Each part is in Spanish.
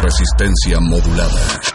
Resistencia modulada.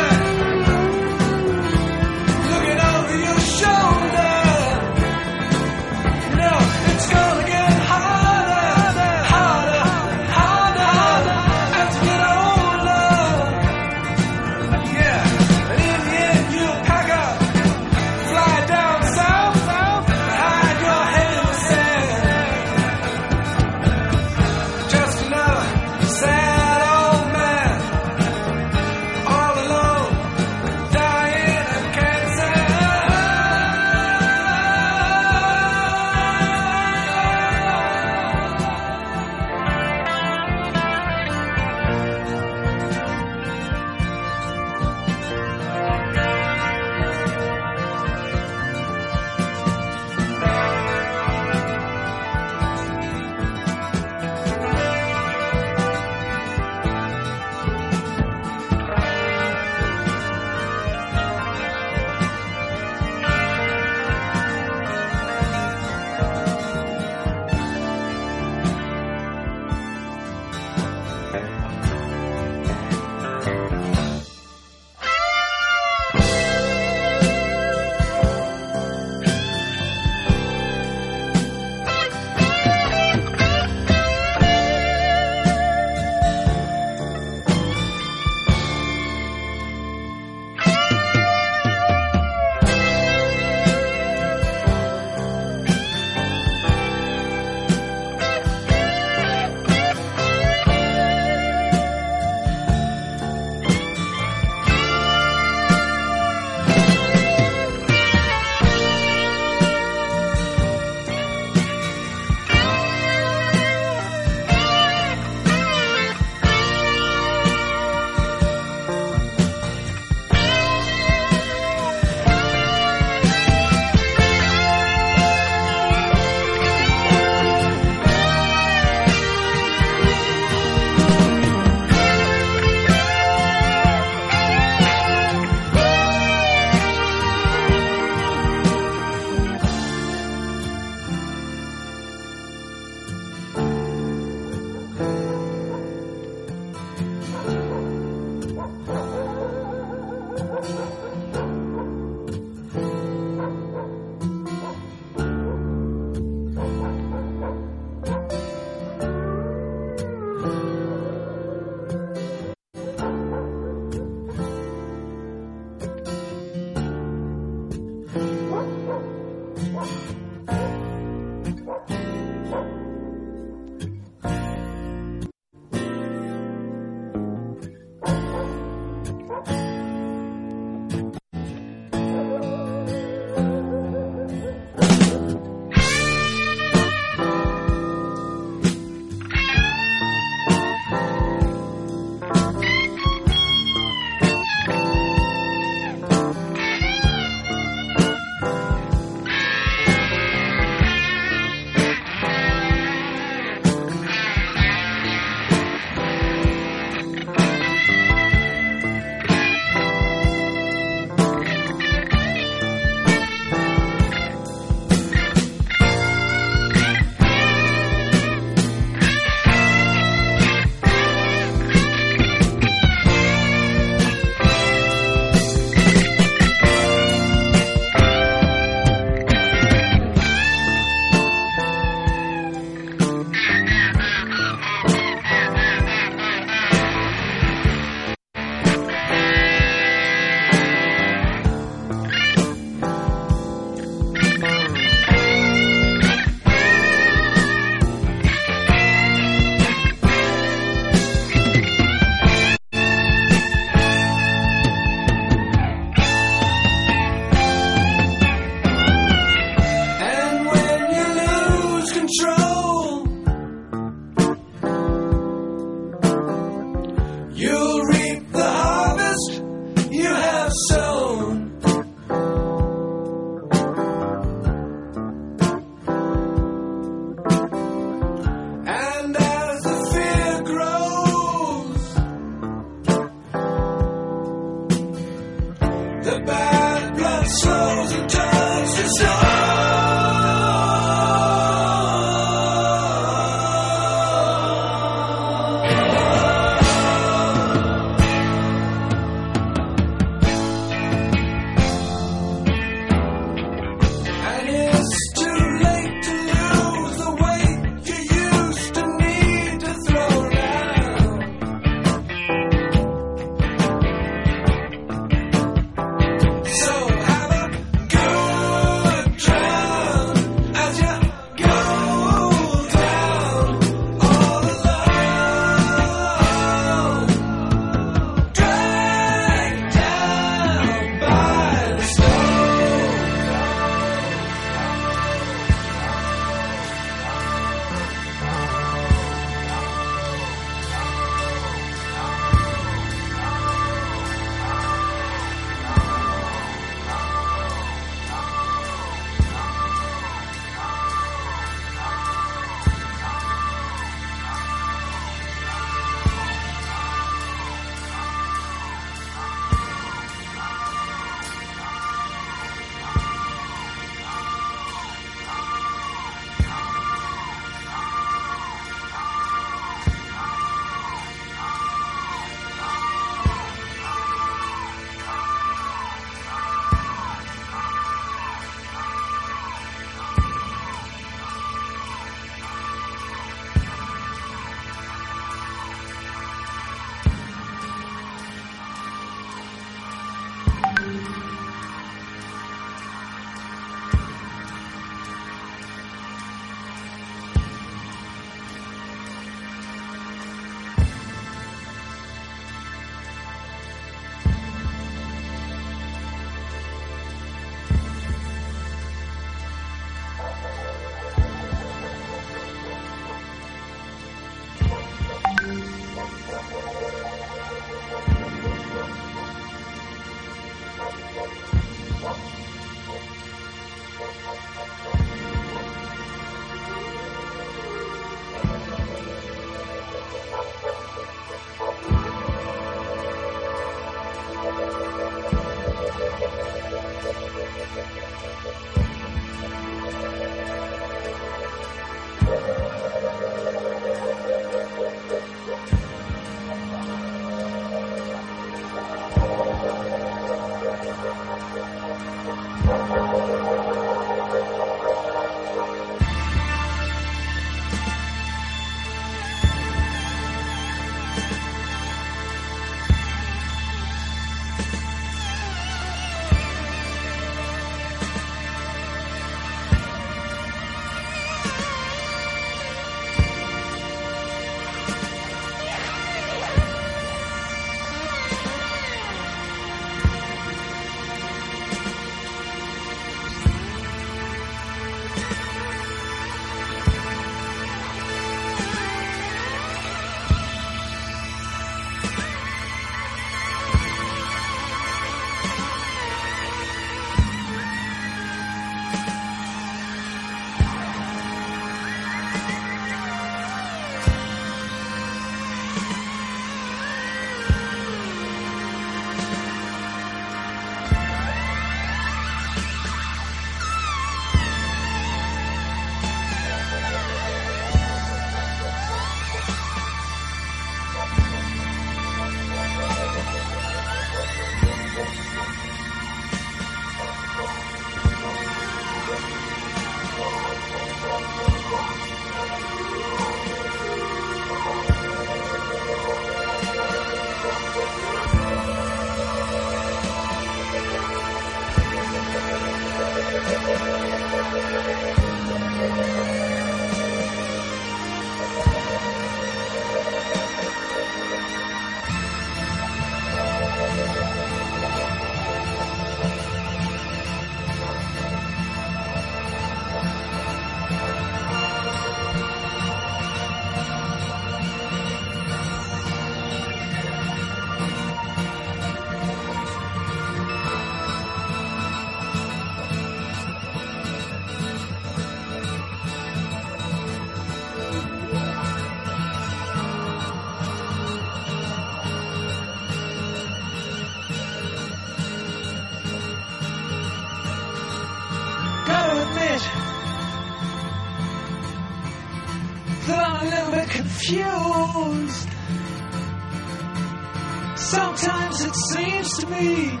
To me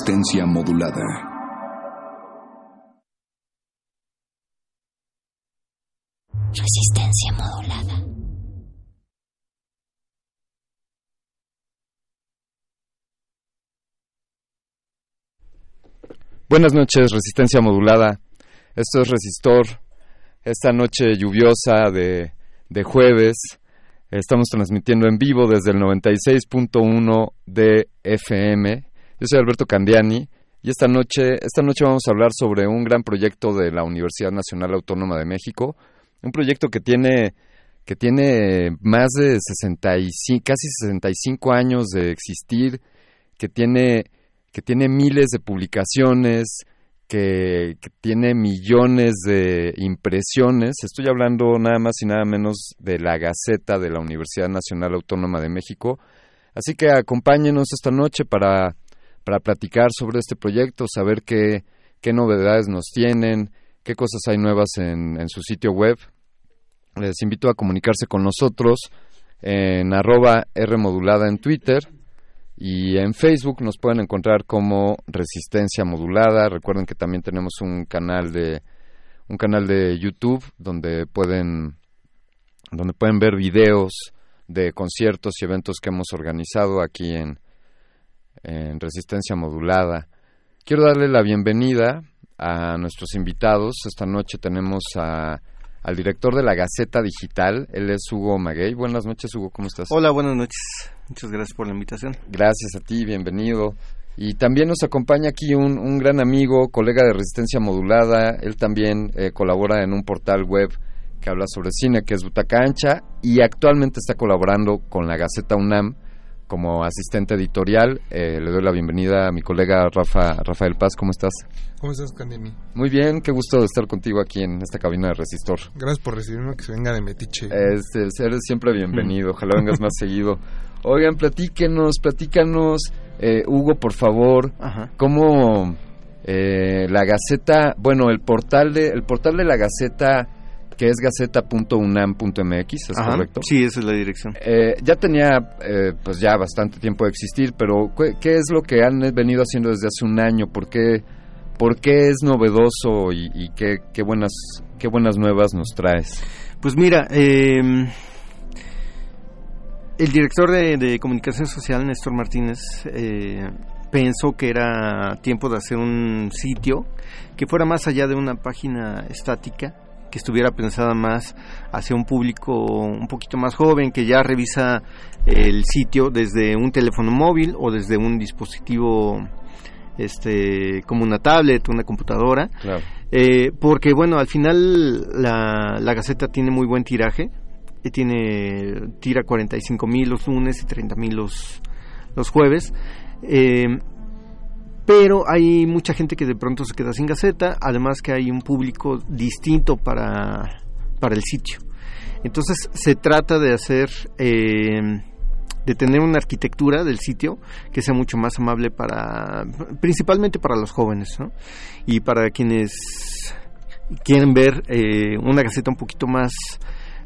Resistencia modulada. Resistencia modulada. Buenas noches, Resistencia modulada. Esto es Resistor. Esta noche lluviosa de, de jueves. Estamos transmitiendo en vivo desde el 96.1 de FM. Yo soy Alberto Candiani y esta noche, esta noche vamos a hablar sobre un gran proyecto de la Universidad Nacional Autónoma de México, un proyecto que tiene que tiene más de 65, casi 65 años de existir, que tiene que tiene miles de publicaciones, que, que, tiene millones de impresiones. Estoy hablando nada más y nada menos de la Gaceta de la Universidad Nacional Autónoma de México. Así que acompáñenos esta noche para, para platicar sobre este proyecto, saber qué, qué novedades nos tienen, qué cosas hay nuevas en, en su sitio web. Les invito a comunicarse con nosotros en arroba Rmodulada en Twitter y en Facebook nos pueden encontrar como Resistencia Modulada. Recuerden que también tenemos un canal de un canal de YouTube donde pueden donde pueden ver videos de conciertos y eventos que hemos organizado aquí en, en Resistencia Modulada. Quiero darle la bienvenida a nuestros invitados. Esta noche tenemos a al director de la Gaceta Digital. Él es Hugo Maguey. Buenas noches, Hugo, ¿cómo estás? Hola, buenas noches. Muchas gracias por la invitación. Gracias a ti, bienvenido. Y también nos acompaña aquí un, un gran amigo, colega de Resistencia Modulada. Él también eh, colabora en un portal web que habla sobre cine, que es Butaca Ancha, y actualmente está colaborando con la Gaceta UNAM como asistente editorial. Eh, le doy la bienvenida a mi colega Rafa, Rafael Paz. ¿Cómo estás? ¿Cómo estás, Candemi? Muy bien, qué gusto estar contigo aquí en esta cabina de Resistor. Gracias por recibirme, que se venga de Metiche. Este, eres siempre bienvenido, ojalá vengas más seguido. Oigan, platíquenos, platícanos, eh, Hugo, por favor, Ajá. cómo eh, la Gaceta, bueno, el portal de, el portal de la Gaceta que es gaceta.unam.mx, ¿es Ajá. correcto? Sí, esa es la dirección. Eh, ya tenía eh, pues ya bastante tiempo de existir, pero ¿qué, ¿qué, es lo que han venido haciendo desde hace un año? ¿Por qué, por qué es novedoso y, y qué, qué, buenas, qué buenas nuevas nos traes? Pues mira, eh, el director de, de, comunicación social, Néstor Martínez, eh, pensó que era tiempo de hacer un sitio que fuera más allá de una página estática, que estuviera pensada más hacia un público un poquito más joven, que ya revisa el sitio desde un teléfono móvil o desde un dispositivo este como una tablet, una computadora. Claro. Eh, porque bueno, al final la, la Gaceta tiene muy buen tiraje, y tiene tira 45 mil los lunes y 30 mil los, los jueves. Eh, pero hay mucha gente que de pronto se queda sin Gaceta, además que hay un público distinto para, para el sitio. Entonces se trata de hacer, eh, de tener una arquitectura del sitio que sea mucho más amable para, principalmente para los jóvenes, ¿no? Y para quienes quieren ver eh, una Gaceta un poquito más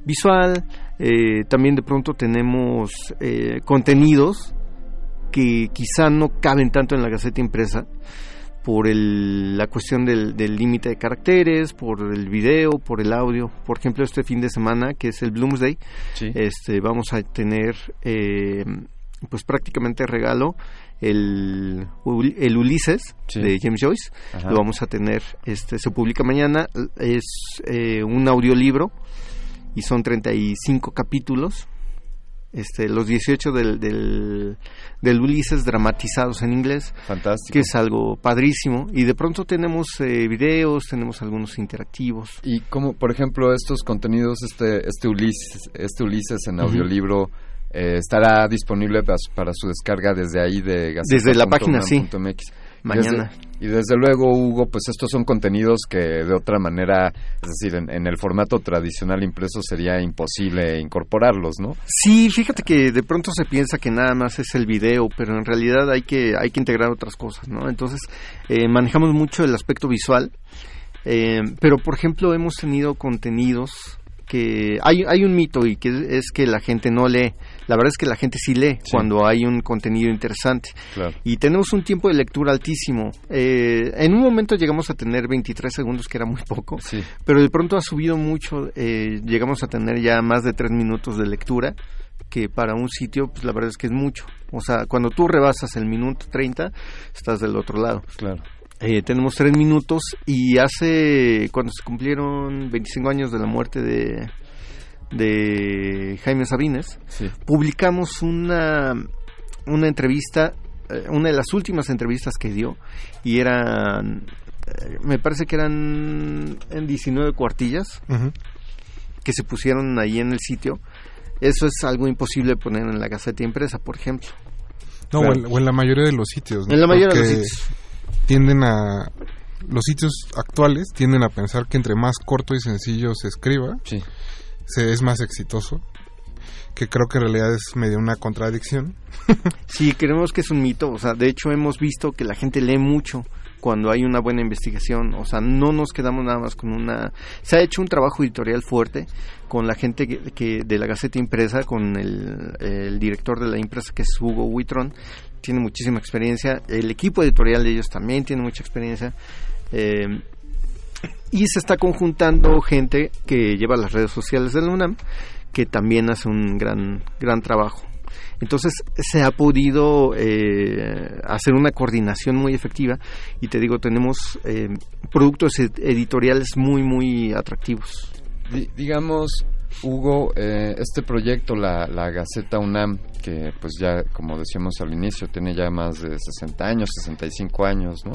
visual. Eh, también de pronto tenemos eh, contenidos que quizá no caben tanto en la Gaceta impresa por el, la cuestión del límite de caracteres, por el video, por el audio. Por ejemplo, este fin de semana, que es el Bloomsday, sí. este, vamos a tener eh, pues prácticamente regalo el, el Ulises sí. de James Joyce. Ajá. Lo vamos a tener, este, se publica mañana, es eh, un audiolibro y son 35 capítulos. Este, los 18 del, del, del, Ulises dramatizados en inglés. Fantástico. Que es algo padrísimo. Y de pronto tenemos eh, videos, tenemos algunos interactivos. Y como, por ejemplo, estos contenidos, este, este, Ulises, este Ulises en audiolibro, uh -huh. eh, estará disponible para, para, su descarga desde ahí de Gaceta. Desde la página, sí. MX. Mañana. Y desde, y desde, luego, Hugo, pues estos son contenidos que de otra manera, es decir, en, en, el formato tradicional impreso sería imposible incorporarlos, ¿no? Sí, fíjate que de pronto se piensa que nada más es el video, pero en realidad hay que, hay que integrar otras cosas, ¿no? Entonces, eh, manejamos mucho el aspecto visual, eh, pero por ejemplo hemos tenido contenidos que hay, hay un mito y que es que la gente no lee. La verdad es que la gente sí lee Sí. cuando hay un contenido interesante. Claro. Y tenemos un tiempo de lectura altísimo. Eh, en un momento llegamos a tener 23 segundos, que era muy poco, Sí. pero de pronto ha subido mucho. eh, llegamos a tener ya más de 3 minutos de lectura, que para un sitio, pues la verdad es que es mucho. O sea, cuando tú rebasas el minuto 30, estás del otro lado. Claro. Eh, tenemos tres minutos y hace, cuando se cumplieron 25 años de la muerte de, de Jaime Sabines, Sí. publicamos una, una entrevista, eh, una de las últimas entrevistas que dio, y eran, eh, me parece que eran en 19 cuartillas que se pusieron ahí en el sitio. Eso es algo imposible poner en la Gaceta Impresa, por ejemplo. No, Claro. o, en, o en la mayoría de los sitios. ¿no? En la mayoría de los sitios. Tienden a. Los sitios actuales tienden a pensar que entre más corto y sencillo se escriba, Sí. Se es más exitoso. Que creo que en realidad es medio una contradicción. Sí, creemos que es un mito. O sea, de hecho hemos visto que la gente lee mucho cuando hay una buena investigación. O sea, no nos quedamos nada más con una... Se ha hecho un trabajo editorial fuerte con la gente que, de la Gaceta Impresa, con el, director de la impresa que es Hugo Huitron. Tiene muchísima experiencia. El equipo editorial de ellos también tiene mucha experiencia. Eh, y se está conjuntando gente que lleva las redes sociales de la UNAM, que también hace un gran, gran trabajo. Entonces se ha podido eh, hacer una coordinación muy efectiva y te digo, tenemos eh, productos ed- editoriales muy, muy atractivos. Di- digamos, Hugo, eh, este proyecto, la, la Gaceta UNAM, que pues ya, como decíamos al inicio, tiene ya más de 60 años, 65 años, ¿no?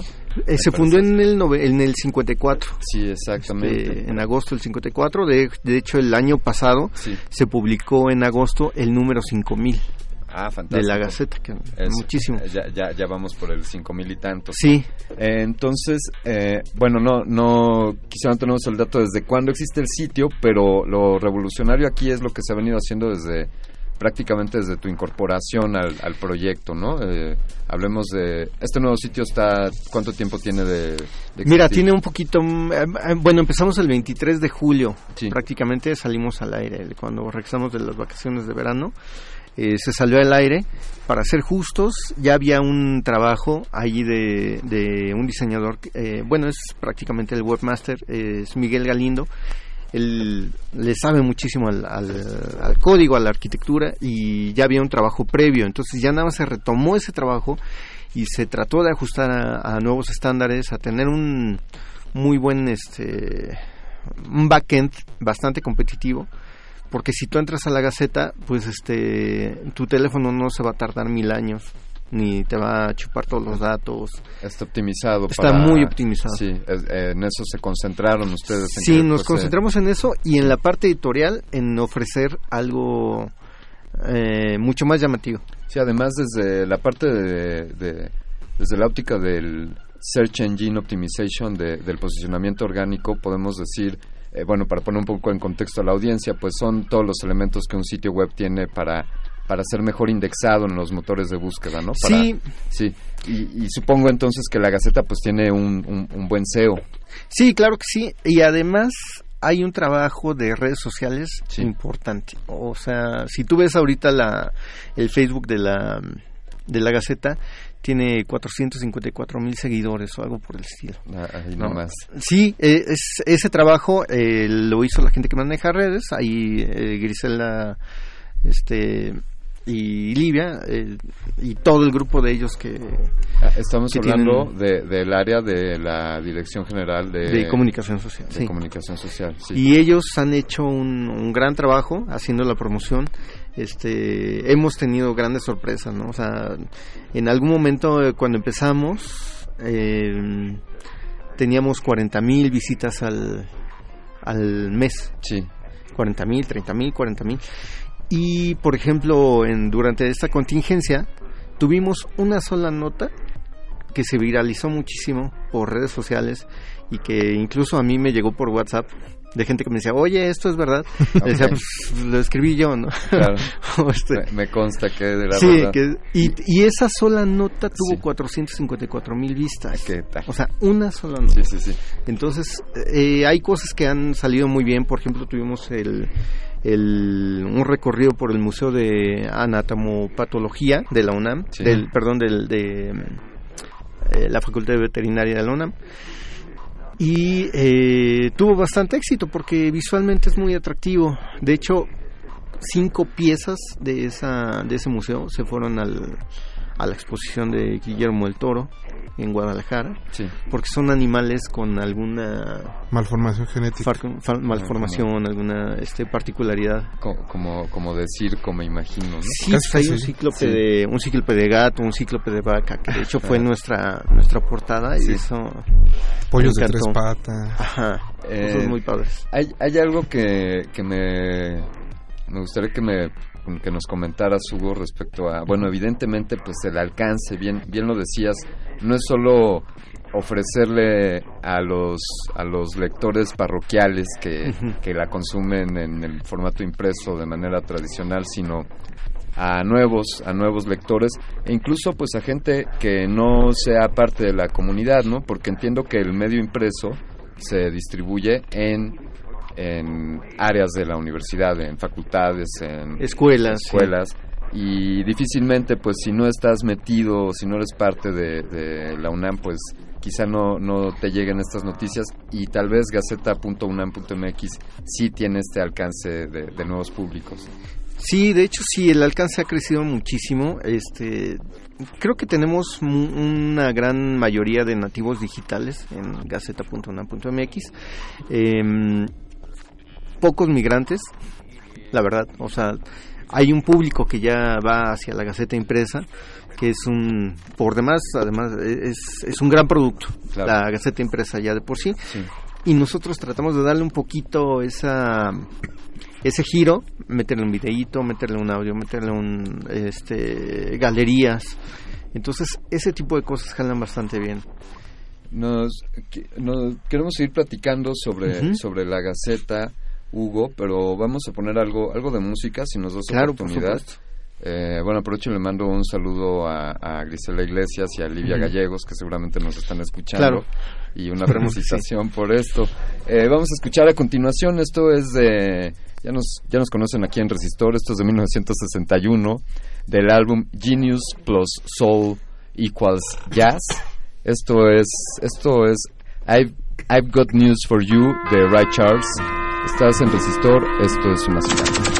Eh, se fundó en el, nove- en el 54, Sí, exactamente. este, en agosto del 54. De, de hecho, el año pasado Sí. se publicó en agosto el número 5000 Ah, de fantástico. la Gaceta, que Es- muchísimo. Ya, ya, ya vamos por el 5000 y tantos. Sí, Eh, entonces, eh, bueno, no, no, quizá no tenemos el dato desde cuándo existe el sitio, pero lo revolucionario aquí es lo que se ha venido haciendo desde prácticamente desde tu incorporación al, al proyecto, ¿no? Eh, hablemos de este nuevo sitio está ¿cuánto tiempo tiene de, de Mira, tiene un poquito... mm, eh, eh, Bueno, empezamos el 23 de julio. Sí. Prácticamente salimos al aire. Cuando regresamos de las vacaciones de verano, eh, se salió al aire. Para ser justos, ya había un trabajo ahí de, un diseñador. eh, bueno, es prácticamente el webmaster, eh, es Miguel Galindo. Él le sabe muchísimo al, al- al código, a la arquitectura y ya había un trabajo previo. Entonces ya nada más se retomó ese trabajo y se trató de ajustar a, a nuevos estándares, a tener un muy buen este un backend bastante competitivo porque si tú entras a la Gaceta pues este tu teléfono no se va a tardar mil años ni te va a chupar todos los datos está optimizado Está para- muy optimizado. sí es- eh, en eso se concentraron ustedes en sí nos pues, concentramos en eso y en la parte editorial en ofrecer algo eh, mucho más llamativo Sí, además desde la parte de, de- desde la óptica del Search Engine Optimization, de- del posicionamiento orgánico, podemos decir, eh, bueno, para poner un poco en contexto a la audiencia, pues son todos los elementos que un sitio web tiene para para ser mejor indexado en los motores de búsqueda, ¿no? Para- sí Sí, y, y supongo entonces que la Gaceta pues tiene un, un- un buen SEO. Sí, claro que sí. Y además hay un trabajo de redes sociales Sí. importante. O sea, si tú ves ahorita la, el Facebook de la, de la Gaceta, tiene 454 mil seguidores o algo por el estilo. Ah, Ahí ¿no? nomás. Sí, eh, es, ese trabajo eh, lo hizo la gente que maneja redes. Ahí eh, Grisela este, y Livia eh, y todo el grupo de ellos que Ah, Estamos que hablando tienen- de, del área de la Dirección General de, de comunicación social. de sí. Comunicación Social. sí. y ellos han hecho un, un gran trabajo haciendo la promoción este hemos tenido grandes sorpresas no o sea en algún momento eh, cuando empezamos eh, teníamos 40 mil visitas al al mes. Sí, 40 mil 30 mil 40 mil. Y por ejemplo en durante esta contingencia tuvimos una sola nota que se viralizó muchísimo por redes sociales y que incluso a mí me llegó por WhatsApp de gente que me decía, oye, esto es verdad. Decía, pues lo escribí yo, ¿no? Claro. Este, Me, me consta que de la sí, verdad. que- y, y esa sola nota tuvo Sí. 454 mil vistas. ¿Qué tal? O sea, una sola nota. Sí, sí, sí. Entonces, eh, hay cosas que han salido muy bien. Por ejemplo, tuvimos el, el- un recorrido por el Museo de Anatomopatología de la UNAM, Sí. del, perdón, del, de eh, la Facultad de Veterinaria de la UNAM. Y eh, tuvo bastante éxito porque visualmente es muy atractivo. De hecho, cinco piezas de, esa, de ese museo se fueron al, a la exposición de Guillermo del Toro en Guadalajara Sí. porque son animales con alguna Malformación genética. malformación, alguna este, particularidad. Co- Como, como de circo, me imagino, ¿no? Sí, Casi hay un cíclope Sí. de un cíclope de gato, un cíclope de vaca, que de hecho fue nuestra nuestra portada y Sí. eso Pollos de tres patas. ajá, Eh, cosas muy padres. Hay, hay algo que, que me, me gustaría que me que nos comentaras Hugo respecto a bueno evidentemente pues el alcance bien bien lo decías no es solo ofrecerle a los a los lectores parroquiales que, que la consumen en el formato impreso de manera tradicional sino a nuevos a nuevos lectores e incluso pues a gente que no sea parte de la comunidad no porque entiendo que el medio impreso se distribuye en en áreas de la universidad en facultades en Escuelas, sí. escuelas y difícilmente pues si no estás metido si no eres parte de, de la UNAM pues quizá no, no te lleguen estas noticias y tal vez gaceta.unam.mx sí tiene este alcance de, de nuevos públicos Sí, de hecho sí, el alcance ha crecido muchísimo. Este, creo que tenemos una gran mayoría de nativos digitales en gaceta.unam.mx. Em, pocos migrantes, la verdad. O sea, hay un público que ya va hacia la Gaceta impresa, que es un, por demás, además, es, es un gran producto. Claro. La Gaceta impresa ya de por sí sí y nosotros tratamos de darle un poquito esa ese giro, meterle un videíto, meterle un audio, meterle un este galerías. Entonces, ese tipo de cosas jalan bastante bien. Nos, nos- queremos seguir platicando sobre, sobre la Gaceta, Hugo, pero vamos a poner algo, algo de música, si nos das Claro, por oportunidad. Eh, bueno, aprovecho y le mando un saludo a, a Grisela Iglesias y a Livia. Gallegos, que seguramente nos están escuchando. Claro. Y una sí. felicitación por esto. Eh, vamos a escuchar a continuación, esto es de... Ya nos, ya nos conocen aquí en Resistor, esto es de 1961, del álbum Genius plus Soul equals Jazz. Esto es, esto es I've, I've Got News for You de Ray Charles. Estás en Resistor, esto es una ciudad.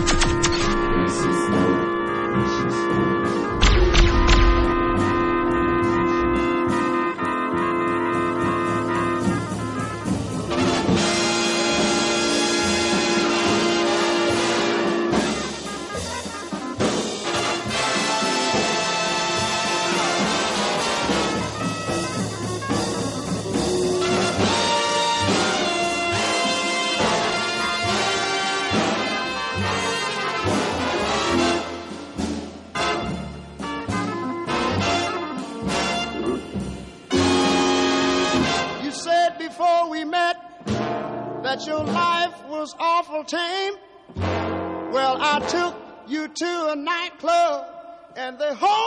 And the whole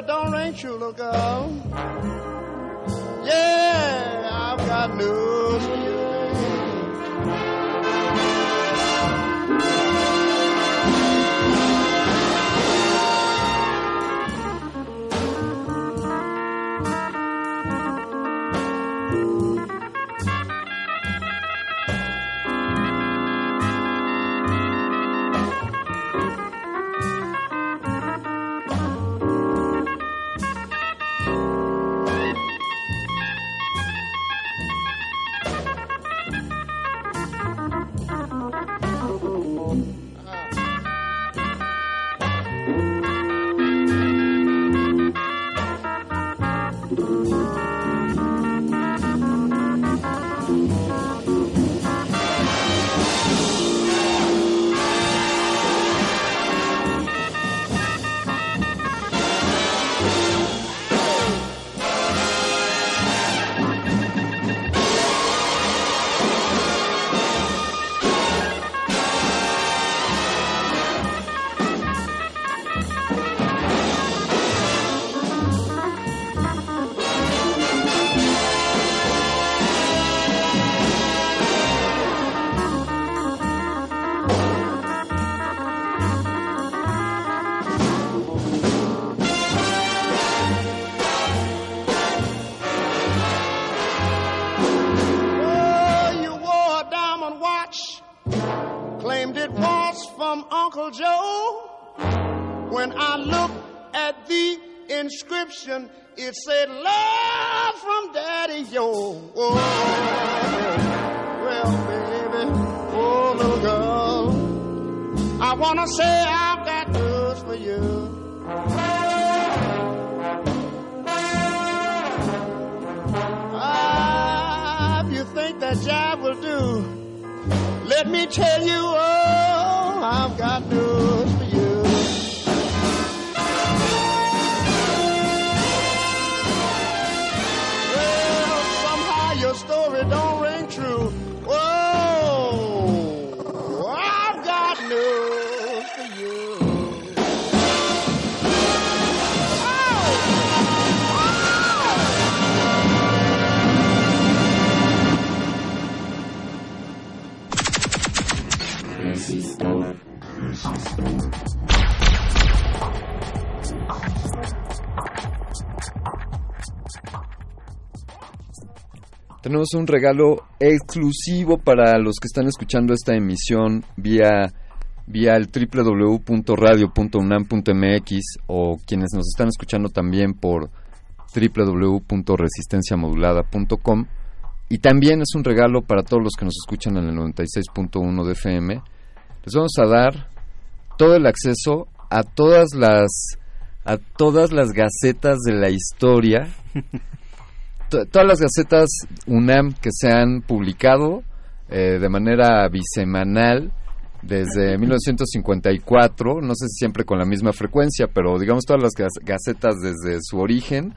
your story don't ring true, little girl. Yeah, I've got news Tenemos un regalo exclusivo para los que están escuchando esta emisión vía vía el www.radio.unam.mx o quienes nos están escuchando también por www.resistenciamodulada.com y también es un regalo para todos los que nos escuchan en el 96.1 de FM. Les vamos a dar todo el acceso a todas las a todas las gacetas de la historia to- todas las gacetas UNAM que se han publicado eh, de manera bisemanal desde 1954, no sé si siempre con la misma frecuencia, pero digamos todas las gacetas desde su origen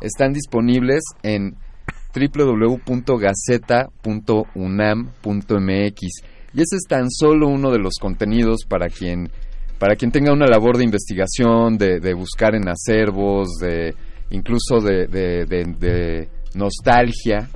están disponibles en www.gaceta.unam.mx y ese es tan solo uno de los contenidos para quien para quien tenga una labor de investigación, de, de buscar en acervos, de incluso de, de- de- de nostalgia,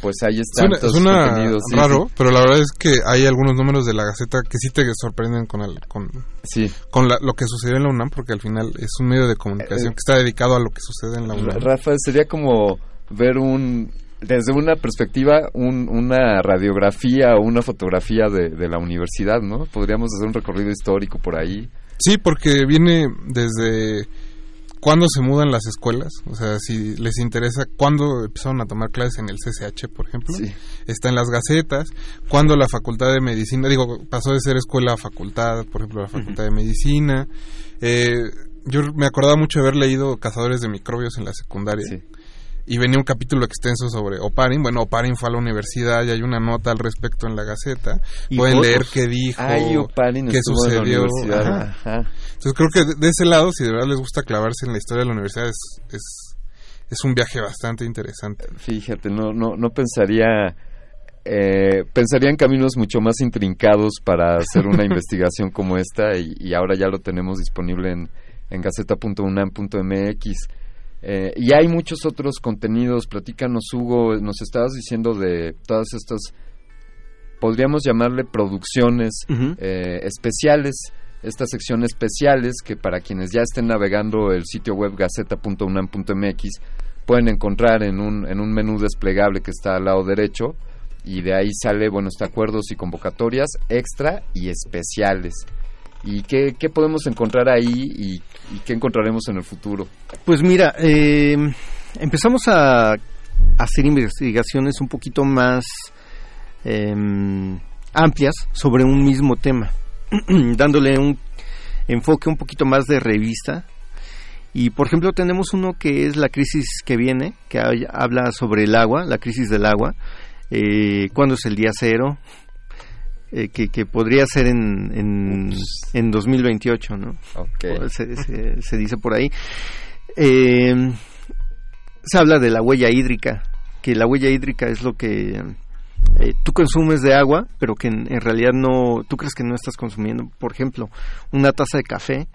pues ahí están. Sí, raro, pero la verdad es que hay algunos números de la Gaceta que sí te sorprenden con el, con, Sí. con la- lo que sucedió en la UNAM, porque al final es un medio de comunicación Eh, que está dedicado a lo que sucede en la UNAM. Rafa, sería como ver un desde una perspectiva un- una radiografía o una fotografía de, de la universidad, ¿no? Podríamos hacer un recorrido histórico por ahí. Sí, porque viene desde cuándo se mudan las escuelas, o sea, si les interesa cuándo empezaron a tomar clases en el CCH, por ejemplo, Sí. está en las gacetas, cuándo la Facultad de Medicina, digo, pasó de ser escuela a facultad, por ejemplo, la Facultad de Medicina. Eh, yo me acordaba mucho de haber leído Cazadores de Microbios en la secundaria. Sí. Y venía un capítulo extenso sobre Oparin. Bueno, Oparin fue a la universidad y hay una nota al respecto en la Gaceta. Pueden leer qué dijo, Ay, qué estuvo en la sucedió. universidad. Ajá. Ajá. Entonces creo que de, de ese lado, si de verdad les gusta clavarse en la historia de la universidad, es, es, es un viaje bastante interesante. Fíjate, no no no pensaría eh, pensaría en caminos mucho más intrincados para hacer una investigación como esta y, y ahora ya lo tenemos disponible en, en gaceta.unam.mx. Eh, y hay muchos otros contenidos. Platícanos, Hugo, nos estabas diciendo de todas estas, podríamos llamarle producciones eh, especiales, estas secciones especiales que para quienes ya estén navegando el sitio web gaceta.unam.mx pueden encontrar en un, en un menú desplegable que está al lado derecho y de ahí sale, bueno, está acuerdos y convocatorias extra y especiales. ¿Y qué, qué podemos encontrar ahí y, y qué encontraremos en el futuro? Pues mira, eh, empezamos a hacer investigaciones un poquito más eh, amplias sobre un mismo tema, dándole un enfoque un poquito más de revista. Y por ejemplo tenemos uno que es la crisis que viene, que habla sobre el agua, la crisis del agua, eh, cuándo es el día cero, eh, que, que podría ser en, en, en 2028, ¿no? Ok. se, se- se dice por ahí. Eh, se habla de la huella hídrica, que la huella hídrica es lo que eh, tú consumes de agua, pero que en, en realidad no, tú crees que no estás consumiendo. Por ejemplo, una taza de café,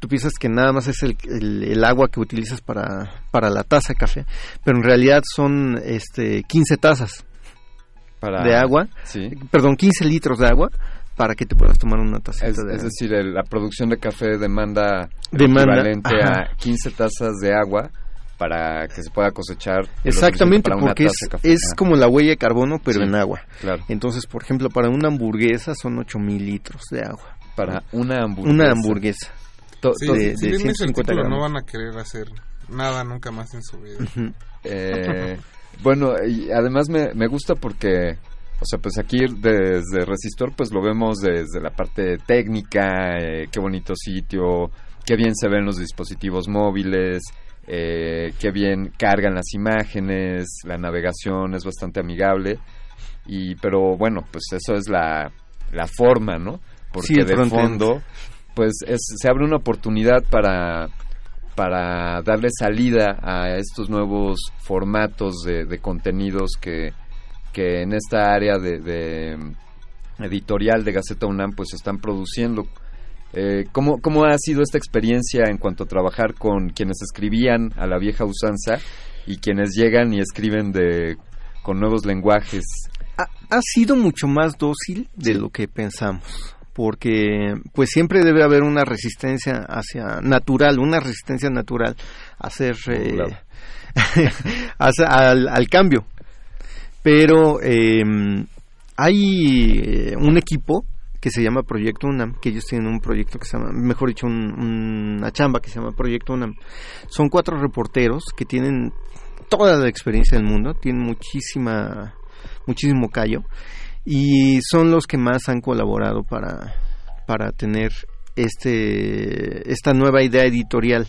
tú piensas que nada más es el, el- el agua que utilizas para, para la taza de café, pero en realidad son este 15 tazas Para, de agua, Sí. perdón, 15 litros de agua para que te puedas tomar una tacita Es, de es decir, el- la producción de café demanda, Demanda, equivalente ajá. a 15 tazas de agua para que se pueda cosechar. Exactamente, porque es, taza es como la huella de carbono, pero Sí. en agua. Claro. Entonces, por ejemplo, para una hamburguesa son 8000 litros de agua. para una hamburguesa. Una hamburguesa. To- Sí, to- de- si de viene ese 150 título no van a querer hacer nada nunca más en su vida. Eh, bueno, y además me, me gusta porque, o sea, pues aquí desde Resistor pues lo vemos desde la parte técnica, eh, qué bonito sitio, qué bien se ven los dispositivos móviles, eh, qué bien cargan las imágenes, la navegación es bastante amigable, y pero bueno, pues eso es la, la forma, ¿no? Porque Sí, de fondo, pues es, se abre una oportunidad para para darle salida a estos nuevos formatos de, de contenidos que, que en esta área de, de, mm, editorial de Gaceta UNAM pues se están produciendo. Eh, ¿cómo, ¿Cómo ha sido esta experiencia en cuanto a trabajar con quienes escribían a la vieja usanza y quienes llegan y escriben de con nuevos lenguajes? ha, ha sido mucho más dócil de lo que pensamos porque pues siempre debe haber una resistencia hacia natural una resistencia natural a hacer eh, Modulado. hacia- al, al cambio pero eh, hay eh, un equipo que se llama Proyecto UNAM, que ellos tienen un proyecto que se llama, mejor dicho, un- una chamba que se llama Proyecto UNAM. Son cuatro reporteros que tienen toda la experiencia del mundo, tienen muchísima, muchísimo callo y son los que más han colaborado para, para tener este, esta nueva idea editorial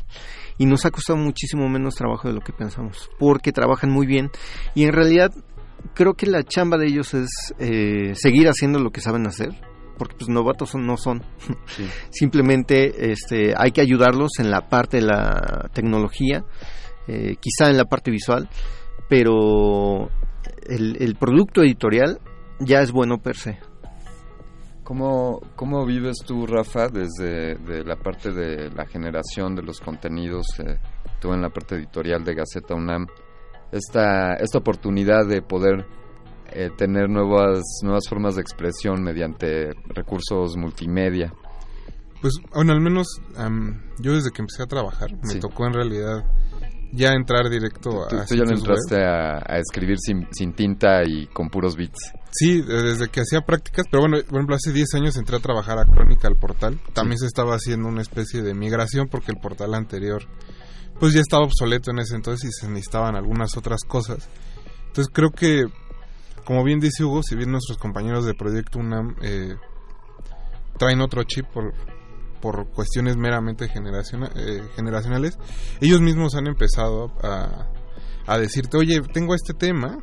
y nos ha costado muchísimo menos trabajo de lo que pensamos, porque trabajan muy bien y en realidad creo que la chamba de ellos es eh, seguir haciendo lo que saben hacer, porque pues novatos son- no son. Sí. Simplemente este, hay que ayudarlos en la parte de la tecnología, eh, quizá en la parte visual, pero el, el producto editorial ya es bueno per se. ¿Cómo, ¿Cómo vives tú, Rafa, desde de la parte de la generación de los contenidos, eh, tú en la parte editorial de Gaceta UNAM, esta, esta oportunidad de poder eh, tener nuevas, nuevas formas de expresión mediante recursos multimedia? Pues, bueno, al menos yo desde que empecé a trabajar, me Sí. tocó en realidad ya entrar directo Tú, a tú ya no entraste a, a escribir sin, sin tinta y con puros bits. Sí, desde que hacía prácticas, pero bueno, por ejemplo, hace 10 años entré a trabajar a Crónica, al portal. También se estaba haciendo una especie de migración porque el portal anterior pues ya estaba obsoleto en ese entonces y se necesitaban algunas otras cosas. Entonces creo que, como bien dice Hugo, si bien nuestros compañeros de Proyecto UNAM eh, traen otro chip por, por cuestiones meramente generaciona- eh, generacionales, ellos mismos han empezado a, a decirte, oye, tengo este tema,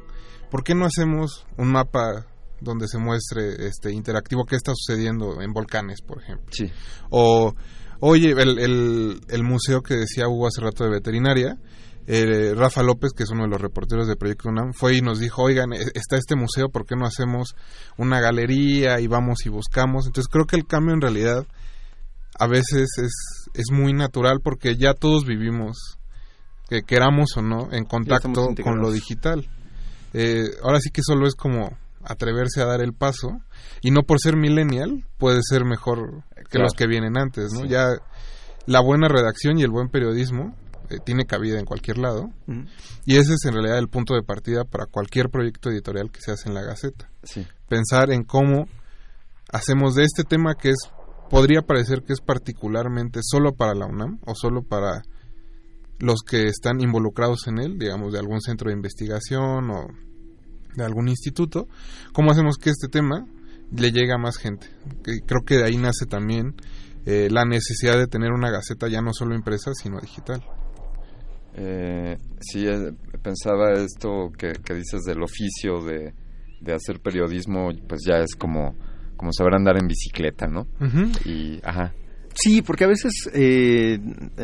¿por qué no hacemos un mapa donde se muestre este interactivo qué está sucediendo en volcanes, por ejemplo? Sí. O, oye, el, el, el museo que decía Hugo hace rato de veterinaria, eh, Rafa López, que es uno de los reporteros de Proyecto UNAM, fue y nos dijo, oigan, eh, está este museo, ¿por qué no hacemos una galería y vamos y buscamos? Entonces creo que el cambio en realidad a veces es, es muy natural porque ya todos vivimos, que queramos o no, en contacto con lo digital. Eh, ahora sí que solo es como atreverse a dar el paso y no por ser millennial puede ser mejor que Claro. los que vienen antes, ¿no? Sí. Ya la buena redacción y el buen periodismo eh, tiene cabida en cualquier lado Ujú. y ese es en realidad el punto de partida para cualquier proyecto editorial que se hace en la Gaceta. Sí. Pensar en cómo hacemos de este tema que es podría parecer que es particularmente solo para la UNAM o solo para los que están involucrados en él, digamos de algún centro de investigación o de algún instituto, cómo hacemos que este tema le llegue a más gente. Creo que de ahí nace también eh, la necesidad de tener una gaceta ya no solo impresa, sino digital. Eh, sí, eh, pensaba esto que, que dices del oficio de, de hacer periodismo, pues ya es como, como saber andar en bicicleta, ¿no? Y, ajá, Sí, porque a veces eh,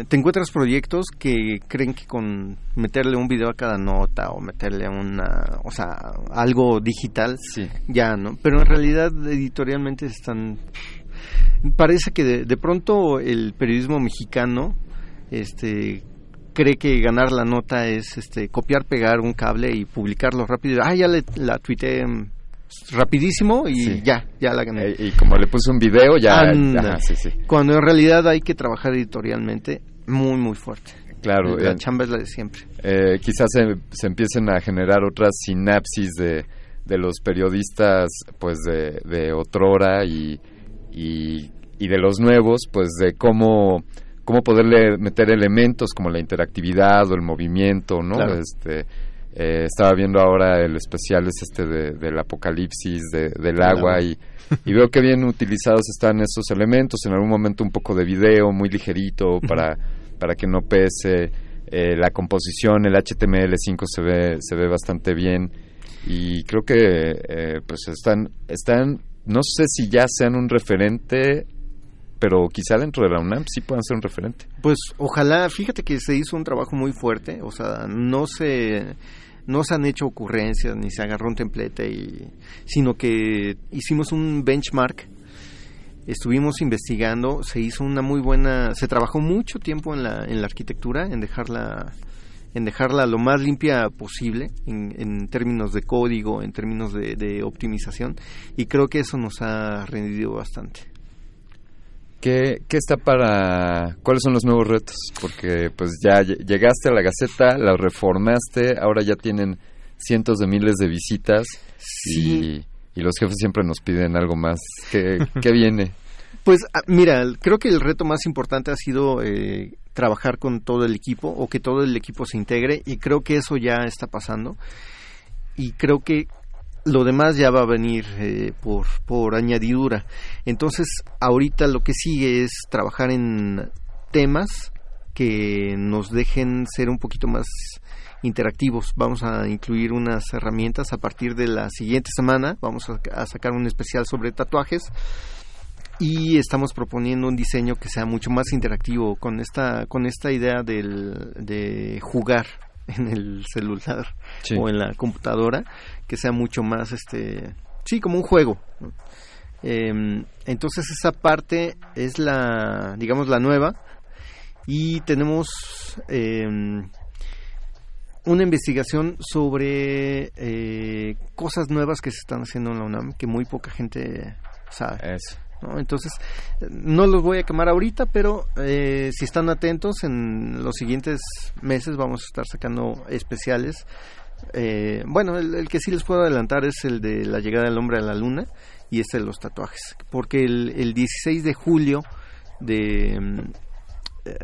te encuentras proyectos que creen que con meterle un video a cada nota o meterle una, o sea, algo digital, sí, ya, ¿no? Pero en realidad editorialmente están... Parece que de, de pronto el periodismo mexicano este, cree que ganar la nota es este, copiar, pegar un cable y publicarlo rápido. Ah, ya le, la tuiteé rapidísimo y Sí. ya, ya la gané. Eh, y como le puse un video, ya, Ándale. ajá, sí, sí, Cuando en realidad hay que trabajar editorialmente muy, muy fuerte. claro. la eh, chamba es la de siempre. eh, quizás se, se empiecen a generar otras sinapsis de, de los periodistas pues de, de otrora y, y, y de los nuevos, pues de cómo cómo poderle meter elementos como la interactividad o el movimiento, ¿no? Claro. Este eh, estaba viendo ahora el especial es este de- del apocalipsis de- del agua y, y veo que bien utilizados están esos elementos. En algún momento un poco de video muy ligerito para para que no pese eh, la composición el HTML5 se ve se ve bastante bien. Y creo que eh, pues están están no sé si ya sean un referente pero quizá dentro de la UNAM sí puedan ser un referente. Pues ojalá, fíjate que se hizo un trabajo muy fuerte, o sea, no se no se han hecho ocurrencias ni se agarró un templete y sino que hicimos un benchmark. Estuvimos investigando, se hizo una muy buena, se trabajó mucho tiempo en la en la arquitectura, en dejarla en dejarla lo más limpia posible en, en términos de código, en términos de, de optimización y creo que eso nos ha rendido bastante. ¿Qué, ¿Qué está para... ¿Cuáles son los nuevos retos? Porque pues ya lle- llegaste a la Gaceta, la reformaste, ahora ya tienen cientos de miles de visitas Sí. y, y los jefes siempre nos piden algo más. ¿Qué, qué viene? Pues ah, mira, creo que el reto más importante ha sido eh, trabajar con todo el equipo o que todo el equipo se integre y creo que eso ya está pasando y creo que lo demás ya va a venir eh, por, por añadidura. Entonces, ahorita lo que sigue es trabajar en temas que nos dejen ser un poquito más interactivos. Vamos a incluir unas herramientas a partir de la siguiente semana. Vamos a, a sacar un especial sobre tatuajes y estamos proponiendo un diseño que sea mucho más interactivo con esta con esta idea del, de jugar en el celular Sí. o en la computadora que sea mucho más este sí como un juego ¿no? Em, entonces esa parte es la digamos la nueva y tenemos em, una investigación sobre eh, cosas nuevas que se están haciendo en la UNAM que muy poca gente sabe Eso. ¿No? Entonces, no los voy a quemar ahorita, pero eh, si están atentos, en los siguientes meses vamos a estar sacando especiales. Eh, bueno, el, el que sí les puedo adelantar es el de la llegada del hombre a la luna y este de los tatuajes, porque el, el 16 de julio de...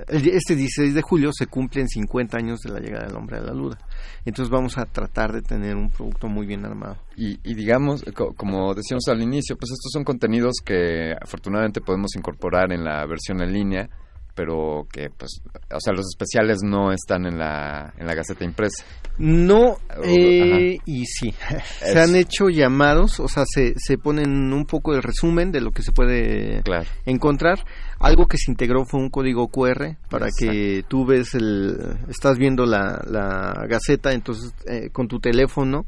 Este 16 de julio se cumplen 50 años de la llegada del hombre a la luna. Entonces vamos a tratar de tener un producto muy bien armado. Y, y digamos, co- como decíamos al inicio, pues estos son contenidos que afortunadamente podemos incorporar en la versión en línea, pero que, pues, o sea, los especiales no están en la, en la Gaceta impresa. No, eh, y sí. se han hecho llamados, o sea, se, se ponen un poco el resumen de lo que se puede Claro. encontrar. Algo que se integró fue un código QR para que tú ves el, estás viendo la, la gaceta, entonces eh, con tu teléfono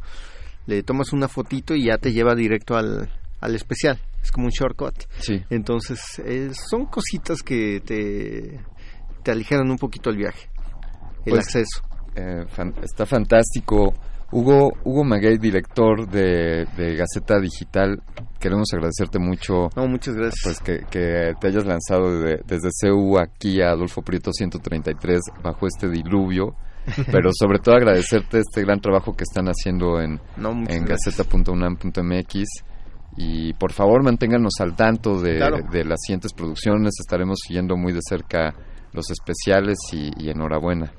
le tomas una fotito y ya te lleva directo al, al especial. Es como un shortcut. Sí. Entonces, eh, son cositas que te, te aligeran un poquito el viaje, el Pues, acceso. Eh, fan- está fantástico. Hugo, Hugo Maguey, director de, de Gaceta Digital, queremos agradecerte mucho No, muchas gracias. pues que, que te hayas lanzado de- desde CU aquí a Adolfo Prieto 133 bajo este diluvio, pero sobre todo agradecerte este gran trabajo que están haciendo en, No, en gaceta.unam.mx y por favor manténganos al tanto de, Claro. de las siguientes producciones, estaremos siguiendo muy de cerca los especiales y, y enhorabuena.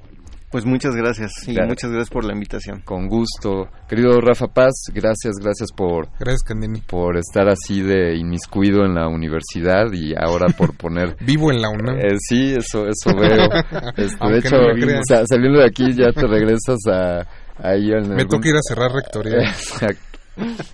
Pues muchas gracias y Claro. muchas gracias por la invitación. Con gusto. Querido Rafa Paz, gracias, gracias por, Gracias, Candini. por estar así de inmiscuido en la universidad y ahora por poner... Vivo en la UNAM. Eh, sí, eso, eso veo. Este, de hecho, no saliendo de aquí ya te regresas a ahí en Me algún- toca ir a cerrar rectoría. Exacto.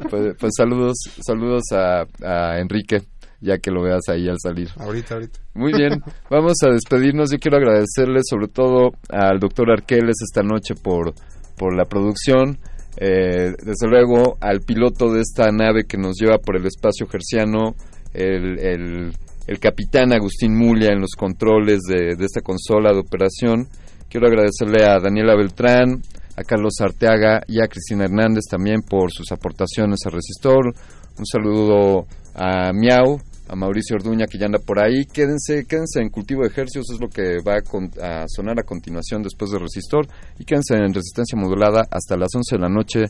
Pues, pues saludos, saludos a, a Enrique, ya que lo veas ahí al salir. ahorita, ahorita. Muy bien, vamos a despedirnos. Yo quiero agradecerle sobre todo al doctor Arqueles esta noche por, por la producción. Eh, desde luego al piloto de esta nave que nos lleva por el espacio gerciano, el, el, el capitán Agustín Mulia en los controles de, de esta consola de operación. Quiero agradecerle a Daniela Beltrán, a Carlos Arteaga y a Cristina Hernández también por sus aportaciones a Resistor. Un saludo a Miau, a Mauricio Orduña que ya anda por ahí. Quédense, quédense en cultivo de ejercicios, es lo que va a, a, sonar a continuación después de Resistor. Y quédense en resistencia modulada hasta las 11 de la noche.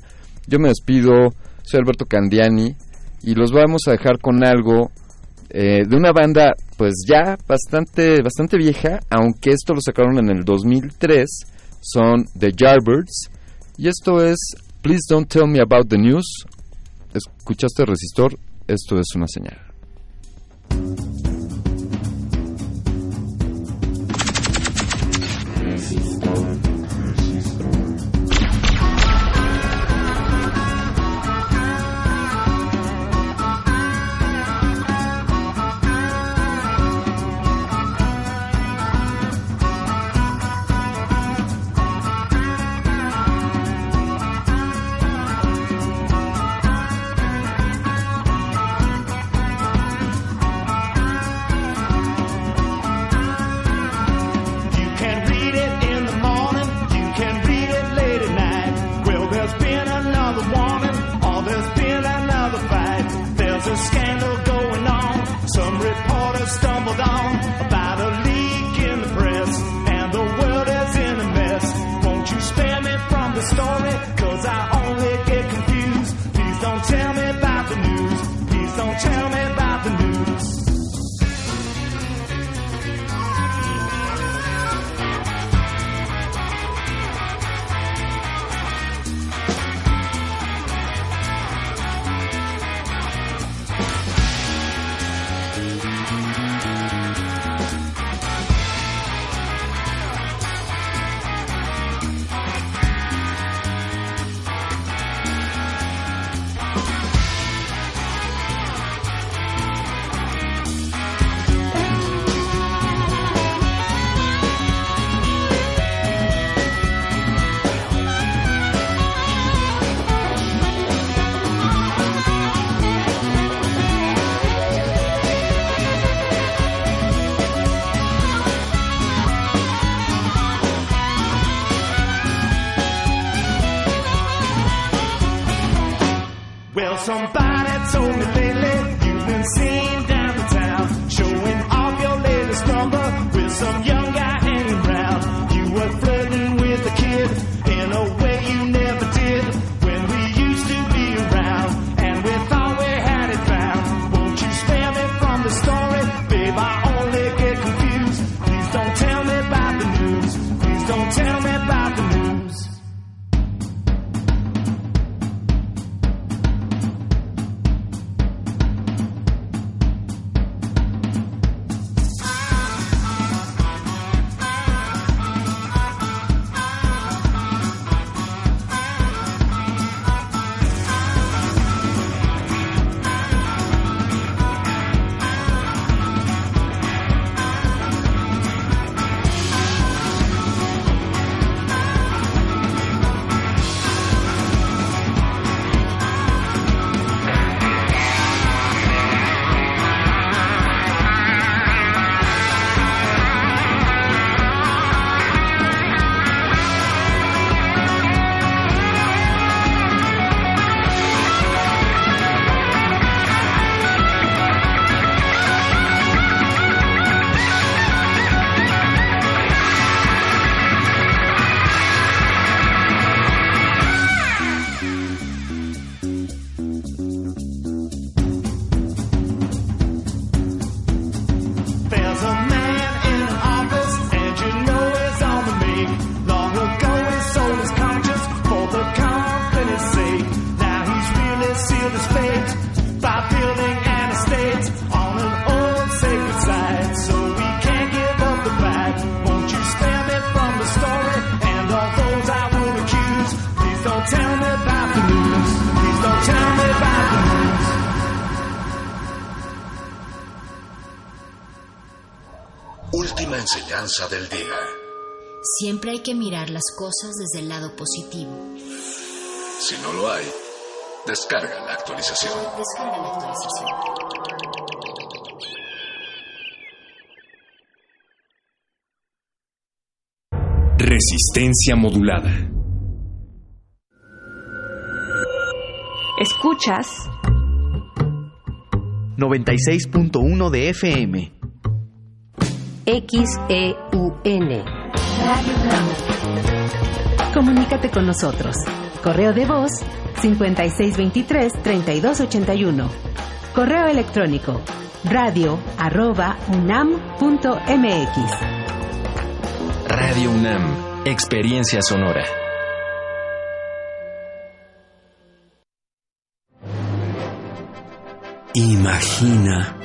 Yo me despido, soy Alberto Candiani y los vamos a dejar con algo eh, de una banda pues ya bastante, bastante vieja, aunque esto lo sacaron en el 2003 son The Yardbirds y esto es Please Don't Tell Me About the News. ¿Escuchaste el resistor? Esto es una señal. del día. Siempre hay que mirar las cosas desde el lado positivo. Si no lo hay, descarga la actualización. Descarga la actualización. Resistencia modulada. Escuchas 96.1 de FM. XEUN. Comunícate con nosotros. Correo de voz 5623-3281. Correo electrónico radio arroba unam punto mx. Radio UNAM, Experiencia Sonora. Imagina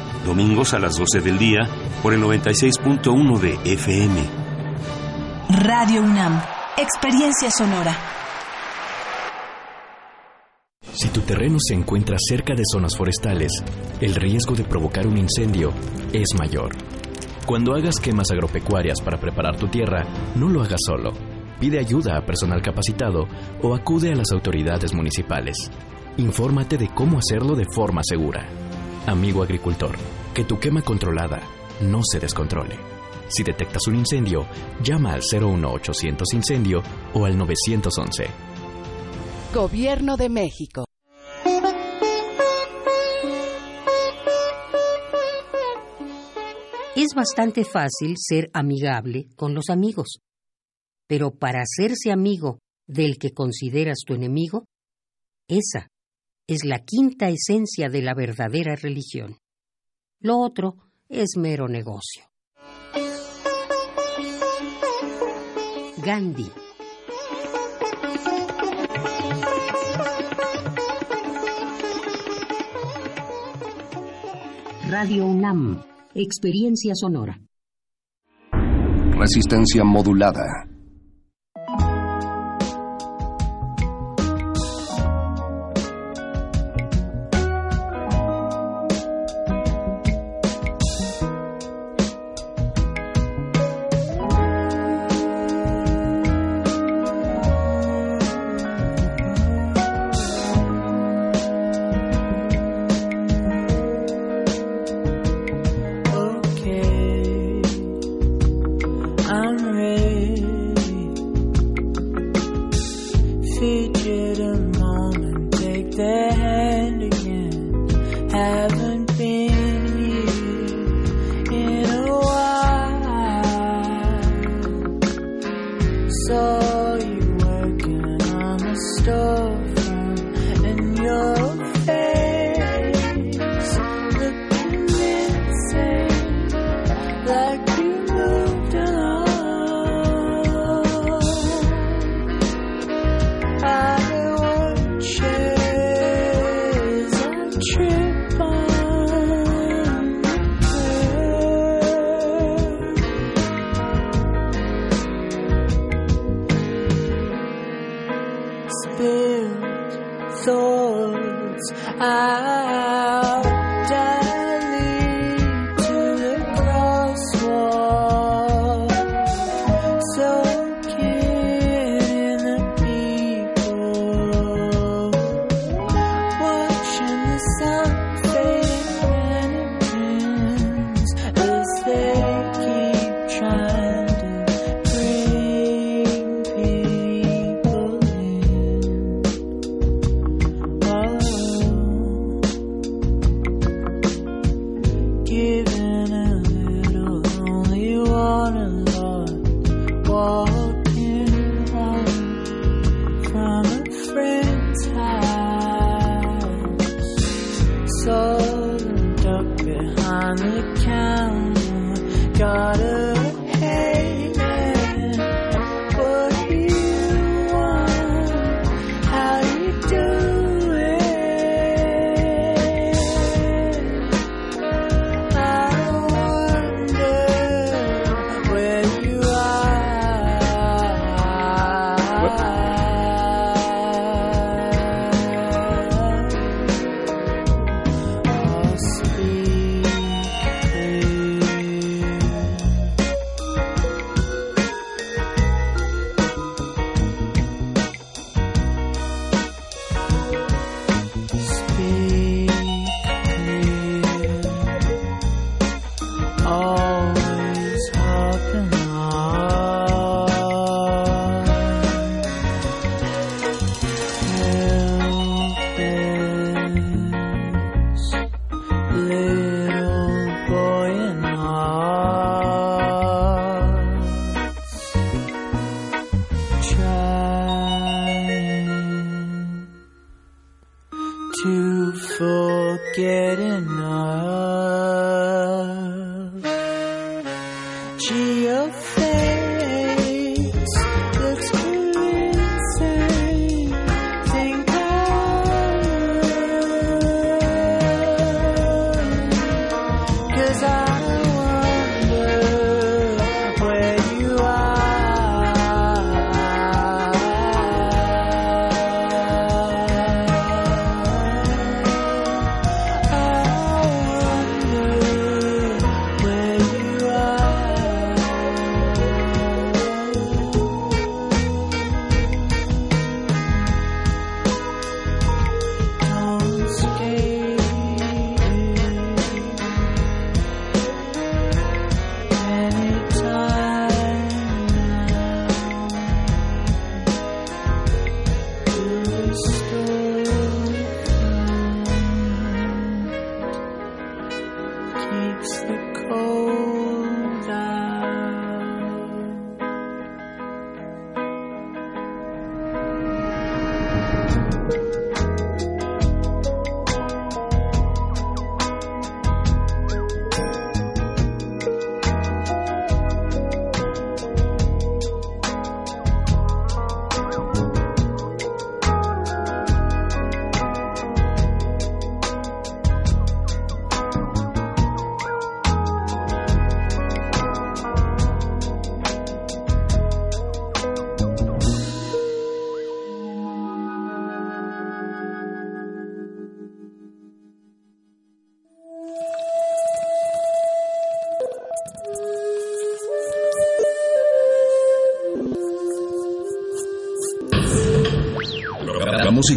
domingos a las 12 del día por el 96.1 de FM. Radio UNAM, experiencia sonora. Si tu terreno se encuentra cerca de zonas forestales, el riesgo de provocar un incendio es mayor. Cuando hagas quemas agropecuarias para preparar tu tierra, no lo hagas solo. Pide ayuda a personal capacitado o acude a las autoridades municipales. Infórmate de cómo hacerlo de forma segura. Amigo agricultor, que tu quema controlada no se descontrole. Si detectas un incendio, llama al 01800 incendio o al 911. Gobierno de México. Es bastante fácil ser amigable con los amigos, pero para hacerse amigo del que consideras tu enemigo, esa es la quinta esencia de la verdadera religión. Lo otro es mero negocio. Gandhi Radio UNAM, experiencia sonora. Resistencia modulada.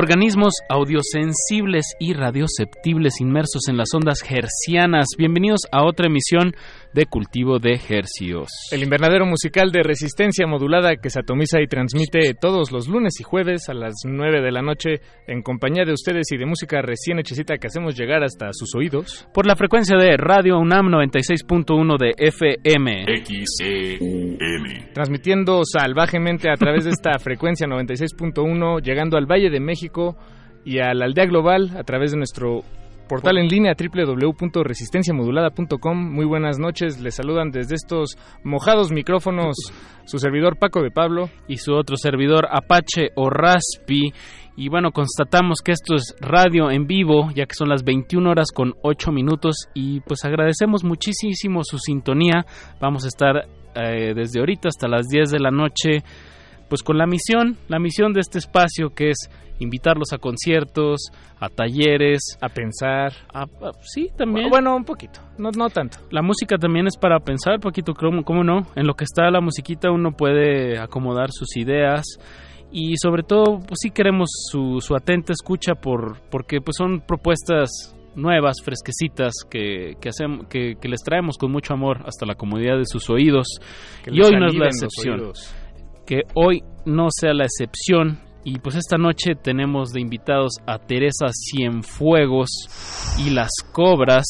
Organismos audiosensibles y radioceptibles inmersos en las ondas hercianas. Bienvenidos a otra emisión de Cultivo de Hercios. El invernadero musical de resistencia modulada que se atomiza y transmite todos los lunes y jueves a las 9 de la noche en compañía de ustedes y de música recién hechecita que hacemos llegar hasta sus oídos. Por la frecuencia de Radio UNAM 96.1 de FM. XEUN. Transmitiendo salvajemente a través de esta frecuencia 96.1, llegando al Valle de México y a la aldea global a través de nuestro portal en línea www.resistenciamodulada.com. Muy buenas noches, les saludan desde estos mojados micrófonos su servidor Paco de Pablo y su otro servidor Apache o Raspi. Y bueno, constatamos que esto es radio en vivo, ya que son las 21 horas con 8 minutos y pues agradecemos muchísimo su sintonía. Vamos a estar eh, desde ahorita hasta las 10 de la noche pues con la misión, la misión de este espacio que es invitarlos a conciertos, a talleres, a pensar, a, a, sí, también. Bueno, un poquito, no, no tanto. La música también es para pensar, poquito, ¿cómo, ¿cómo no? En lo que está la musiquita uno puede acomodar sus ideas y sobre todo, pues sí queremos su, su atenta escucha por, porque pues son propuestas nuevas, fresquecitas que, que, hacemos, que, que les traemos con mucho amor hasta la comodidad de sus oídos. Que y hoy no es la excepción que hoy no sea la excepción. Y pues esta noche tenemos de invitados a Teresa Cienfuegos y Las Cobras,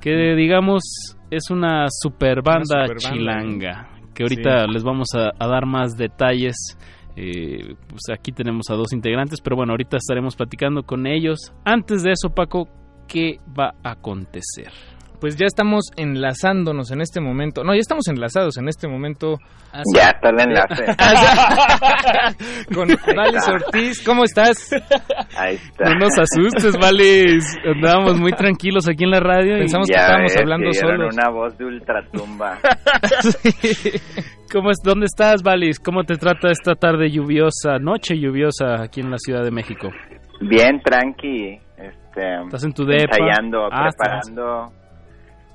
que digamos es una super banda, super banda chilanga, que ahorita sí. les vamos a, a, dar más detalles. Eh, pues aquí tenemos a dos integrantes, pero bueno, ahorita estaremos platicando con ellos. Antes de eso, Paco, ¿qué va a acontecer? Pues ya estamos enlazándonos en este momento. No, ya estamos enlazados en este momento. Ya está el enlace. Con Valis Ortiz. ¿Cómo estás? Ahí está. No nos asustes, Valis. Andábamos muy tranquilos aquí en la radio. Y... Pensamos ya que estábamos ves, hablando solos. una voz de ultratumba. sí. ¿Cómo es, ¿Dónde estás, Valis? ¿Cómo te trata esta tarde lluviosa, noche lluviosa aquí en la Ciudad de México? Bien, tranqui. Este, ¿Estás en tu depa? Ensayando, ah, preparando... Estás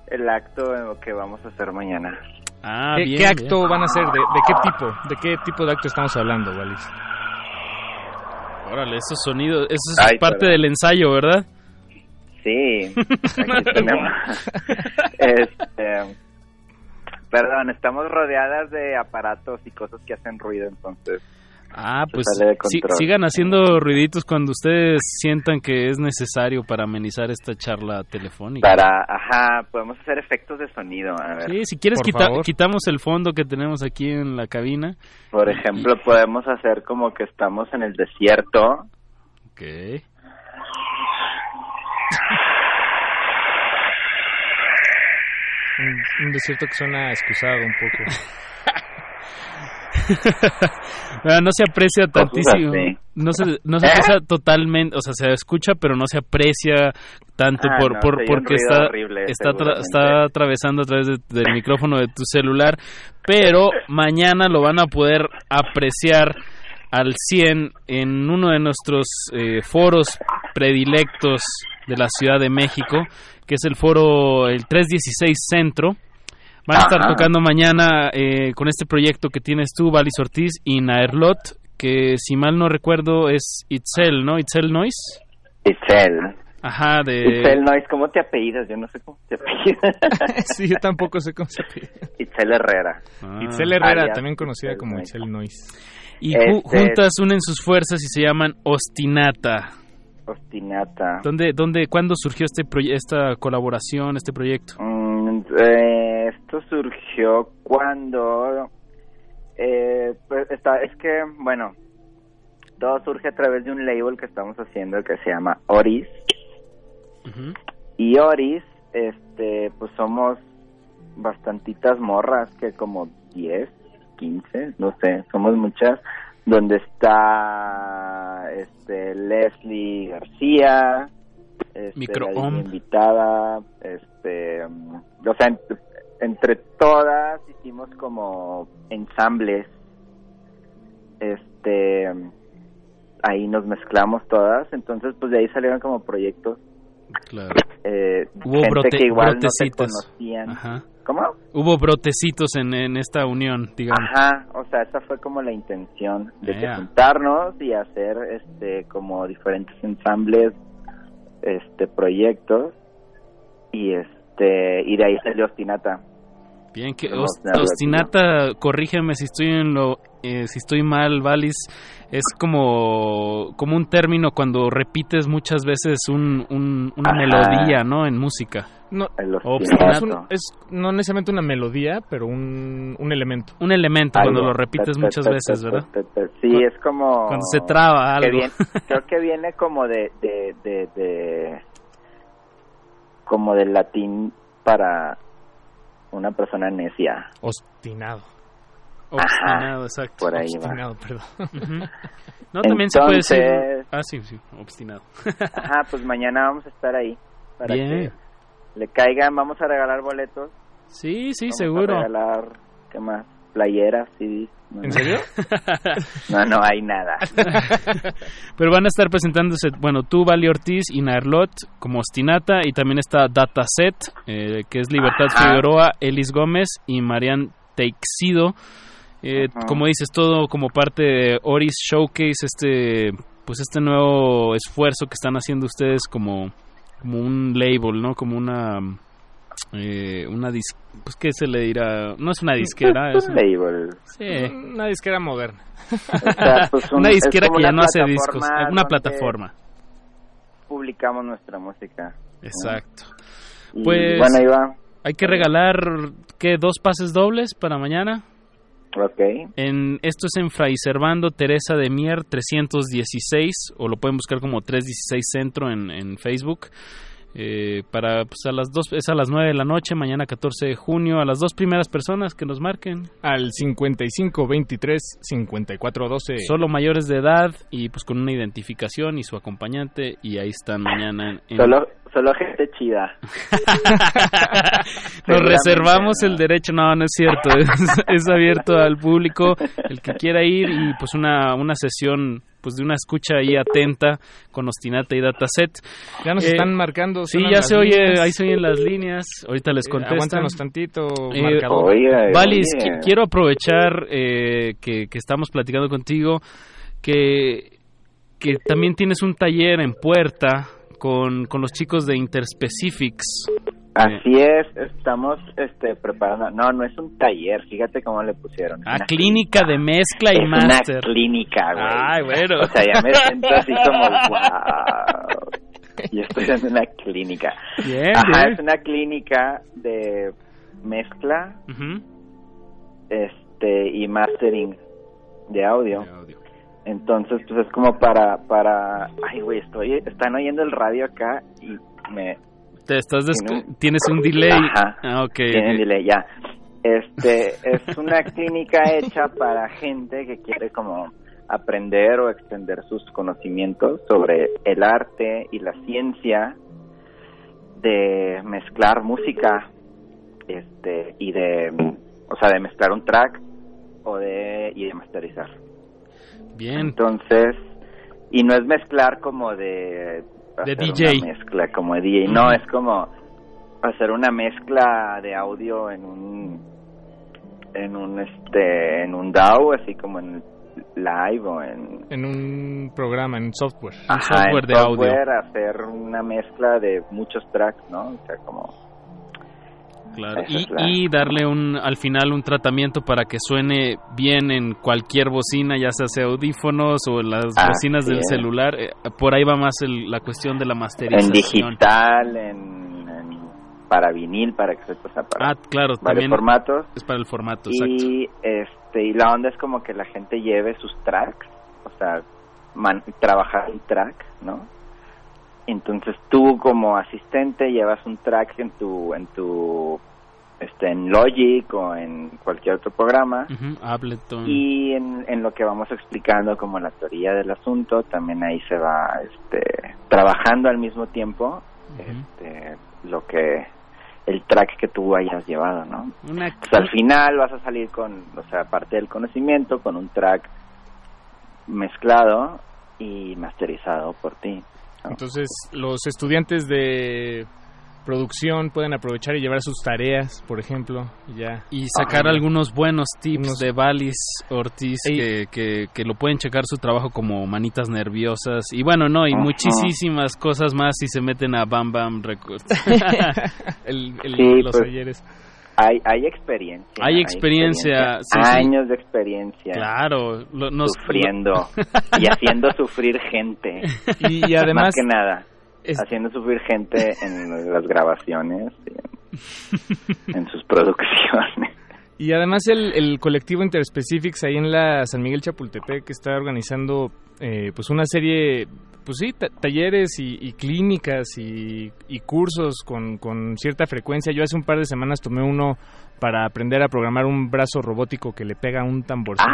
el acto que vamos a hacer mañana. Ah, ¿Qué, bien, qué bien. acto van a hacer? ¿De, de qué tipo? ¿De qué tipo de acto estamos hablando, Valis? Órale, esos sonidos, eso es Ay, parte perdón. del ensayo, ¿verdad? Sí, aquí tenemos. este, perdón, estamos rodeadas de aparatos y cosas que hacen ruido, entonces. Ah, pues sí- sigan haciendo ruiditos cuando ustedes sientan que es necesario para amenizar esta charla telefónica. Para, ajá, podemos hacer efectos de sonido. A ver. Sí, si quieres quita- quitamos el fondo que tenemos aquí en la cabina. Por ejemplo, podemos hacer como que estamos en el desierto. Ok. Un, un desierto que suena excusado un poco. No se aprecia tantísimo. No se, no se aprecia totalmente, o sea, se escucha, pero no se aprecia tanto Ah, por, no, por porque está horrible, está, está atravesando a través de- del micrófono de tu celular, pero mañana lo van a poder apreciar al 100 en uno de nuestros eh, foros predilectos de la Ciudad de México, que es el foro el 316 Centro. Van a estar Ajá. tocando mañana eh, con este proyecto que tienes tú, Valis Ortiz, y Naerlot, que si mal no recuerdo es Itzel, ¿no? Itzel Noise. Itzel. Ajá, de... Itzel Nois, ¿cómo te apellidas? Yo no sé cómo te apellidas. sí, yo tampoco sé cómo se pide. Itzel Herrera. Itzel Herrera, Alias también conocida Itzel como. Itzel Noise. Y ju- Este- juntas unen sus fuerzas y se llaman Ostinata. Ostinata. ¿Dónde, dónde, cuándo surgió este esta colaboración, este proyecto? Mm, eh, esto surgió cuando eh, pues está, es que bueno todo surge a través de un label que estamos haciendo que se llama Oris. Y Oris este pues somos bastantitas morras que como 10 15 no sé somos muchas donde está este Leslie García este, Micro la invitada este mm, o sea en- entre todas hicimos como ensambles este ahí nos mezclamos todas entonces pues de ahí salieron como proyectos Claro. eh, Hubo gente brote- que igual no se conocían Ajá. ¿Cómo? Hubo brotecitos en, en esta unión, digamos. Ajá, o sea, esa fue como la intención de que juntarnos y hacer este como diferentes ensambles, este proyectos y este y de ahí salió Ostinata. Bien, que Ostinata, corrígeme si estoy en lo, eh, si estoy mal, Valis, es como, como un término cuando repites muchas veces un, un- una Ajá. melodía, ¿no? En música. No, El O ostinato. es, un- es no necesariamente una melodía, pero un, un elemento. Un elemento cuando lo repites Te- muchas veces, ¿verdad? Sí, es como Cuando se traba que algo. viene- creo que viene como de, de, de, de como del latín para una persona necia. Obstinado. Obstinado, exacto. Por ahí va. Obstinado, perdón. Ujú. No, también se puede decir... Ah, sí, sí, obstinado. Ajá, pues mañana vamos a estar ahí para Bien. que le caigan, vamos a regalar boletos. Sí, sí, Vamos seguro. A regalar, ¿qué más? Playeras, sí. No, ¿En no. serio? No, no hay nada. Pero van a estar presentándose, bueno, tú, Vali Ortiz y Narlot como Ostinata, y también está Dataset, eh, que es Libertad Ajá. Figueroa, Elis Gómez y Marian Teixido. Eh, como dices, todo como parte de Oris Showcase, este pues este nuevo esfuerzo que están haciendo ustedes como, como un label, ¿no? Como una... Eh, una dis pues qué se le dirá no es una disquera Es es un label. sí Una disquera moderna. O sea, pues un- una disquera que ya no hace discos es una plataforma Publicamos nuestra música. ¿no? Exacto. Y, Pues bueno, ahí va. hay que regalar ¿qué? dos pases dobles para mañana. Ok. En esto es en Fray Servando Teresa de Mier 316 o lo pueden buscar como 316 Centro en, en Facebook. Eh, para pues a las dos es a las 9 de la noche mañana 14 de junio a las dos primeras personas que nos marquen Al 55 23 54 12. solo mayores de edad y pues con una identificación y su acompañante y ahí están mañana en, Solo, solo gente chida. Nos reservamos el derecho, no, no es cierto, es, es, abierto al público, el que quiera ir y pues una, una sesión pues de una escucha ahí atenta con Ostinata y Dataset. Ya nos Eh, están marcando. Sí, ya se oye, líneas. ahí se oyen las líneas, ahorita les Eh, contestan. aguántanos tantito, Eh, marcador. Oye, Valis, quiero aprovechar eh, que, que estamos platicando contigo, que, que también tienes un taller en puerta con, con los chicos de Interspecifics. Así es, estamos este, preparando. No, no es un taller, fíjate cómo le pusieron. Ah, una clínica de mezcla y es máster. una clínica, güey. Ay, bueno. O sea, ya me siento así como, wow. Y estoy en una clínica. Bien, Ajá, bien. es una clínica de mezcla Ujú. este y mastering de audio. Entonces, pues es como para, para, ay, güey, estoy, están oyendo el radio acá y me, Te estás Tiene un- Tienes un delay. Ajá. Ah, ok. tienen ok. delay, ya. Este, es una clínica hecha para gente que quiere como aprender o extender sus conocimientos sobre el arte y la ciencia de mezclar música, este, y de, o sea, de mezclar un track o de, y de masterizar. Bien. Entonces, y no es mezclar como de... De DJ. Una mezcla como de DJ, no, es como hacer una mezcla de audio en un en un este en un DAW así como en live o en En un programa, en software. Ajá, software en de audio. software, hacer una mezcla de muchos tracks no o sea como Claro. Y, es la- y darle un, al final un tratamiento para que suene bien en cualquier bocina, ya sea sea audífonos o en las bocinas del es. celular. eh, por ahí va más el- la cuestión de la en masterización. digital en, en- para vinil para que se sea, para Ah, claro, también formatos es para el formato, exacto. y este y la onda es como que la gente lleve sus tracks o sea man- trabajar un track no entonces tú como asistente llevas un track en tu en tu este en Logic o en cualquier otro programa Ujú, Ableton. y en, en lo que vamos explicando como la teoría del asunto también ahí se va este trabajando al mismo tiempo este lo que el track que tú hayas llevado no Una- pues al final vas a salir con, o sea, aparte del conocimiento, con un track mezclado y masterizado por ti. Entonces, los estudiantes de producción pueden aprovechar y llevar sus tareas, por ejemplo, y ya. y sacar Ajá. algunos buenos tips Unos- de Valis Ortiz que, que, que lo pueden checar su trabajo como manitas nerviosas y bueno no y Ajá. muchísimas cosas más si se meten a Bam Bam Records El- el- Sí, los pues, talleres. Hay, hay experiencia. Hay experiencia, sí. años de experiencia. claro lo- nos- Sufriendo y haciendo sufrir gente. Y, y además, Más que nada. es- Haciendo sufrir gente en las grabaciones, en sus producciones. Y además el, el colectivo Interspecifics ahí en la San Miguel Chapultepec está organizando eh, pues una serie, pues sí, ta- talleres y, y clínicas y, y cursos con, con cierta frecuencia. Yo hace un par de semanas tomé uno para aprender a programar un brazo robótico que le pega un tamborcito.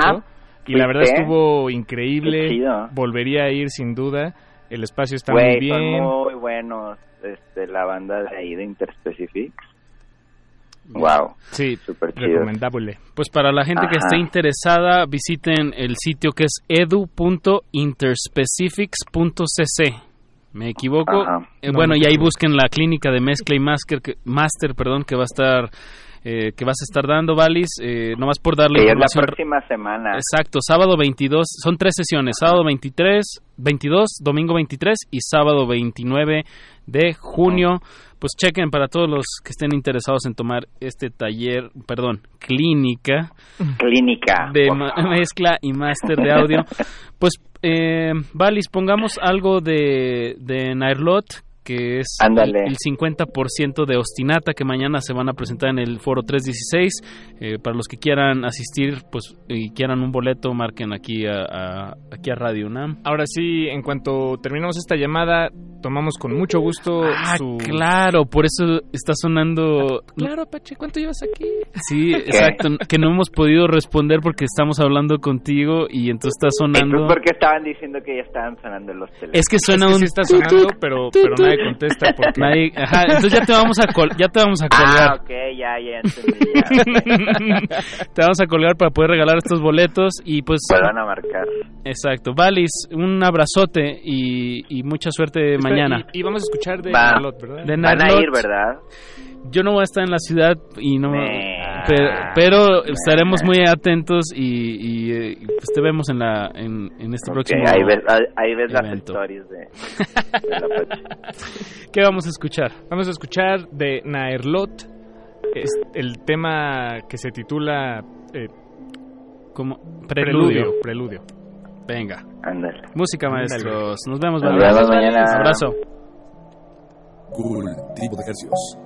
Y la verdad estuvo increíble. Volvería a ir sin duda. El espacio está muy bien. son muy buenos este, la banda de ahí de Interspecifics. Wow. Sí, Súper chido. recomendable. Pues para la gente que esté interesada, visiten el sitio que es edu.interspecifics.cc. ¿Me equivoco? Ajá. Eh, No, bueno, no y ahí busquen la clínica de mezcla y master que, master, perdón, que va a estar eh, que vas a estar dando, Valis, eh, nomás por darle Que es la información. próxima semana. Exacto, sábado 22, son tres sesiones, sábado 23, 22, domingo 23 y sábado 29 de junio. Pues chequen para todos los que estén interesados en tomar este taller, perdón, clínica Clínica. de ma- mezcla y máster de audio. Pues, eh, Valis, pongamos algo de, de Nairlot, que es el, Ándale. el 50% de Ostinata, que mañana se van a presentar en el foro 316. Eh, para los que quieran asistir, pues, y quieran un boleto, marquen aquí a, a- aquí a Radio UNAM. Ahora sí, en cuanto terminemos esta llamada, tomamos con mucho gusto Ah, su... claro, por eso está sonando... Claro, Apache, ¿cuánto llevas aquí? Sí, exacto, que no hemos podido responder porque estamos hablando contigo y entonces está sonando... Entonces, ¿por qué estaban diciendo que ya estaban sonando los teléfonos? Es que suena Es que un... sí está sonando, pero, pero nadie contesta porque... Nadie- ajá, entonces ya te vamos a col- ya te vamos a colgar. Ah, ok, ya, ya entendí. ya. te vamos a colgar para poder regalar estos boletos y pues Vuelvan a marcar. exacto Valis un abrazote y, y mucha suerte Espera, mañana Y, y vamos a escuchar de Va. Narlot, ¿verdad? De Van a ir, ¿verdad? yo no voy a estar en la ciudad y no Nah. Pero, pero estaremos muy atentos y, y, eh, pues te vemos en la en, en este Ok, próximo ahí ves, ahí- ves las stories de, de la. ¿qué vamos a escuchar? Vamos a escuchar de Naerlot es el tema que se titula eh, como Preludio. Preludio. venga Ándale. música maestros nos vemos Nos vemos mañana. abrazo Cultivo de ejercicios.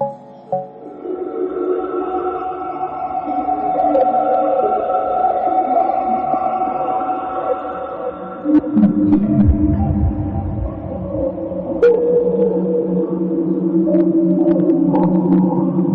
Oh,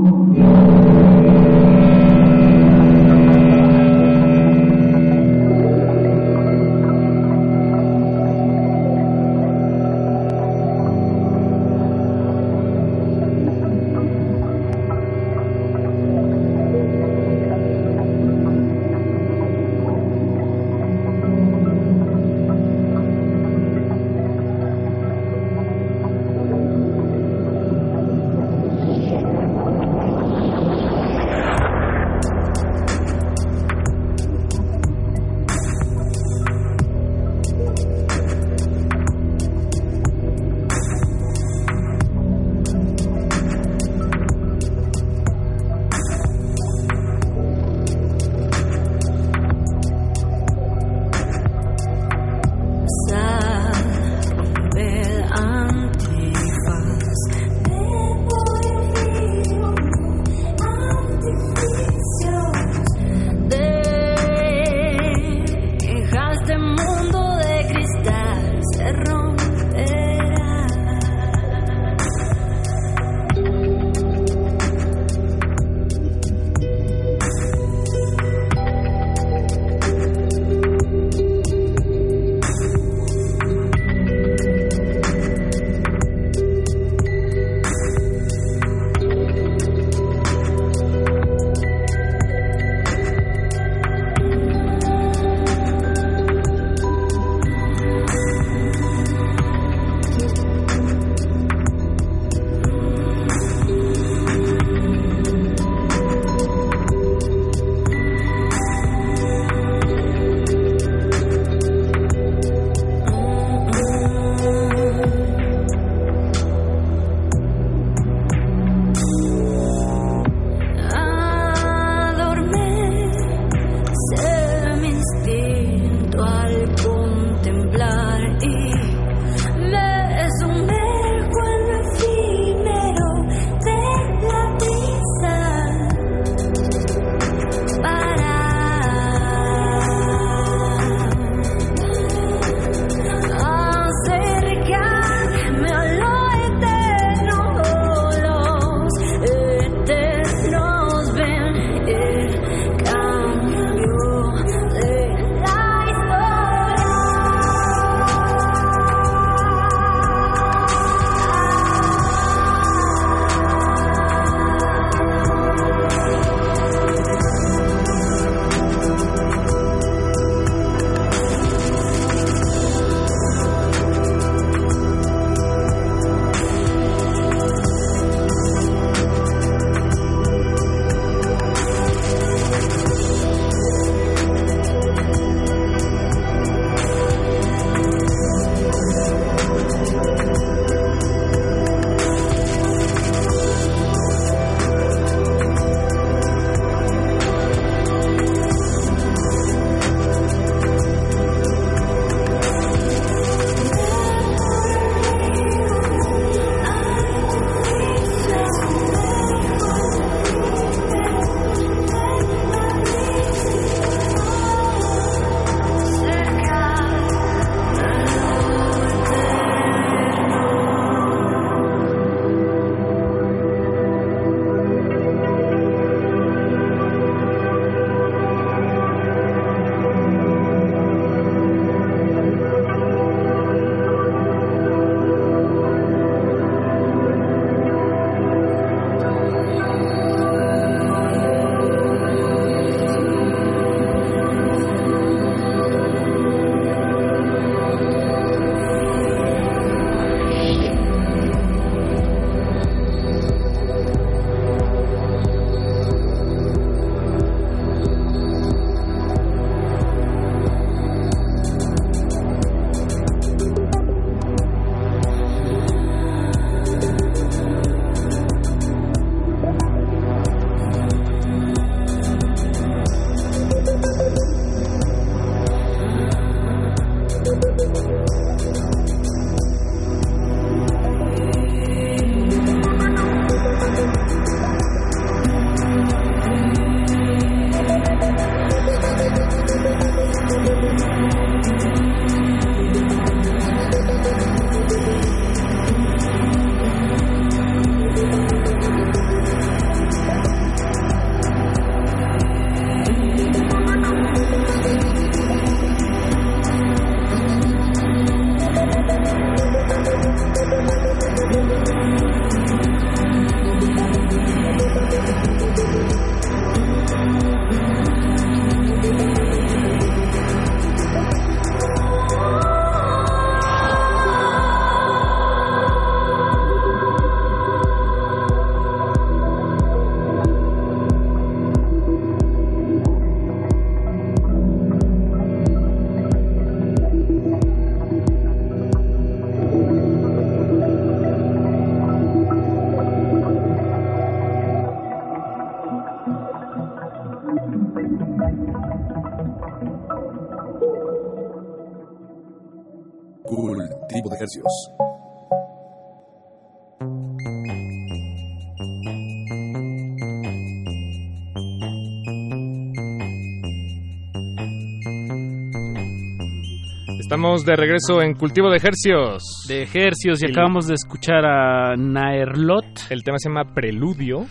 Estamos de regreso en Cultivo de Ejercios. De Ejercios y acabamos de escuchar a Naerlot. El tema se llama Preludio.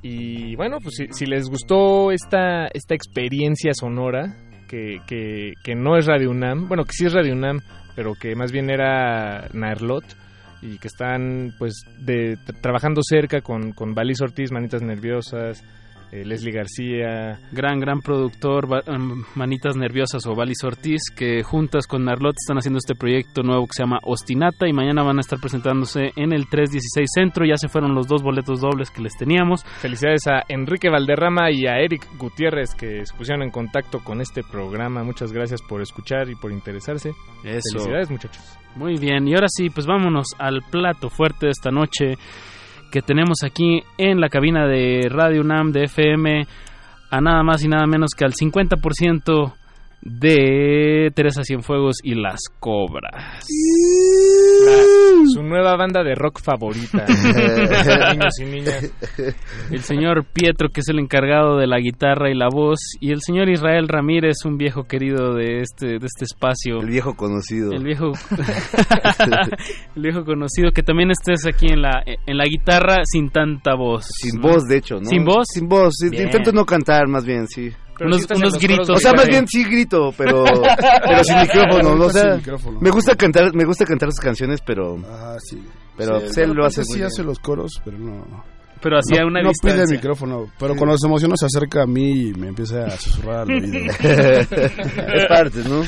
Y bueno, pues si, si les gustó esta, esta experiencia sonora, que, que, que, no es Radio UNAM, bueno, que sí es Radio UNAM, pero que más bien era Naerlot, y que están pues de, trabajando cerca con, con Valis Ortiz, Manitas Nerviosas, eh, Leslie García. Gran, gran productor, um, Manitas Nerviosas o Valis Ortiz, que juntas con Narlot están haciendo este proyecto nuevo que se llama Ostinata y mañana van a estar presentándose en el 316 Centro. Ya se fueron los dos boletos dobles que les teníamos. Felicidades a Enrique Valderrama y a Eric Gutiérrez que se pusieron en contacto con este programa. Muchas gracias por escuchar y por interesarse. Eso. Felicidades, muchachos. Muy bien, y ahora sí, pues vámonos al plato fuerte de esta noche que tenemos aquí en la cabina de Radio UNAM de FM a nada más y nada menos que al 50% de Teresa Cienfuegos y Las Cobras. La, su nueva banda de rock favorita. niños y niñas. El señor Pietro, que es el encargado de la guitarra y la voz, y el señor Israel Ramírez, un viejo querido de este, de este espacio. El viejo conocido. El viejo, el viejo conocido, que también estés aquí en la, en la guitarra sin tanta voz. Sin ¿no? voz, de hecho, ¿no? ¿Sin voz? Sin voz. Bien. Intento no cantar, más bien, sí. Pero unos, unos gritos. O sea, más bien sí grito, pero, pero sin micrófono, ¿no? O sea, micrófono. me gusta cantar, me gusta cantar sus canciones, pero. Ah, sí. Pero sí, pues, él lo hace. Sí, hace los coros, pero no. Pero hacía no, una no distancia. pide el micrófono, pero sí. cuando se emociona se acerca a mí y me empieza a susurrar al oído. es parte, ¿no?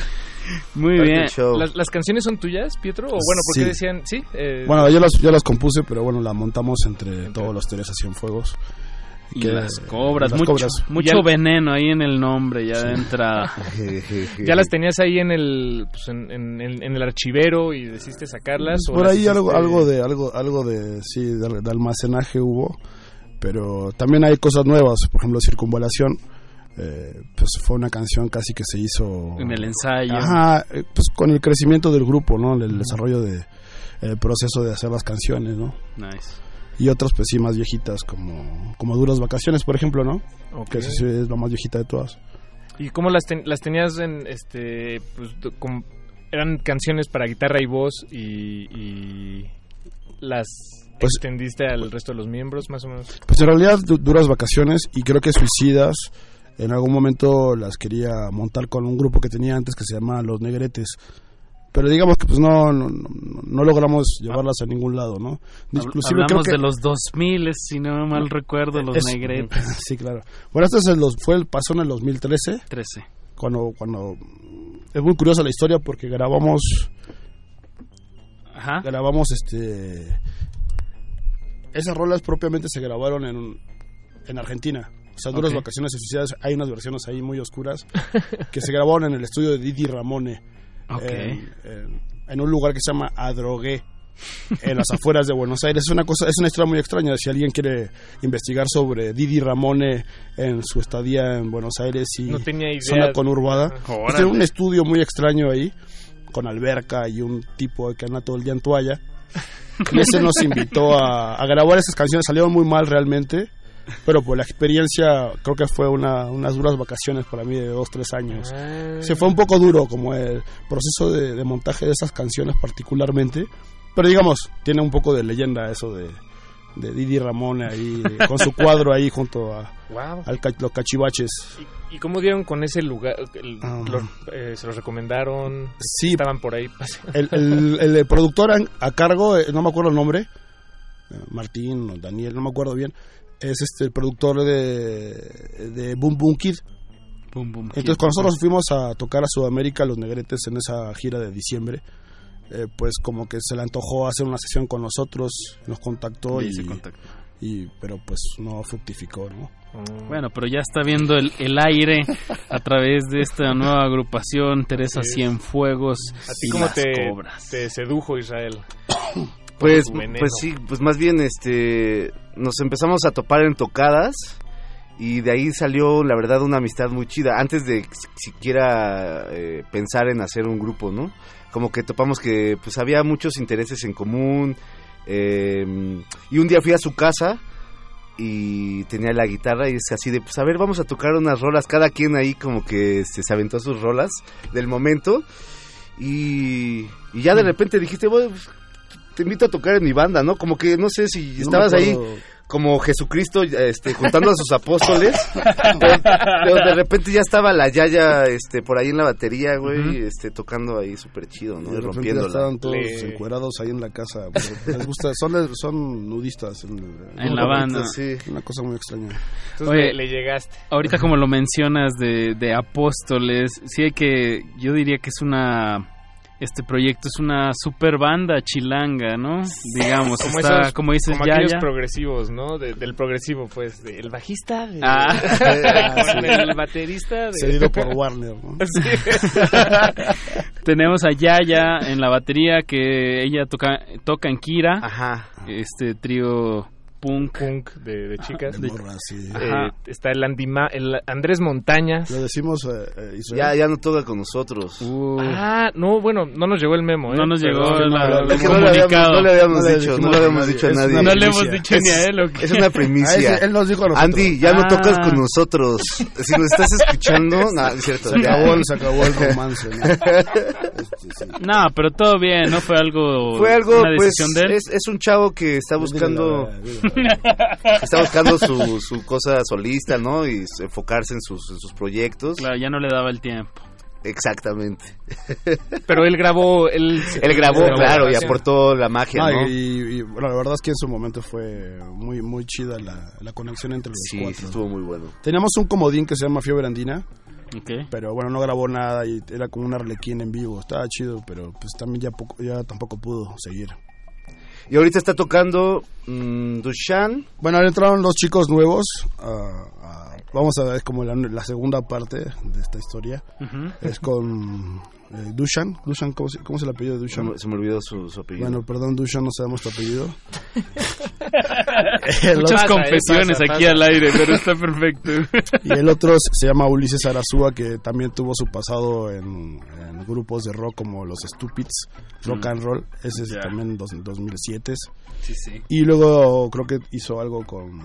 Muy bien. ¿Las, ¿Las, canciones son tuyas, Pietro? O bueno, porque sí. decían, sí. Eh, bueno, yo las, yo las compuse, pero bueno, la montamos entre, entre. todos los Teresa Cienfuegos. Y que, las cobras, las mucho, cobras. mucho veneno ahí en el nombre ya sí. de entrada. ¿Ya las tenías ahí en el pues en, en, en, el archivero y decidiste sacarlas? Por ahí hiciste... algo, algo de algo algo de sí de, de, almacenaje hubo, pero también hay cosas nuevas, por ejemplo, circunvalación. Eh, pues fue una canción casi que se hizo en el ensayo. Ajá, pues con el crecimiento del grupo, ¿no? El, desarrollo de el proceso de hacer las canciones, ¿no? Nice y otras pues sí más viejitas como como duras vacaciones por ejemplo no okay. que sí es la más viejita de todas. Y cómo las ten, las tenías en este pues, con, eran canciones para guitarra y voz y, y las pues, extendiste al resto de los miembros más o menos pues en realidad duras vacaciones y creo que suicidas en algún momento las quería montar con un grupo que tenía antes que se llamaba los negretes pero digamos que pues no no, no logramos llevarlas a ningún lado, ¿no? Inclusive Hablamos creo que de los 2000, si no mal recuerdo, los es, negretes. Sí, claro. Bueno, esto es el, fue el, pasó en el 2013. 13. Cuando, cuando... Es muy curiosa la historia porque grabamos... Ajá. Grabamos este... Esas rolas propiamente se grabaron en, en Argentina. O sea, duras okay. vacaciones suicidas. Hay unas versiones ahí muy oscuras que se grabaron en el estudio de Didi Ramone. Okay. En, en, en, un lugar que se llama Adrogué en las afueras de Buenos Aires. Es una cosa es una historia muy extraña. Si alguien quiere investigar sobre Didi Ramone en su estadía en Buenos Aires y no tenía idea zona conurbada tiene un estudio muy extraño ahí con alberca y un tipo que anda todo el día en toalla. Y ese nos invitó a, a grabar esas canciones. Salieron muy mal realmente pero pues la experiencia creo que fue una, unas duras vacaciones para mí de dos, tres años. Ah. Se fue un poco duro como el proceso de, de, montaje de esas canciones particularmente, pero digamos, tiene un poco de leyenda eso de, de Didi Ramón ahí, con su cuadro ahí junto a wow. al, los cachivaches. ¿Y, ¿Y, cómo dieron con ese lugar? El, lo, eh, ¿Se los recomendaron? Sí. Estaban por ahí. El, el, el, el productor a, a cargo, no me acuerdo el nombre, Martín o Daniel, no me acuerdo bien, es este el productor de, de Boom Boom Kid. Boom, boom Entonces, Kid. cuando nosotros fuimos a tocar a Sudamérica, los negretes, en esa gira de diciembre, eh, pues como que se le antojó hacer una sesión con nosotros, nos contactó y, se contactó. y pero pues no fructificó, ¿no? Bueno, pero ya está viendo el, el aire a través de esta nueva agrupación, Teresa Cienfuegos. ¿A ti cómo te, te sedujo Israel? Pues, pues sí, pues más bien este nos empezamos a topar en tocadas y de ahí salió la verdad una amistad muy chida antes de siquiera eh, pensar en hacer un grupo, ¿no? como que topamos que pues había muchos intereses en común. eh, y un día fui a su casa y tenía la guitarra y es así de, pues a ver, vamos a tocar unas rolas. Cada quien ahí como que este, se aventó sus rolas del momento. Y, y ya de repente dijiste, bueno, pues, te invito a tocar en mi banda, ¿no? Como que no sé si estabas ahí como Jesucristo este, juntando a sus apóstoles, pero, pero de repente ya estaba la Yaya este, por ahí en la batería, güey, este, tocando ahí súper chido, Y ¿no? de Y repente ya rompiéndola. estaban todos Le- encuerados ahí en la casa. les gusta, son, son nudistas. En, En la banda. Sí. Una cosa muy extraña. Oye, le llegaste. Ahorita como lo mencionas de, de apóstoles, sí hay que, yo diría que es una, este proyecto es una super banda chilanga, ¿no? Digamos, como está, esos- como dices, como ya, aquellos ya. progresivos, ¿no? De- del progresivo, pues, de- el bajista, de- Ah. el baterista, de- Cedido por Warner, ¿no? Sí. Tenemos a Yaya en la batería que ella toca toca en Kira. Ajá. Este trío punk punk de, de chicas. De morras, sí. Eh, está el, Andy Ma- el Andrés Montañas. Lo decimos eh, Israel. Ya, ya no toca con nosotros. Ah, no, bueno, no nos llegó el memo, ¿eh? No nos llegó Perdón. la- Es que no le habíamos, no le habíamos No dicho, no le a habíamos nadie. dicho a nadie. una No le hemos primicia. dicho ni a él, ¿o qué? Es una Ah, primicia. ese- él nos dijo a nosotros. Andy, ya no Ah. tocas con nosotros. Si nos estás escuchando, no, es cierto. Se ya. acabó, el- se acabó el romance. ¿no? Este, sí. No, pero todo bien, no fue algo Fue algo, una pues, decisión de él. es, es un chavo que está buscando, está buscando su, su cosa solista, ¿no? Y enfocarse en sus, en sus proyectos. Claro, ya no le daba el tiempo. Exactamente. Pero él grabó, él, Él grabó, grabó claro, y aportó la magia, Ah, ¿no? y, y, bueno, la verdad es que en su momento fue muy muy chida la, la conexión entre los Sí, cuatro. sí, estuvo muy bueno. Teníamos un comodín que se llama Fiebre Andina, Ok. pero bueno, no grabó nada y era como un arlequín en vivo. Estaba chido, pero pues también ya, poco, ya tampoco pudo seguir. Y ahorita está tocando mm, Dushan. Bueno, ahora entraron dos chicos nuevos. ah, ah, vamos a ver como la, la segunda parte de esta historia. Es con eh, Dushan. Dushan ¿cómo, se, ¿Cómo es el apellido de Se Dushan? me, se me olvidó su, su apellido. Bueno, perdón, Dushan, no sabemos tu apellido. Muchas pasa, confesiones pasa, aquí pasa. al aire, pero está perfecto. Y el otro se llama Ulises Arazúa, que también tuvo su pasado en, en grupos de rock como los Stupids, Rock Mm. and Roll. Ese es Ya. también en dos- 2007. Sí, sí. Y luego creo que hizo algo con...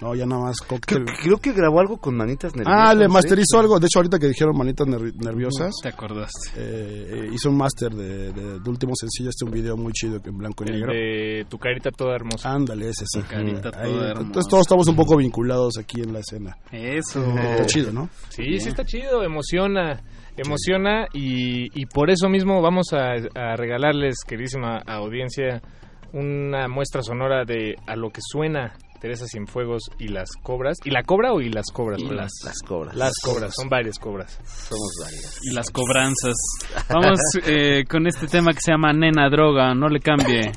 No, ya nada más Cocktail. Creo, creo que grabó algo con Manitas Nerviosas. Ah, le ¿eh? masterizó algo. De hecho, ahorita que dijeron Manitas Nervi- Nerviosas, Te acordaste. eh, eh, hizo un máster de, de, de último sencillo. Este un video muy chido en blanco y El negro. de tu carita toda hermosa. Ándale, ese sí. carita Ahí, toda hermosa. entonces todos estamos un poco vinculados aquí en la escena. Eso. Está chido, ¿no? Sí, sí está chido, emociona, emociona y, y por eso mismo vamos a, a regalarles, queridísima audiencia, una muestra sonora de a lo que suena Teresa Cienfuegos y las cobras. ¿Y la cobra o y las cobras? Y las- Las cobras. Las cobras, son varias cobras. Somos varias. Y las cobranzas. Vamos eh, con este tema que se llama Nena Droga, no le cambie.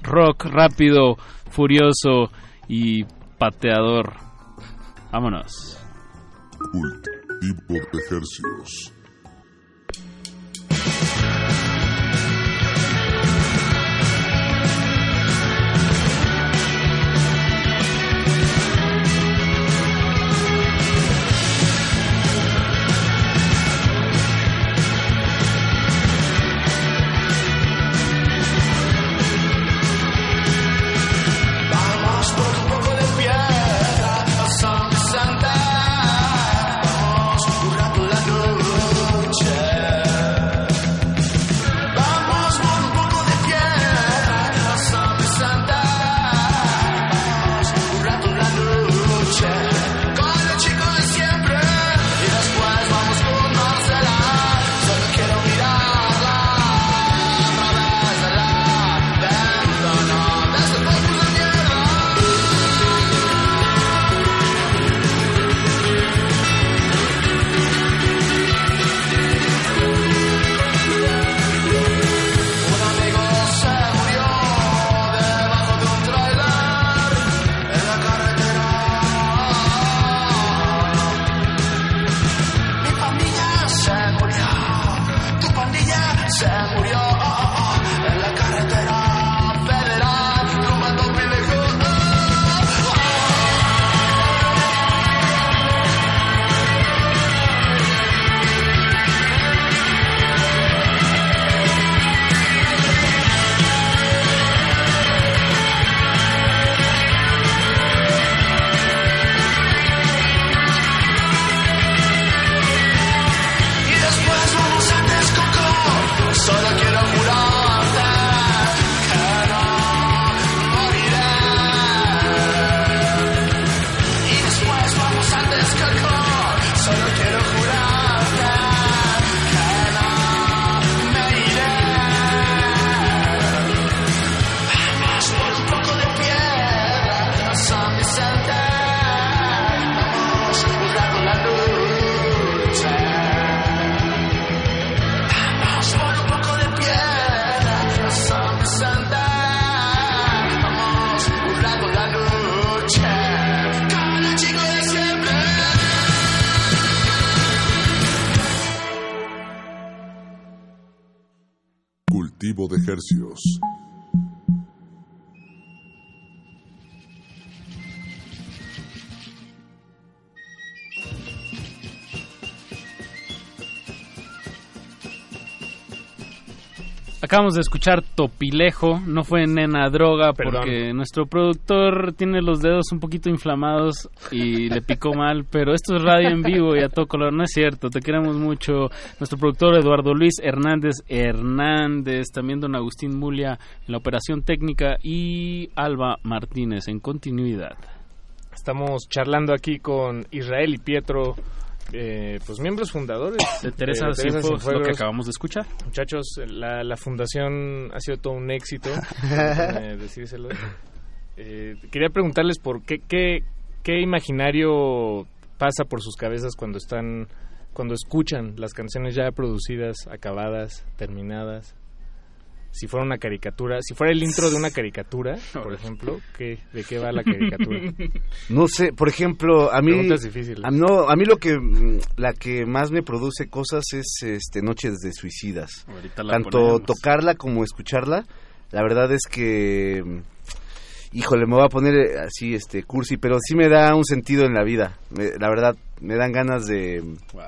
Rock rápido, furioso y pateador. Vámonos. Cultivo de ejercicios. Acabamos de escuchar Topilejo, no fue Nena Droga porque nuestro productor tiene los dedos un poquito inflamados y le picó mal, pero esto es radio en vivo y a todo color, no es cierto, te queremos mucho. Nuestro productor Eduardo Luis Hernández Hernández, también don Agustín Mulia en la operación técnica y Alba Martínez en continuidad. Estamos charlando aquí con Israel y Pietro eh, pues miembros fundadores de Teresa, de Teresa Cienfuegos, Cienfuegos. lo que acabamos de escuchar. Muchachos, la, la fundación ha sido todo un éxito, decírselo. Eh, quería preguntarles por qué, qué, qué imaginario pasa por sus cabezas cuando están, cuando escuchan las canciones ya producidas, acabadas, terminadas. Si fuera una caricatura, si fuera el intro de una caricatura, por ejemplo, ¿qué, ¿de qué va la caricatura? No sé, por ejemplo, a mí Preguntas difíciles. A, no, a mí lo que mm, la que más me produce cosas es este Noches de suicidas. Ahorita la Tanto ponemos. tocarla como escucharla, la verdad es que mm, híjole, me voy a poner eh, así este cursi, pero sí me da un sentido en la vida. Me- la verdad me dan ganas de pues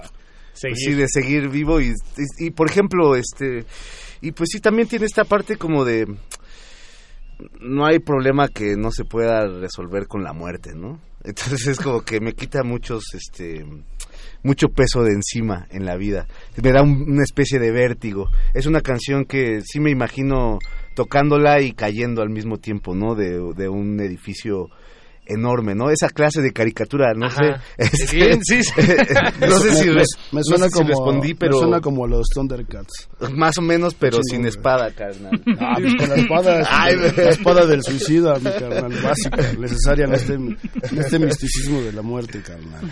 Seguir. sí, de seguir vivo y, y, y, por ejemplo, este y pues sí también tiene esta parte como de no hay problema que no se pueda resolver con la muerte, ¿no? Entonces es como que me quita muchos, este, mucho peso de encima en la vida. Me da un- una especie de vértigo. Es una canción que sí me imagino tocándola y cayendo al mismo tiempo, ¿no? De, de un edificio enorme, ¿no? Esa clase de caricatura, no Ajá. sé. Este, Bien, sí, sí. no sé si, me, re- me no suena sé si como respondí, pero me suena como los Thundercats. más o menos, pero sin espada, carnal. Ah, pues con la espada, Ay, la espada del suicida, mi carnal, básica, necesaria en este, en este misticismo de la muerte, carnal.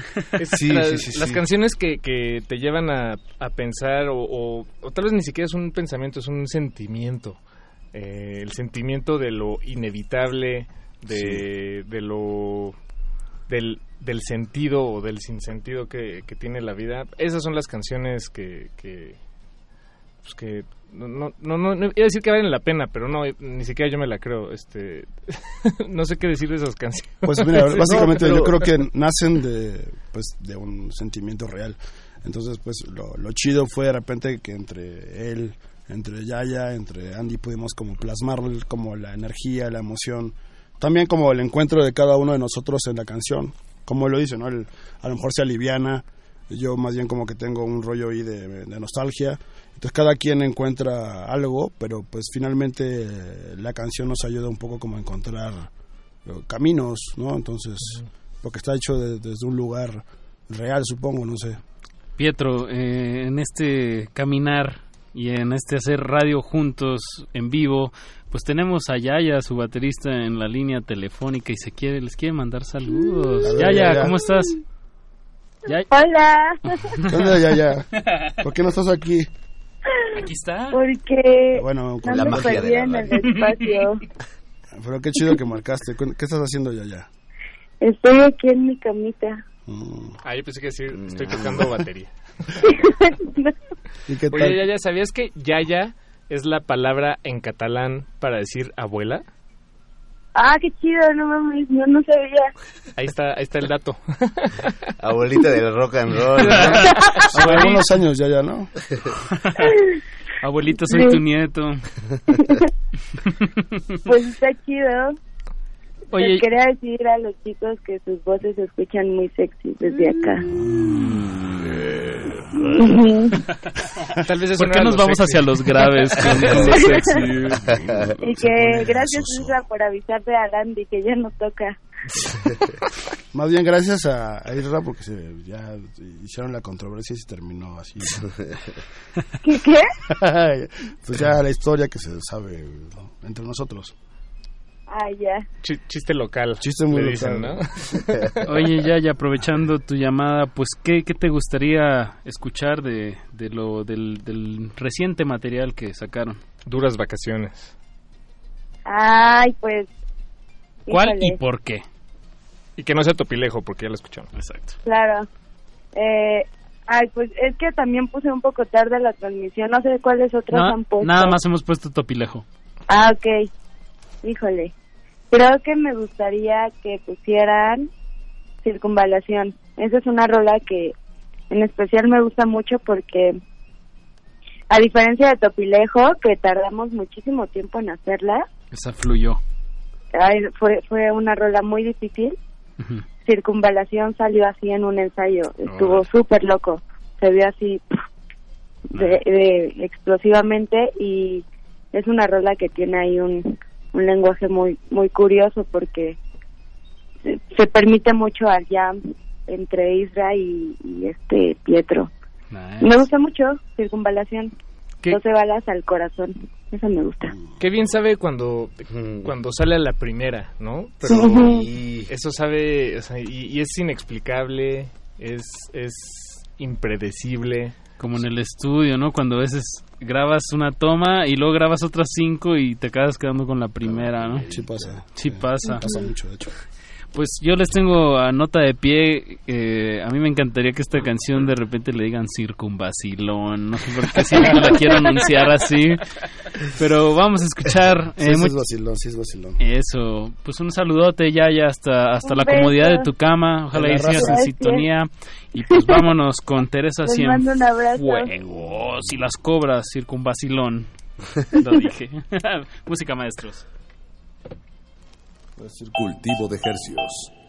Sí, sí, sí, las sí. canciones que, que te llevan a, a pensar o, o, o tal vez ni siquiera es un pensamiento, es un sentimiento. Eh, el sentimiento de lo inevitable, de, de lo... Del, del sentido o del sinsentido que, que tiene la vida. Esas son las canciones que... que pues que no, no, no, no, no- iba a decir que valen la pena, pero no, ni siquiera yo me la creo. Este, no sé qué decir de esas canciones. Pues mira, No, básicamente pero- yo creo que nacen de, pues, de un sentimiento real. Entonces, pues lo, lo chido fue de repente que entre él, entre Yaya, entre Andy pudimos como plasmar como la energía, la emoción, también como el encuentro de cada uno de nosotros en la canción. Como lo dice, ¿no? El- a lo mejor se aliviana, yo más bien como que tengo un rollo ahí de, de nostalgia. Entonces cada quien encuentra algo, pero pues finalmente la canción nos ayuda un poco como a encontrar eh, caminos, ¿no? Entonces, porque está hecho de- desde un lugar real, supongo, no sé. Pietro, eh, en este caminar y en este hacer radio juntos en vivo, pues tenemos a Yaya, su baterista, en la línea telefónica y se quiere, les quiere mandar saludos. Ver, Yaya, Yaya. ¿cómo estás? Yaya. Hola. ¿Qué onda, Yaya? ¿Por qué no estás aquí? Aquí está. Porque Bueno, con no la me magia de perdí la en el espacio. Pero qué chido que marcaste. ¿Qué qué estás haciendo, Yaya? Estoy aquí en mi camita. Ah, yo pensé que decir, estoy tocando batería. ¿Y qué tal? Oye, Yaya, ¿sabías que Yaya es la palabra en catalán para decir abuela? Ah, qué chido, no mames, no, no sabía. Ahí está, ahí está el dato. Abuelita del rock and roll. Hace algunos años, Yaya, ¿no? Abuelita, soy Sí. tu nieto. Pues está chido. Oye. Les quería decir a los chicos que sus voces se escuchan muy sexy desde acá. Ujú. Tal vez es ¿Por qué nos vamos sexy. hacia los graves y que gracias Isra por avisarte a Randy que ya nos toca. Más bien gracias a, a Isra porque se, ya hicieron la controversia y se terminó así. ¿Qué qué? pues ya la historia que se sabe ¿no? entre nosotros. Ah, ya. Chi- chiste local. Chiste muy local. dicen, ¿no? Oye, Yaya, aprovechando tu llamada, pues, ¿qué, qué te gustaría escuchar de, de lo del, del reciente material que sacaron? Duras vacaciones. Ay, pues. ¿Cuál híjole, y por qué? Y que no sea topilejo, porque ya lo escuchamos. Exacto. Claro. Eh, Ay, pues es que también puse un poco tarde la transmisión. No sé cuáles otras No, han puesto. nada más hemos puesto Topilejo. Ah, ok. Híjole. Creo que me gustaría que pusieran Circunvalación. Esa es una rola que en especial me gusta mucho porque a diferencia de Topilejo, que tardamos muchísimo tiempo en hacerla, Esa fluyó. ay, fue, fue una rola muy difícil. Circunvalación salió así en un ensayo. Estuvo súper loco. Se vio así de, de- explosivamente y es una rola que tiene ahí un, un lenguaje muy muy curioso porque se, se permite mucho al jam entre Isra y, y este Pietro. Me gusta mucho Circunvalación. ¿Qué? 12 balas al corazón. Esa me gusta. Qué bien sabe cuando, cuando sale a la primera, ¿no? Pero y eso sabe, o sea, y, y es inexplicable, es, es impredecible. Como en el estudio, ¿no? Cuando a veces grabas una toma y luego grabas otras cinco y te quedas quedando con la primera, ¿no? Sí pasa. Sí pasa. Pasa mucho, de hecho. Pues yo les tengo a nota de pie. eh, a mí me encantaría que esta canción de repente le digan circunvacilón. No sé por qué siempre la quiero anunciar así. Pero vamos a escuchar. Sí, eh, sí muy- es vacilón, sí es vacilón. Eso. Pues un saludote ya, ya hasta, hasta Un la comodidad de tu cama. Ojalá y sigas en sintonía. Y pues vámonos con Teresa Cienfuegos mando un abrazo. y las cobras circunvacilón. Lo dije. Música maestros. Cultivo de hercios.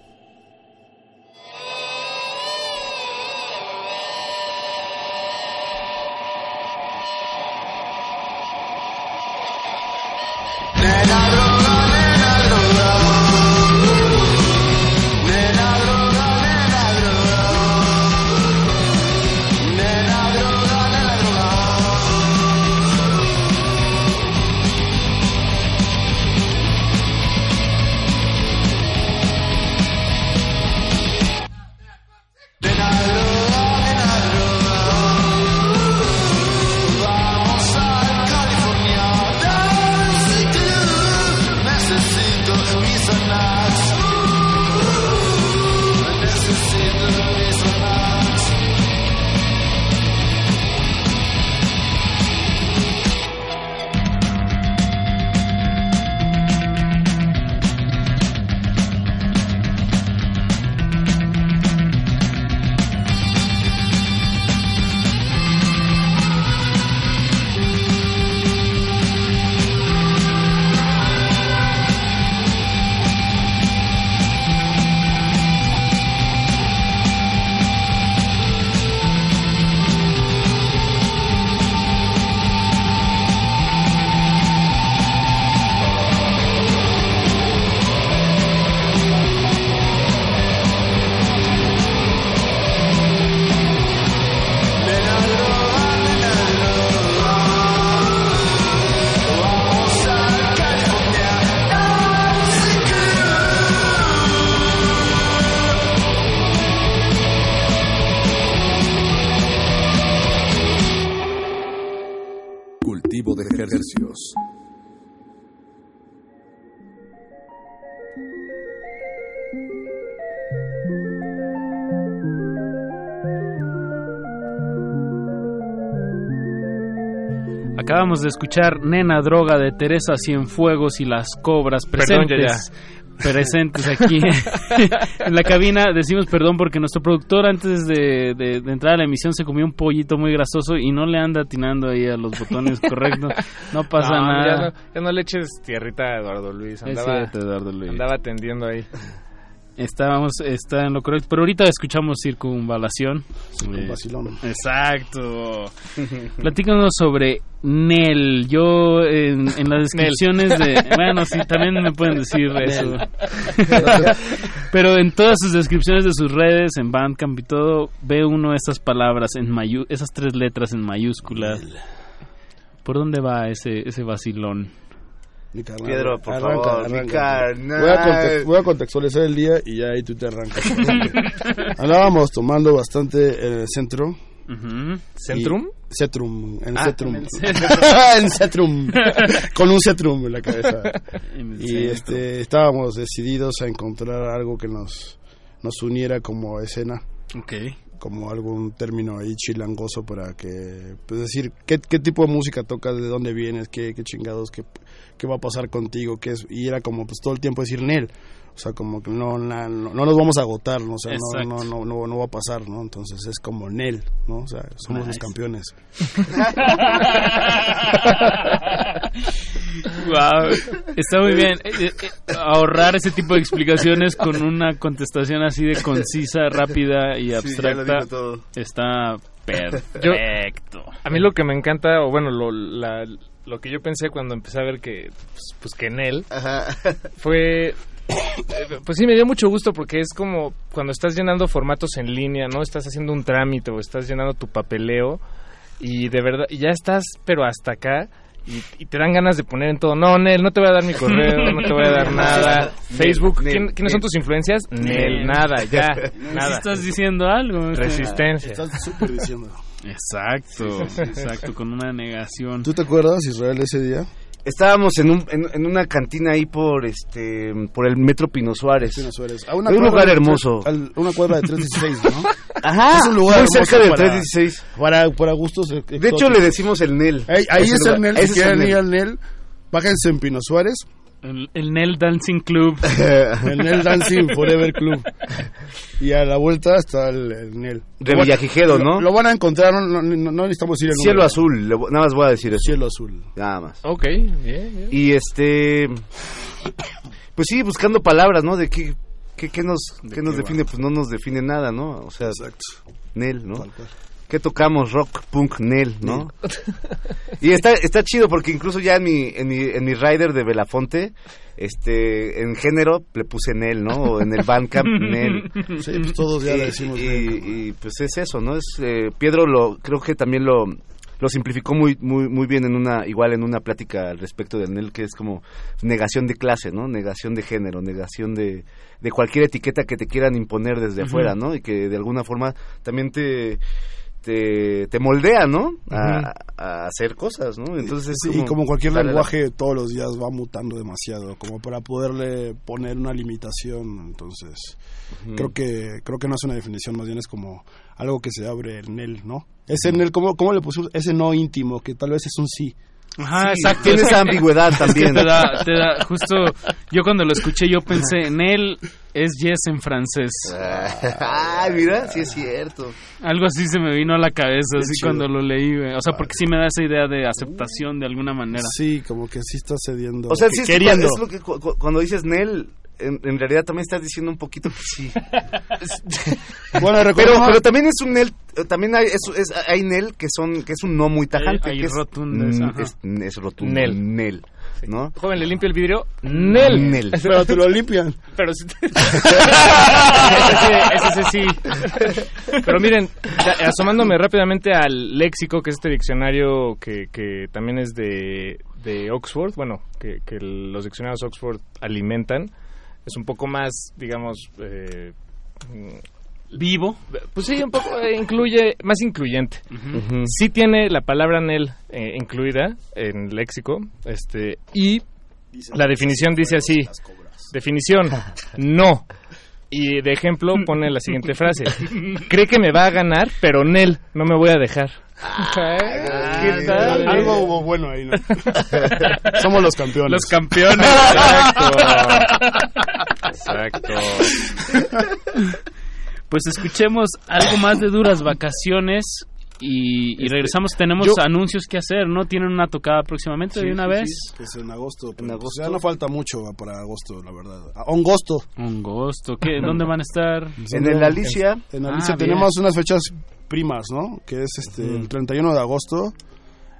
Acabamos de escuchar Nena Droga de Teresa Cienfuegos y las Cobras Perdón, presentes. presentes aquí en la cabina. Decimos perdón porque nuestro productor antes de, de- de entrar a la emisión se comió un pollito muy grasoso y no le anda atinando ahí a los botones correctos. No pasa No, nada. Ya no, ya no le eches tierrita a Eduardo Luis. Andaba, cierto, Eduardo Luis. andaba atendiendo ahí. Estábamos, está en lo correcto, pero ahorita escuchamos circunvalación. Circunvacilón. Eh, Exacto. Platícanos sobre Nel. Yo en, en las descripciones de... Bueno, sí, también me pueden decir eso. Pero en todas sus descripciones de sus redes, en Bandcamp y todo, ve uno estas palabras en mayu esas tres letras en mayúsculas. ¿Por dónde va ese, ese vacilón? Mi carnal, Pedro, por arranca, favor, mi arranca. carnal. Voy a, voy a contextualizar el día y ya ahí tú te arrancas. Andábamos tomando bastante en el centro. ¿Centrum? Y- Centrum, en Ah, Centrum. en el centro. en Centrum. Con un Centrum en la cabeza. En y este estábamos decididos a encontrar algo que nos, nos uniera como escena. Ok. Como algún término ahí chilangoso para que, pues decir, ¿qué, qué tipo de música tocas, de dónde vienes, qué, qué chingados, qué, qué va a pasar contigo, qué es, y era como pues todo el tiempo decir Nel, o sea, como que no, na- no, no nos vamos a agotar, ¿no? o sea, no, no, no, no, no va a pasar, ¿no? Entonces es como Nel, ¿no? O sea, somos los Nice. campeones. Wow, está muy bien. Eh, eh, ahorrar ese tipo de explicaciones con una contestación así de concisa, rápida y Sí, ya lo abstracta todo. está Yo- perfecto. a mí lo que me encanta, o bueno, lo, la- lo que yo pensé cuando empecé a ver que, pues, pues que en él, fue... Pues sí, me dio mucho gusto porque es como cuando estás llenando formatos en línea, ¿no? Estás haciendo un trámite o estás llenando tu papeleo y de verdad, y ya estás, pero hasta acá. Y, y te dan ganas de poner en todo, no, Nel, no te voy a dar mi correo, no te voy a dar nada. Facebook, Nel, ¿quién- Nel, ¿quiénes son tus influencias? Nel, nada, ya, nada. Estás diciendo algo. Resistencia. Estás súper diciendo. Exacto, exacto, con una negación. ¿Tú te acuerdas, Israel, ese día? Estábamos en, un, en, en una cantina ahí por este por el Metro Pino Suárez. Pino Suárez. A una un lugar de- hermoso. una cuadra de 316, ¿no? Ajá, es un lugar muy cerca del para- 316. Para, para gustos De hecho, le decimos el Nel. Ahí, ahí es el Nel. Si quieren Nel. ir al Nel, bájense en Pino Suárez. El, el Nel Dancing Club. el Nel Dancing Forever Club. Y a la vuelta está el, el Nel. De lo- ¿no? Lo, van a encontrar, no, no- no- necesitamos ir el Cielo número. azul, le nada más voy a decir eso. Cielo azul. Nada más. Ok, bien, bien. Y este. Pues sí, buscando palabras, ¿no? De qué, qué, qué nos, qué nos define, pues no nos define nada, ¿no? O sea, Nel, ¿no? ¿Qué tocamos? Rock, punk, Nel, ¿no? y está, está chido porque incluso ya en mi, en mi, en mi rider de Belafonte, este, en género le puse Nel, ¿no? O en el Bandcamp, Nel. Sí, pues todos ya y, le decimos y, Nel, y, pues es eso, ¿no? Es, eh, Piedro lo, creo que también lo, lo simplificó muy, muy, muy bien en una, igual en una plática al respecto del NEL, que es como negación de clase, ¿no? Negación de género, negación de, de cualquier etiqueta que te quieran imponer desde afuera, ¿no? Y que de alguna forma también te, te, te moldea, ¿no? A, a hacer cosas, ¿no? Entonces y como cualquier la- lenguaje todos los días va mutando demasiado como para poderle poner una limitación entonces creo que creo que no es una definición más bien es como algo que se abre en él no ese en él cómo, cómo le pusimos ese no íntimo que tal vez es un sí Ajá, Sí, exacto. tiene esa ambigüedad Es que también. te da, te da- justo, yo cuando lo escuché, yo pensé, en él es yes en francés. Ah, mira, sí es cierto. Algo así se me vino a la cabeza, así chido. cuando lo leí. O sea, porque sí me da esa idea de aceptación de alguna manera. sí como que sí está cediendo O sea, que- sí es, queriendo es lo que cu- cu- cuando dices Nel, en, en realidad también estás diciendo un poquito que sí. bueno pero, pero también es un Nel, eh, también hay, es, es- hay Nel que son que es un no muy tajante. Hay- hay que es, rotundas, ajá. es, es rotundo. Nel. Nel. ¿No? Joven, le limpio el vidrio. Nel. Nel. pero te lo limpian Pero sí. ese, sí, ese sí. Pero miren, asomándome rápidamente al léxico, que es este diccionario que, que también es de, de Oxford, bueno, que, que los diccionarios Oxford alimentan, es un poco más, digamos, eh, Vivo. pues sí, un poco eh, incluye, más incluyente. Ujú. Sí tiene la palabra Nel eh, incluida en el léxico, este, y la definición dice así, definición, no. Y de ejemplo pone la siguiente frase, cree que me va a ganar, pero Nel, no me voy a dejar. ¿Qué tal? algo hubo bueno ahí no somos los campeones Los campeones. Exacto. Pues escuchemos algo más de duras vacaciones y, y regresamos. Tenemos yo- anuncios que hacer, ¿no? ¿Tienen una tocada próximamente de una sí, vez? sí, pues en agosto, pero En pues agosto. ya no falta mucho para agosto, la verdad. A agosto. Un gusto. ¿Qué? ¿Dónde van a estar? En el Alicia, En Alicia Ah, tenemos unas fechas primas, ¿no? Que es este Ujú. el 31 de agosto.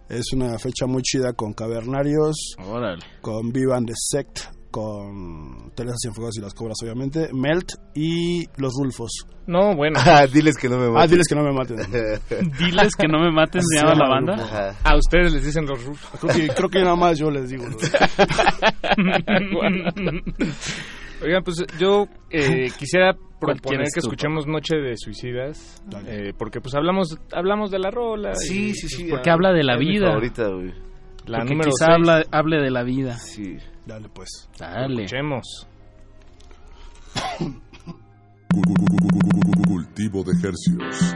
Es una fecha muy chida con Cavernarios, Órale. con Vivan the Sect, con Teresa Cienfuegos y las Cobras, obviamente, Melt y Los Rulfos. No, bueno. Ah, diles que no me Ah, maten. diles que no me maten. Diles que no me maten, se llama la banda. Ajá. A ustedes les dicen los rufos. Creo que, creo que nada más yo les digo. Oigan, pues yo eh, quisiera ¿Cuál proponer que escuchemos Noche de Suicidas, eh, porque pues hablamos hablamos de la rola. Sí, y, sí, sí. Porque ah, habla de la vida. favorita, güey. La Porque número quizá seis. habla, hable de la vida. Sí. Dale pues. Dale. Escuchemos. Cultivo de ejercicios.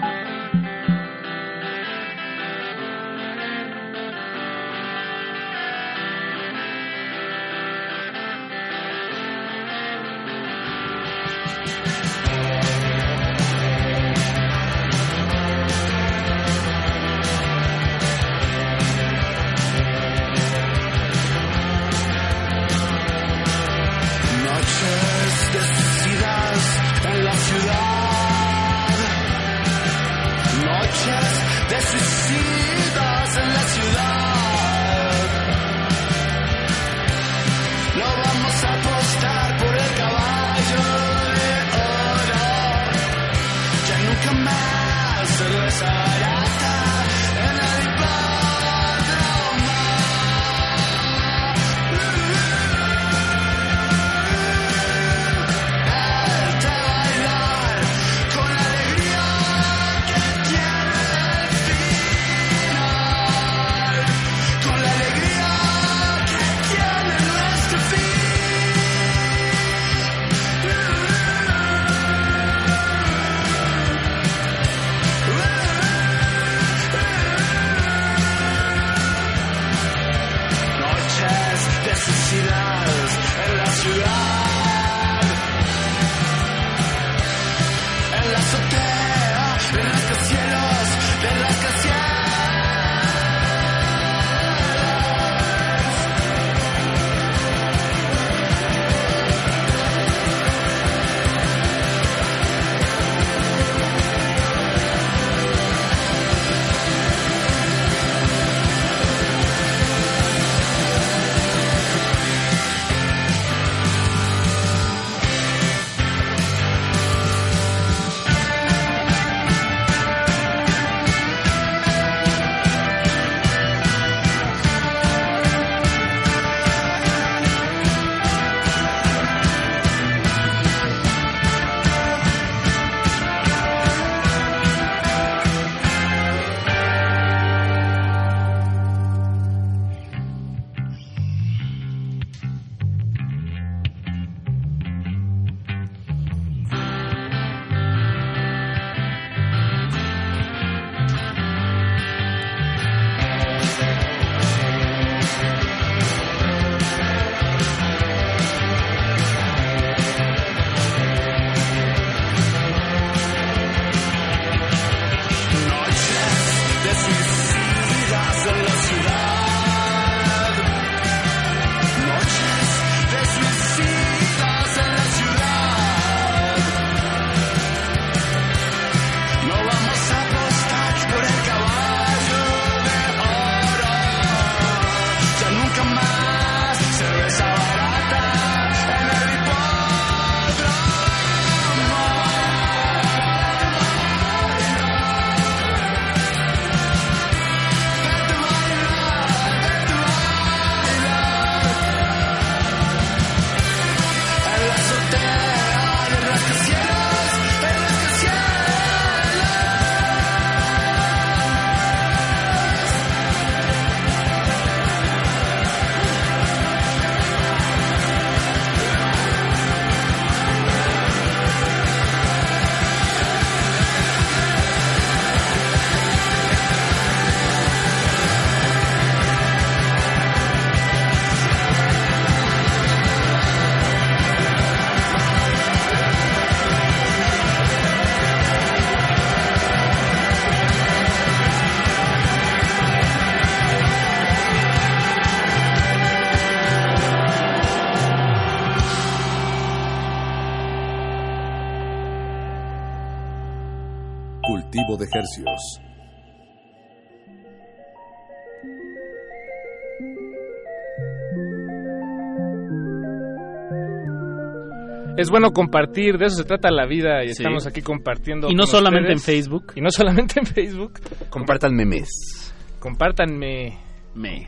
es bueno compartir, de eso se trata la vida y estamos aquí compartiendo. Y no solamente en Facebook. Y no solamente en Facebook. Compartan memes. Compártanme. Mes.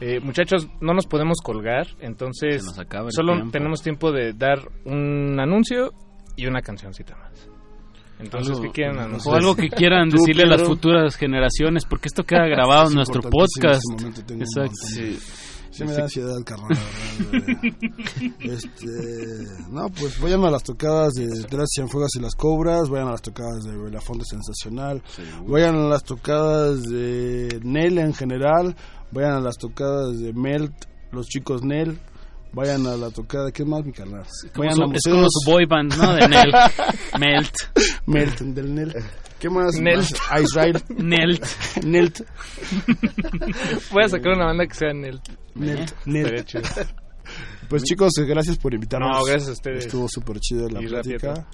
Eh, muchachos, no nos podemos colgar, entonces solo tenemos tiempo de dar un anuncio y una cancioncita más. Entonces, algo, ¿qué quieran? O algo que quieran decirle quiero? a las futuras generaciones, porque esto queda grabado en nuestro podcast. Este en Exacto. Sí. Sí, me da ansiedad, carnal. este, no, pues vayan a las tocadas de Las Cienfuegos y las Cobras, vayan a las tocadas de La Fonte Sensacional, vayan a las tocadas de Nel en general, vayan a las tocadas de Melt, los chicos Nel. Vayan a la tocada, ¿qué más, mi carnal? Vayan a es como su boy band, ¿no? De Nel. Melt. Melt, del Nel. ¿Qué más? Nelt. A Israel. Nelt. Nelt. Voy a sacar una banda que sea Nelt. Nelt. Estaría Nelt. chido. Pues chicos, eh, gracias por invitarnos. No, gracias a ustedes. Estuvo súper chido la Y plática. rápido.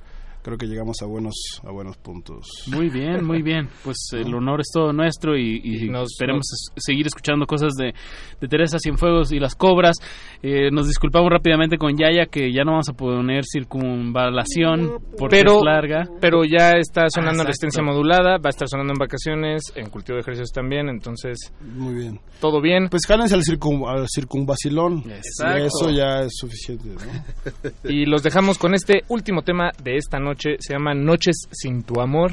Creo que llegamos a buenos a buenos puntos. Muy bien, muy bien. Pues el honor es todo nuestro y, y Nos- esperemos es- seguir escuchando cosas de, de Teresa Cienfuegos y las Cobras. Eh, nos disculpamos rápidamente con Yaya que ya no vamos a poner circunvalación porque pero, es larga. pero ya está sonando Ah, en resistencia modulada, va a estar sonando en vacaciones, en cultivo de ejercicios también, entonces Muy bien. todo bien. Pues jálense al, circun, al circunvacilón. Exacto. Y eso ya es suficiente, ¿no? Y los dejamos con este último tema de esta noche, se llama Noches sin tu amor.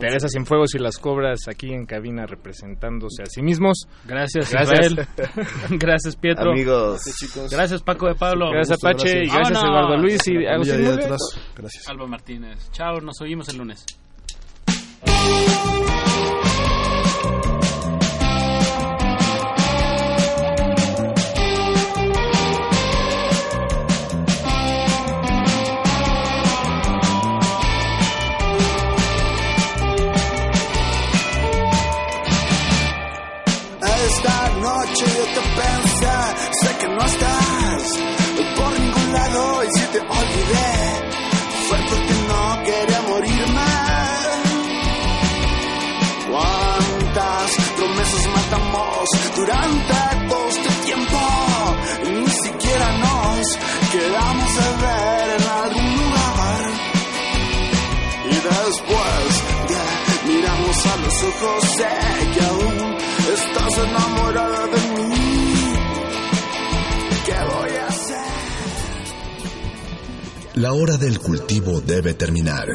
Teresa Cienfuegos y las Cobras aquí en cabina representándose a sí mismos. Gracias, Gracias. Israel. gracias, Pietro. Amigos. Gracias, Paco de Pablo. Gracias, Apache, y gracias, Vámonos. Eduardo Luis y Agustín. Gracias. Alba Martínez. Chao, nos oímos el lunes. La hora del cultivo debe terminar.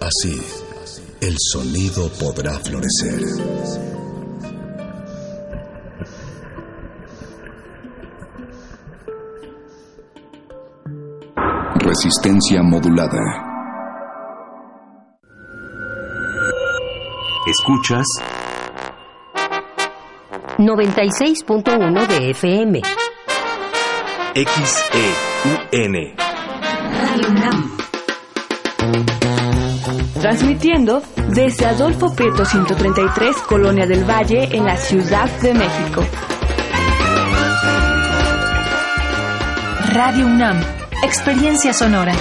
Así, el sonido podrá florecer. Resistencia modulada. Escuchas 96.1 de FM. XEUN. Transmitiendo desde Adolfo Prieto 133, Colonia del Valle, en la Ciudad de México. Radio UNAM. Experiencia sonora.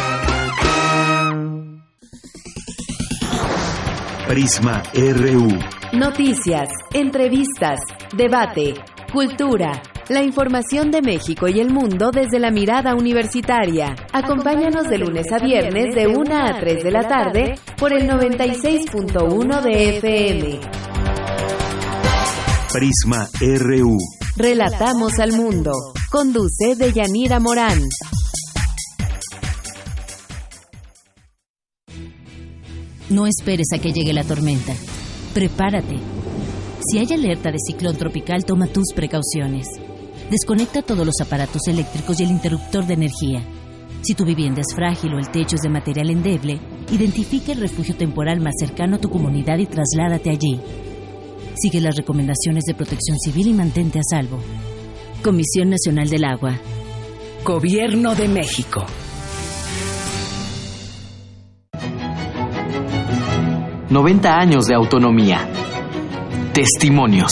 Prisma RU. Noticias, entrevistas, debate, cultura. La información de México y el mundo desde la mirada universitaria. Acompáñanos de lunes a viernes de 1 a 3 de la tarde por el 96.1 de FM. Prisma RU. Relatamos al mundo. Conduce Deyanira Morán. No esperes a que llegue la tormenta. Prepárate. Si hay alerta de ciclón tropical, toma tus precauciones. Desconecta todos los aparatos eléctricos y el interruptor de energía. Si tu vivienda es frágil o el techo es de material endeble, identifica el refugio temporal más cercano a tu comunidad y trasládate allí. Sigue las recomendaciones de protección civil y mantente a salvo. Comisión Nacional del Agua. Gobierno de México. ...90 años de autonomía. Testimonios.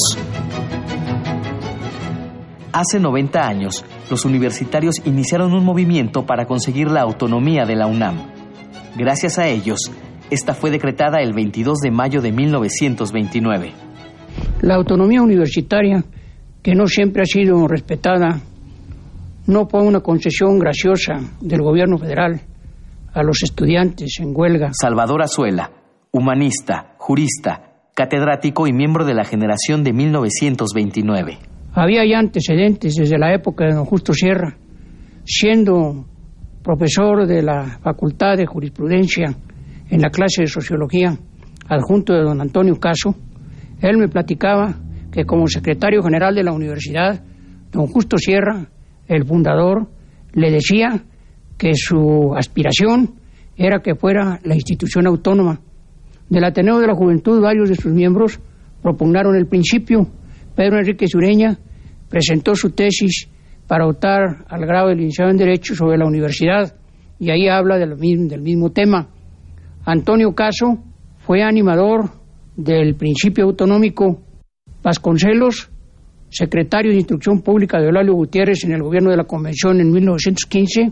Hace 90 años, los universitarios iniciaron un movimiento para conseguir la autonomía de la UNAM. Gracias a ellos, esta fue decretada el 22 de mayo de 1929. La autonomía universitaria, que no siempre ha sido respetada, no fue una concesión graciosa del gobierno federal a los estudiantes en huelga. Salvador Azuela, humanista, jurista, catedrático y miembro de la generación de 1929. Había ya antecedentes desde la época de don Justo Sierra, siendo profesor de la Facultad de Jurisprudencia en la clase de Sociología, adjunto de don Antonio Caso, él me platicaba que como secretario general de la universidad don Justo Sierra, el fundador, le decía que su aspiración era que fuera la institución autónoma. Del Ateneo de la Juventud, varios de sus miembros propugnaron el principio. Pedro Enrique Sureña presentó su tesis para optar al grado de licenciado en Derecho sobre la universidad y ahí habla del mismo, del mismo tema. Antonio Caso fue animador del principio autonómico. Vasconcelos, secretario de Instrucción Pública de Eulalio Gutiérrez en el gobierno de la Convención en 1915,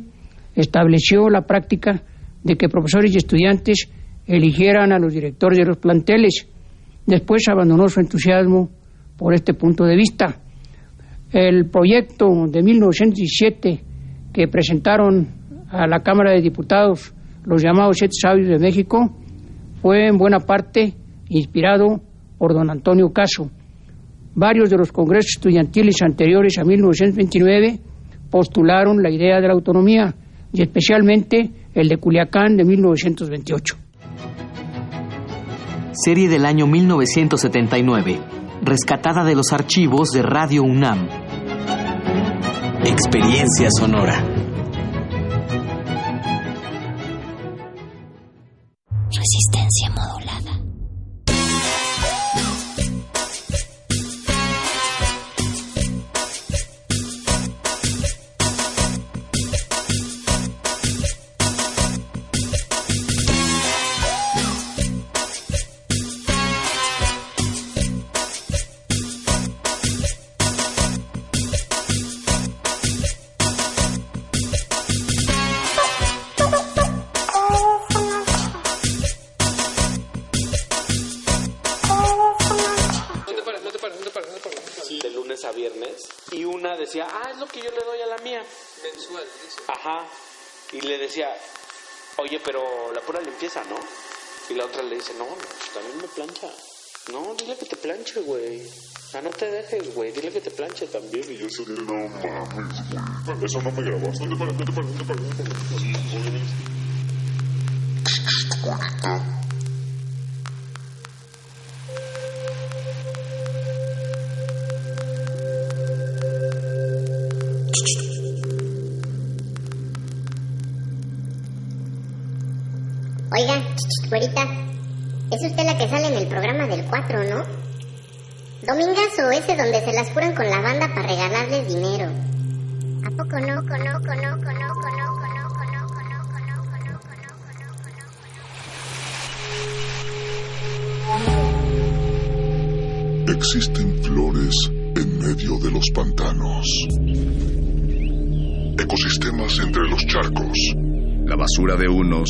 estableció la práctica de que profesores y estudiantes eligieran a los directores de los planteles. Después abandonó su entusiasmo por este punto de vista. El proyecto de 1917 que presentaron a la Cámara de Diputados los llamados siete sabios de México fue en buena parte inspirado por don Antonio Caso. Varios de los congresos estudiantiles anteriores a 1929 postularon la idea de la autonomía y especialmente el de Culiacán de 1928. Serie del año 1979, rescatada de los archivos de Radio UNAM. Experiencia sonora. Resistencia oye, pero la pura limpieza, ¿no? Y la otra le dice, no, no, pues también me plancha. No, dile que te planche, güey. Ah, no te dejes, güey. Dile que te planche también. Y yo soy no mames, güey. Eso no me grabas. ¿Dónde para? ¿Dónde para? ¿Dónde para? Oiga, güerita, es usted la que sale en el programa del 4, ¿no? Domingas o ese donde se las curan con la banda para regalarles dinero. ¿A poco no, no, no, no, no, no, no? Existen flores en medio de los pantanos. Ecosistemas entre los charcos. La basura de unos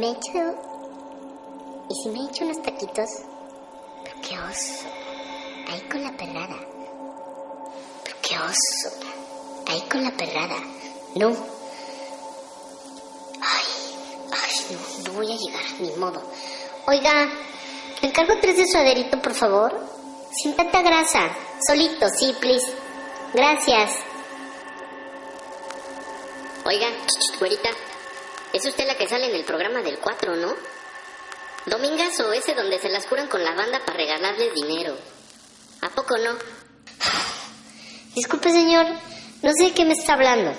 ¿Y si me echo... ¿Y si me echo unos taquitos? Pero qué oso. Ahí con la perrada. Pero qué oso. Ahí con la perrada. No. Ay, ay, no, no voy a llegar, ni modo. Oiga, ¿le encargo tres de suaderito, por favor? Sin tanta grasa. Solito, sí, please. Gracias. Oiga, güerita, es usted la que sale en el programa del 4, ¿no? Domingazo, ese donde se las curan con la banda para regalarles dinero. ¿A poco no? Disculpe, señor, no sé de qué me está hablando.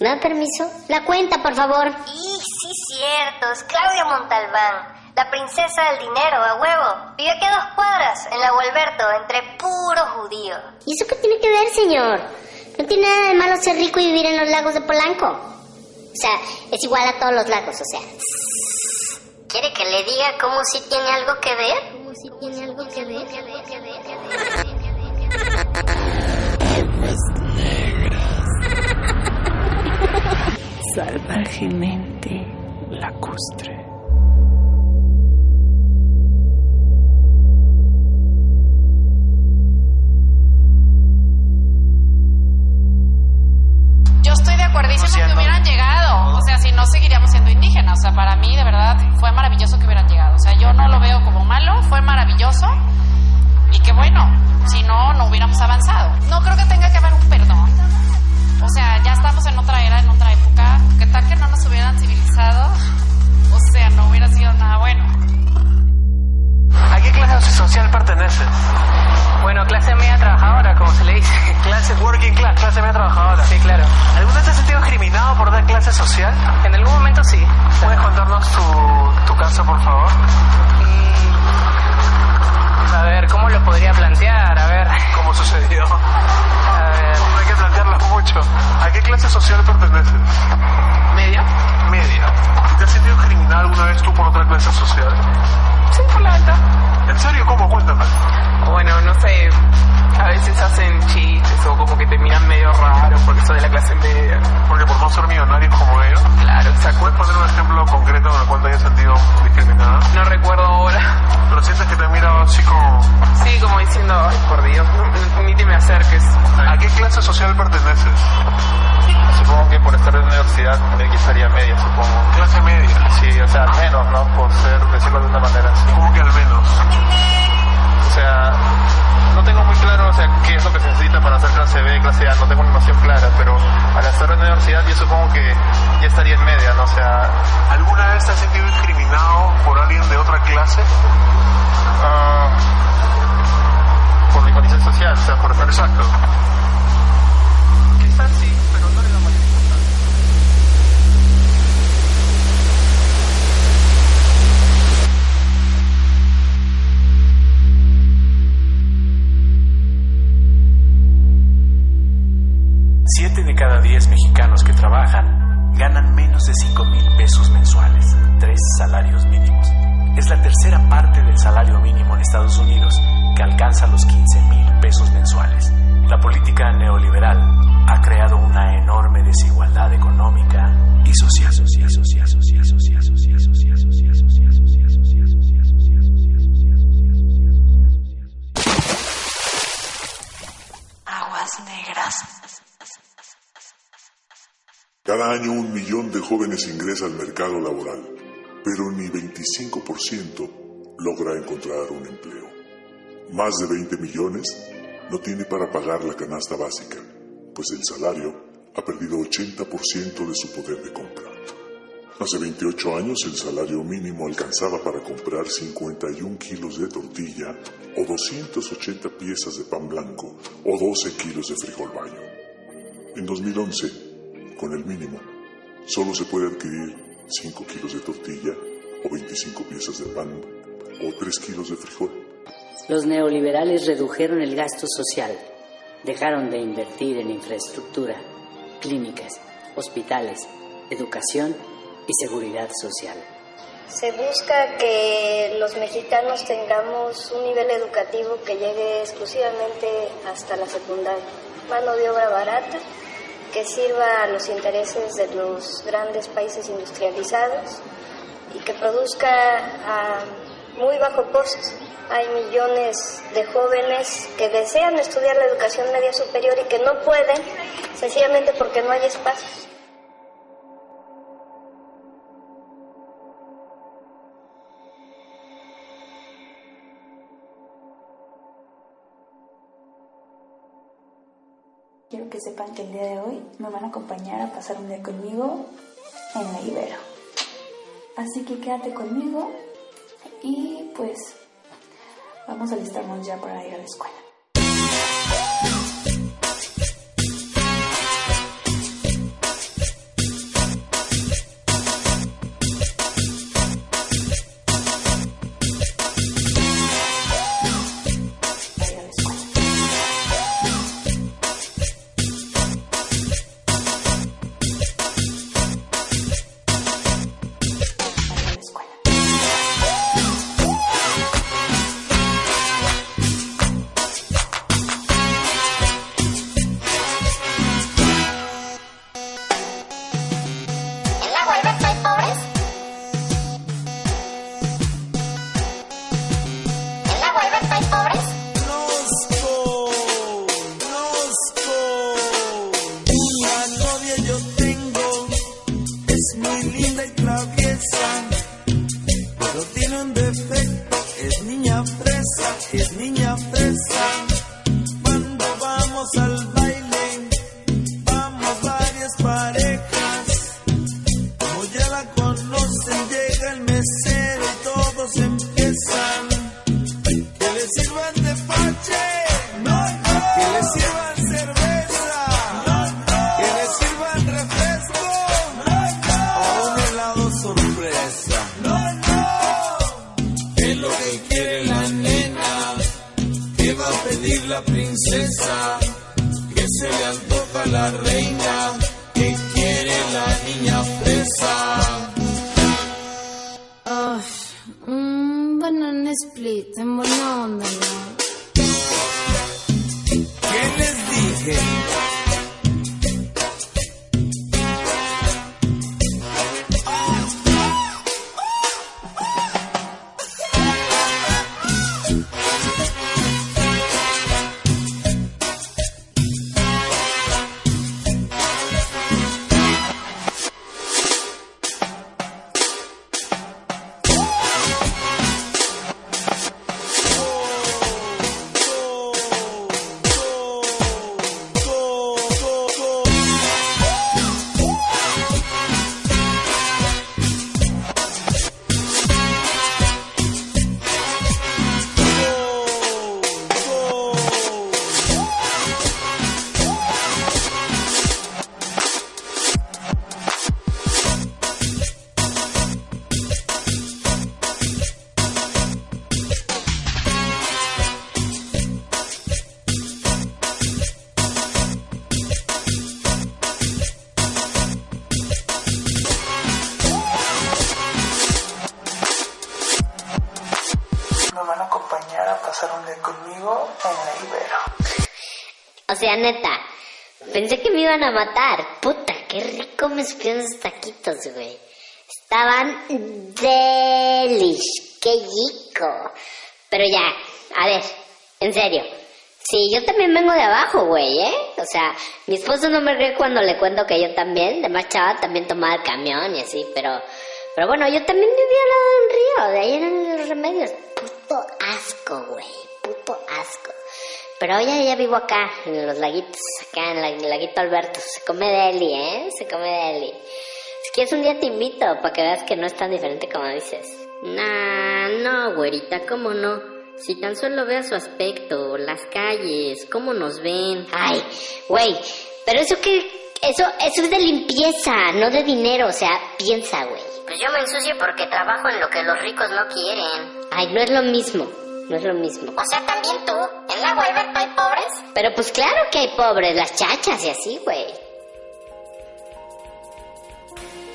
¿Me da permiso? La cuenta, por favor. Y sí, cierto, es Claudia Montalbán, la princesa del dinero, a huevo. Vive aquí a dos cuadras, en la Gualberto, entre puros judíos. ¿Y eso qué tiene que ver, señor? No tiene nada de malo ser rico y vivir en los lagos de Polanco. O sea, es igual a todos los lagos, o sea. ¿Quiere que le diga cómo si tiene algo que ver? ¿Cómo si tiene algo que ver? Salvajemente lacustre. Sea, si no seguiríamos siendo indígenas. O sea, para mí, de verdad, fue maravilloso que hubieran llegado. O sea, yo no lo veo como malo, fue maravilloso. Y que bueno, si no, no hubiéramos avanzado. No creo que tenga que haber un perdón. O sea, ya estamos en otra era, en otra época. ¿Qué tal que no nos hubieran civilizado? O sea, no hubiera sido nada bueno. ¿A qué clase social perteneces? Bueno, clase media trabajadora, como se le dice. Clase working class, clase media trabajadora. Sí, claro. ¿Alguna vez te has sentido discriminado por dar clase social? En algún momento sí. ¿Puedes contarnos tu, tu caso, por favor? A ver, ¿cómo lo podría plantear? A ver. ¿Cómo sucedió? A ver. No hay que plantearlo mucho. ¿A qué clase social perteneces? ¿Media? Media. ¿Te has sentido discriminado alguna vez tú por otra clase social? ¿En serio? ¿Cómo? Cuéntame. Bueno, no sé. A veces hacen chistes o como que te miran medio raro porque soy de la clase media. Porque por no ser millonarios como ellos. Claro, exacto. ¿Puedes poner un ejemplo concreto en el cual te hayas sentido discriminada? No recuerdo ahora. Pero sientes que te mira así como... Sí, como diciendo, ay, por Dios, ni te me acerques. ¿A qué clase social perteneces? Supongo que por estar en la universidad aquí estaría media, supongo. ¿Clase media? Sí, o sea, al menos, ¿no? Por ser, decirlo de una manera así. ¿Cómo que al menos? O sea, no tengo muy claro, o sea, qué es lo que se necesita para hacer clase B, clase A, no tengo una noción clara, pero al estar en la universidad yo supongo que ya estaría en media, ¿no? O sea... ¿Alguna vez te has sentido discriminado por alguien de otra clase? ah, por mi condición social, o sea, por Exacto. Siete de cada diez mexicanos que trabajan ganan menos de 5 mil pesos mensuales, tres salarios mínimos. Es la tercera parte del salario mínimo en Estados Unidos, que alcanza los 15 mil pesos mensuales. La política neoliberal ha creado una enorme desigualdad económica y social. social, social, Cada año un millón de jóvenes ingresa al mercado laboral, pero ni 25% logra encontrar un empleo. Más de 20 millones no tiene para pagar la canasta básica, pues el salario ha perdido 80% de su poder de compra. Hace 28 años el salario mínimo alcanzaba para comprar 51 kilos de tortilla o 280 piezas de pan blanco o 12 kilos de frijol baño. En 2011, con el mínimo, solo se puede adquirir 5 kilos de tortilla o 25 piezas de pan o 3 kilos de frijol. Los neoliberales redujeron el gasto social, dejaron de invertir en infraestructura, clínicas, hospitales, educación y seguridad social. Se busca que los mexicanos tengamos un nivel educativo que llegue exclusivamente hasta la secundaria. Mano de obra barata que sirva a los intereses de los grandes países industrializados y que produzca a muy bajo costo. Hay millones de jóvenes que desean estudiar la educación media superior y que no pueden sencillamente porque no hay espacios. Que sepan que el día de hoy me van a acompañar a pasar un día conmigo en la Ibero. Así que quédate conmigo y pues vamos a alistarnos ya para ir a la escuela. Iban a matar. Puta, qué rico me supieron esos taquitos, güey. Estaban delish, qué rico. Pero ya, a ver, en serio. Sí, yo también vengo de abajo, güey, ¿eh? O sea, mi esposo no me ríe cuando le cuento que yo también, de más chava, también tomaba el camión y así, pero... Pero bueno, yo también vivía al lado del río, de ahí en los remedios. Puto asco, güey, puto asco. Pero ya, ya vivo acá, en los laguitos, acá en el laguito Alberto. Se come deli, ¿eh? Se come deli. Si quieres un día te invito para que veas que no es tan diferente como dices. Nah, no, güerita, ¿cómo no? Si tan solo veas su aspecto, las calles, cómo nos ven. Ay, güey, pero eso que... Eso, eso es de limpieza, no de dinero, o sea, piensa, güey. Pues yo me ensucio porque trabajo en lo que los ricos no quieren. Ay, no es lo mismo, no es lo mismo. O sea, también tú, en la web hay pobres. Pero pues claro que hay pobres, las chachas y así, güey.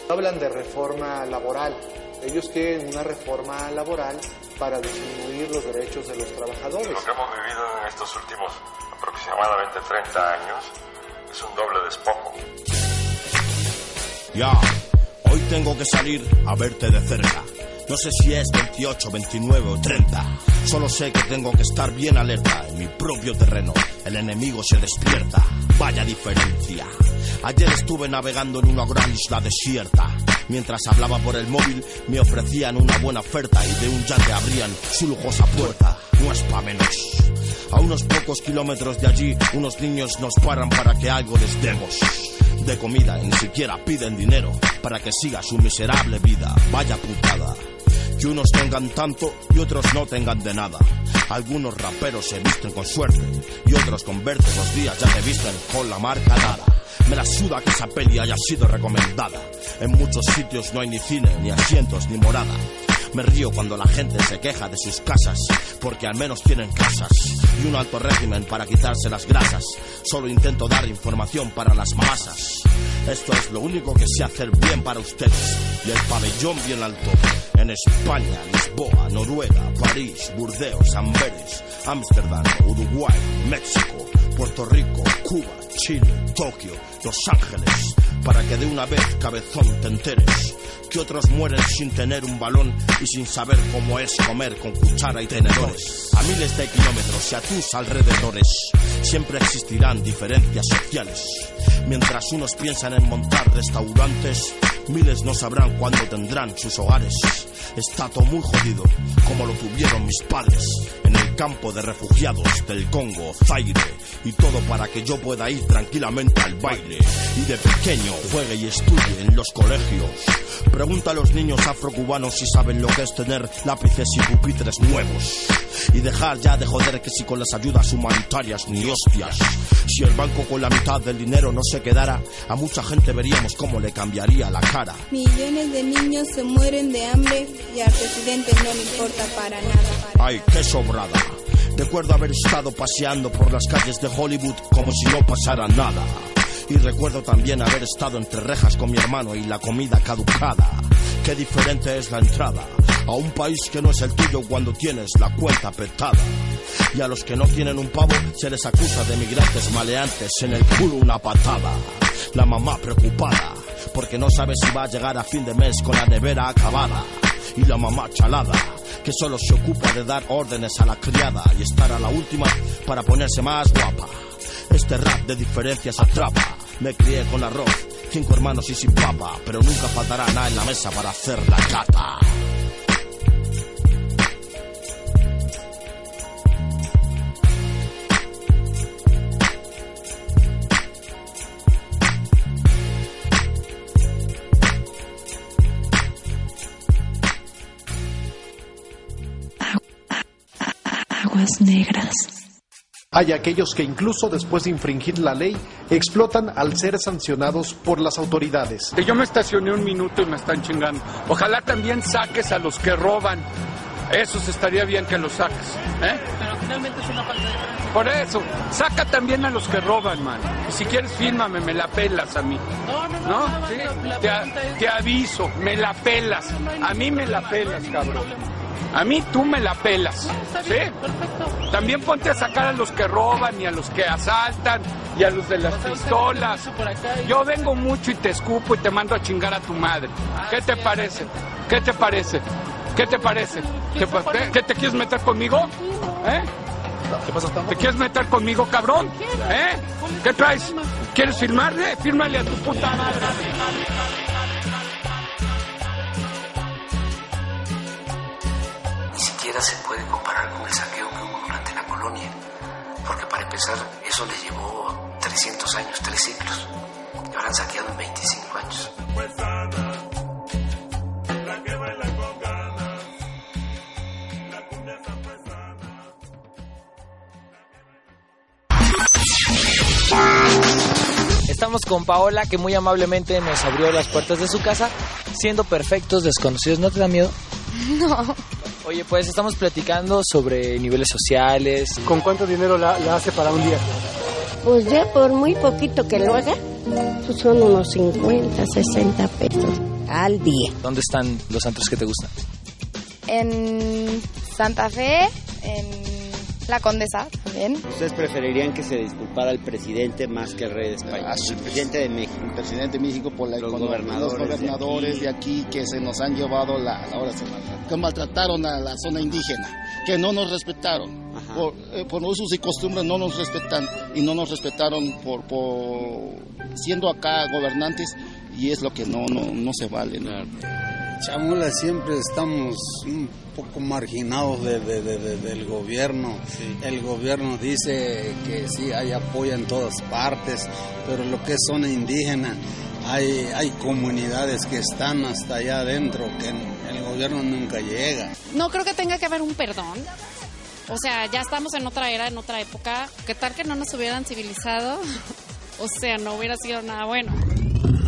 Hablan de reforma laboral. Ellos quieren una reforma laboral para disminuir los derechos de los trabajadores. Lo que hemos vivido en estos últimos aproximadamente 30 años es un doble despojo. Ya, hoy tengo que salir a verte de cerca. No sé si es 28, 29 o 30. Solo sé que tengo que estar bien alerta en mi propio terreno. El enemigo se despierta. Vaya diferencia. Ayer estuve navegando en una gran isla desierta. Mientras hablaba por el móvil, me ofrecían una buena oferta y de un yate abrían su lujosa puerta. No es pa' menos. A unos pocos kilómetros de allí, unos niños nos paran para que algo les demos. De comida ni siquiera piden dinero para que siga su miserable vida. Vaya putada. Que unos tengan tanto y otros no tengan de nada. Algunos raperos se visten con suerte y otros con verte los días ya te visten con la marca dada. Me la suda que esa peli haya sido recomendada. En muchos sitios no hay ni cine, ni asientos, ni morada. Me río cuando la gente se queja de sus casas, porque al menos tienen casas y un alto régimen para quitarse las grasas. Solo intento dar información para las masas. Esto es lo único que sé hacer bien para ustedes. Y el pabellón bien alto. En España, Lisboa, Noruega, París, Burdeos, Amberes, Ámsterdam, Uruguay, México, Puerto Rico, Cuba, Chile, Tokio, Los Ángeles. Para que de una vez, cabezón, te enteres que otros mueren sin tener un balón y sin saber cómo es comer con cuchara y tenedores. A miles de kilómetros y a tus alrededores siempre existirán diferencias sociales. Mientras unos piensan en montar restaurantes, miles no sabrán cuándo tendrán sus hogares. Está todo muy jodido, como lo tuvieron mis padres, en el campo de refugiados del Congo, Zaire, y todo para que yo pueda ir tranquilamente al baile y de pequeño juegue y estudie en los colegios. Pregunta a los niños afrocubanos si saben lo que es tener lápices y pupitres nuevos. Y dejar ya de joder que si con las ayudas humanitarias ni hostias. Si el banco con la mitad del dinero no se quedara, a mucha gente veríamos cómo le cambiaría la cara. Millones de niños se mueren de hambre y al presidente no le importa para nada. Ay, qué sobrada. Recuerdo haber estado paseando por las calles de Hollywood como si no pasara nada. Y recuerdo también haber estado entre rejas con mi hermano y la comida caducada. Qué diferente es la entrada a un país que no es el tuyo cuando tienes la cuenta petada. Y a los que no tienen un pavo se les acusa de migrantes maleantes en el culo una patada. La mamá preocupada porque no sabe si va a llegar a fin de mes con la nevera acabada. Y la mamá chalada que solo se ocupa de dar órdenes a la criada y estar a la última para ponerse más guapa. Este rap de diferencias atrapa. Me crié con arroz, cinco hermanos y sin papa, pero nunca faltará nada en la mesa para hacer la cata. Aguas negras. Hay aquellos que incluso después de infringir la ley explotan al ser sancionados por las autoridades. Que yo me estacioné un minuto y me están chingando. Ojalá también saques a los que roban. Eso estaría bien que los saques. ¿eh? Pero finalmente es una falta de Por eso, saca también a los que roban, man. Y si quieres, fírmame, me la pelas a mí. No, no, no. ¿No? Sí. la- la Te, te aviso, me la pelas. A mí me la pelas, cabrón. A mí tú me la pelas. ¿Sí? También ponte a sacar a los que roban y a los que asaltan y a los de las pistolas. Yo vengo mucho y te escupo y te mando a chingar a tu madre. ¿Qué te parece? ¿Qué te parece? ¿Qué te parece? ¿Te pa- ¿Qué, qué te quieres meter conmigo? ¿Eh? ¿Te quieres meter conmigo, cabrón? ¿Eh? ¿Qué traes? ¿Quieres firmarle? Fírmale a tu puta madre. Siquiera se puede comparar con el saqueo que hubo durante la colonia, porque para empezar eso le llevó 300 años, tres siglos, y ahora han saqueado en 25 años. Estamos con Paola, que muy amablemente nos abrió las puertas de su casa, siendo perfectos desconocidos. ¿No te da miedo? No. Oye, pues estamos platicando sobre niveles sociales. ¿Con cuánto dinero la, la hace para un día? Pues ya por muy poquito que lo haga, pues son unos 50, 60 pesos al día. ¿Dónde están los antros que te gustan? En Santa Fe, en La Condesa también. ¿Ustedes preferirían que se disculpara el presidente más que el rey de España? El presidente de México. El presidente de México por la Los economía, gobernadores los gobernadores de de aquí. que se nos han llevado la, la hora se- que maltrataron a la zona indígena, que no nos respetaron. Por, eh, por usos y costumbres no nos respetan y no nos respetaron por, por siendo acá gobernantes y es lo que no, no, no se vale. ¿no? Chamula, siempre estamos un poco marginados de- de- de- de- del gobierno. El gobierno dice que sí hay apoyo en todas partes, pero lo que es zona indígena, hay, hay comunidades que están hasta allá adentro, que el gobierno nunca llega. No creo que tenga que haber un perdón. O sea, ya estamos en otra era, en otra época. ¿Qué tal que no nos hubieran civilizado? O sea, no hubiera sido nada bueno.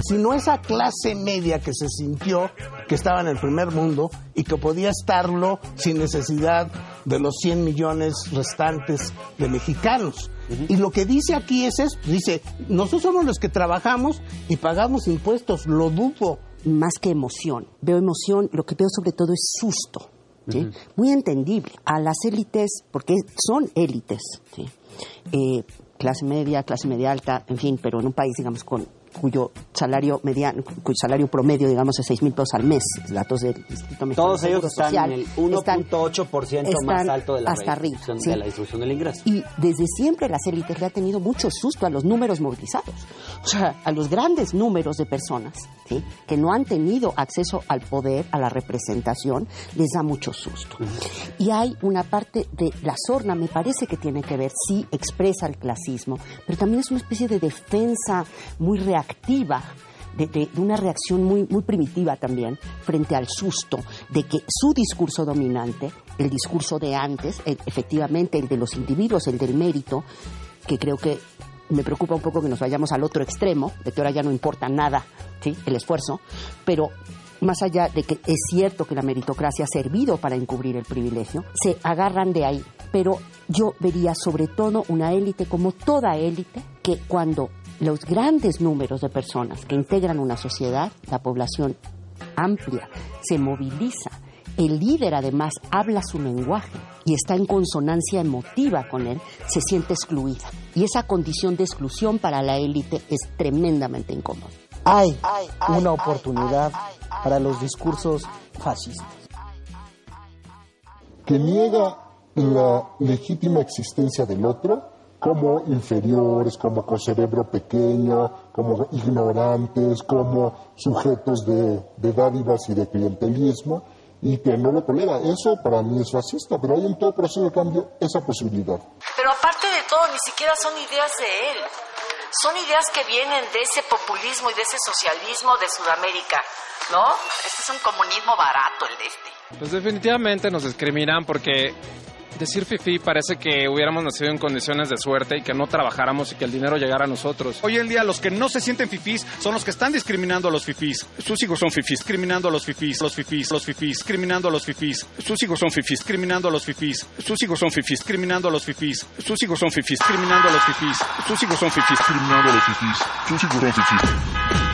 Sino esa clase media que se sintió que estaba en el primer mundo y que podía estarlo sin necesidad de los 100 millones restantes de mexicanos. Y lo que dice aquí es esto, dice, nosotros somos los que trabajamos y pagamos impuestos, lo dudo. Más que emoción, veo emoción, lo que veo sobre todo es susto. ¿sí? Muy entendible. A las élites, porque son élites, ¿sí? Eh, clase media, clase media alta, en fin, pero en un país, digamos, con cuyo salario mediano, cuyo salario promedio, digamos, es 6 mil pesos al mes, datos del Instituto Mexicano Todos ellos están Social, en el están- 1.8% más alto de la, hasta arriba, sí. de la distribución del ingreso. Y desde siempre las élites le ha tenido mucho susto a los números movilizados. O sea, a los grandes números de personas ¿sí? que no han tenido acceso al poder, a la representación, les da mucho susto. Y hay una parte de la sorna, me parece que tiene que ver, sí, expresa el clasismo, pero también es una especie de defensa muy reactiva de, una reacción muy, muy primitiva también frente al susto de que su discurso dominante, el discurso de antes, efectivamente el de los individuos, el del mérito, que creo que me preocupa un poco que nos vayamos al otro extremo, de que ahora ya no importa nada ¿sí? el esfuerzo, pero más allá de que es cierto que la meritocracia ha servido para encubrir el privilegio, se agarran de ahí pero yo vería sobre todo una élite como toda élite que cuando los grandes números de personas que integran una sociedad, la población amplia, se moviliza, el líder además habla su lenguaje y está en consonancia emotiva con él, se siente excluida. Y esa condición de exclusión para la élite es tremendamente incómoda. Hay una oportunidad para los discursos fascistas. que niega la legítima existencia del otro como inferiores, como con cerebro pequeño, como ignorantes, como sujetos de, de dádivas y de clientelismo, y que no lo tolera. Eso para mí es fascista, pero hay en todo proceso de cambio esa posibilidad. Pero aparte de todo, ni siquiera son ideas de él. Son ideas que vienen de ese populismo y de ese socialismo de Sudamérica, ¿no? Este es un comunismo barato el de este. Pues definitivamente nos discriminan porque decir fifi parece que hubiéramos nacido en condiciones de suerte y que no trabajáramos y que el dinero llegara a nosotros. Hoy en día los que no se sienten fifís son los que están discriminando a los fifís. Sus hijos son fifís, discriminando a los fifís, los fifís, los fifís, discriminando a los fifís. Sus hijos son fifís, discriminando a los fifís. Sus hijos son fifís, discriminando a los fifís. Sus hijos son fifís, discriminando a los fifís. Sus hijos son fifís, discriminando a los fifís. Sus hijos son fifís.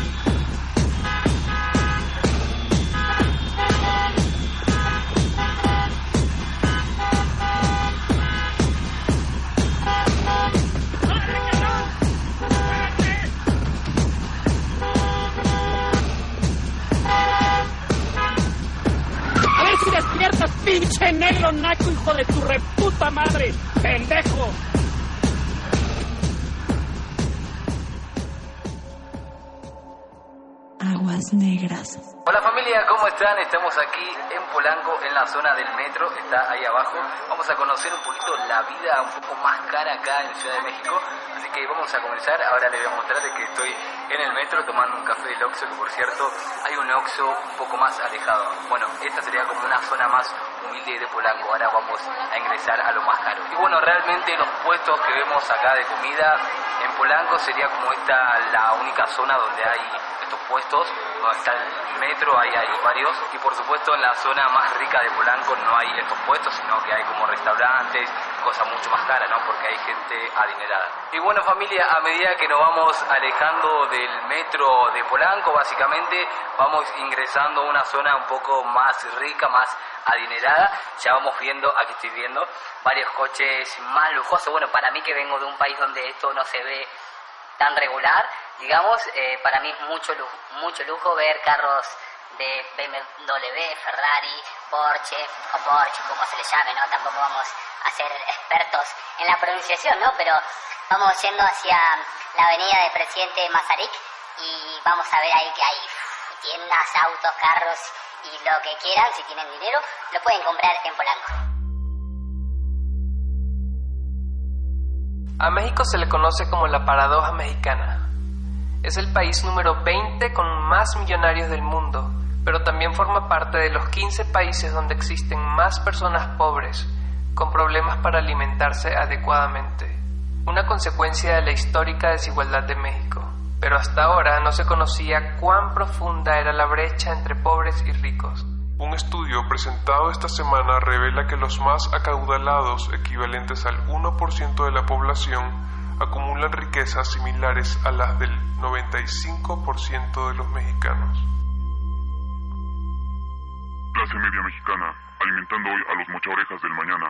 Pinche negro naco, hijo de tu reputa madre, pendejo. Aguas negras. Hola familia, ¿cómo están? Estamos aquí en Polanco, en la zona del metro, está ahí abajo. Vamos a conocer un poquito la vida un poco más cara acá en Ciudad de México. Así que vamos a comenzar. Ahora les voy a mostrar de que estoy en el metro tomando un café del Oxxo, que por cierto hay un Oxxo un poco más alejado. Bueno, esta sería como una zona más humilde de Polanco. Ahora vamos a ingresar a lo más caro. Y bueno, realmente los puestos que vemos acá de comida en Polanco sería como esta la única zona donde hay estos puestos, donde está el metro, ahí hay varios, y por supuesto en la zona más rica de Polanco no hay estos puestos, sino que hay como restaurantes, cosas mucho más caras, ¿no? Porque hay gente adinerada. Y bueno familia, a medida que nos vamos alejando del metro de Polanco, básicamente vamos ingresando a una zona un poco más rica, más adinerada, ya vamos viendo, aquí estoy viendo, varios coches más lujosos, bueno, para mí que vengo de un país donde esto no se ve tan regular, digamos, eh, para mí es mucho lujo, mucho lujo ver carros de BMW, Ferrari, Porsche o Porsche, como se le llame, ¿no? Tampoco vamos a ser expertos en la pronunciación, ¿no? Pero vamos yendo hacia la avenida de Presidente Mazarik y vamos a ver ahí que hay tiendas, autos, carros y lo que quieran, si tienen dinero, lo pueden comprar en Polanco. A México se le conoce como la paradoja mexicana. Es el país número 20 con más millonarios del mundo, pero también forma parte de los 15 países donde existen más personas pobres, con problemas para alimentarse adecuadamente. Una consecuencia de la histórica desigualdad de México. Pero hasta ahora no se conocía cuán profunda era la brecha entre pobres y ricos. Un estudio presentado esta semana revela que los más acaudalados, equivalentes al 1% de la población, acumulan riquezas similares a las del 95% de los mexicanos. Clase media mexicana, alimentando hoy a los mochaorejas del mañana.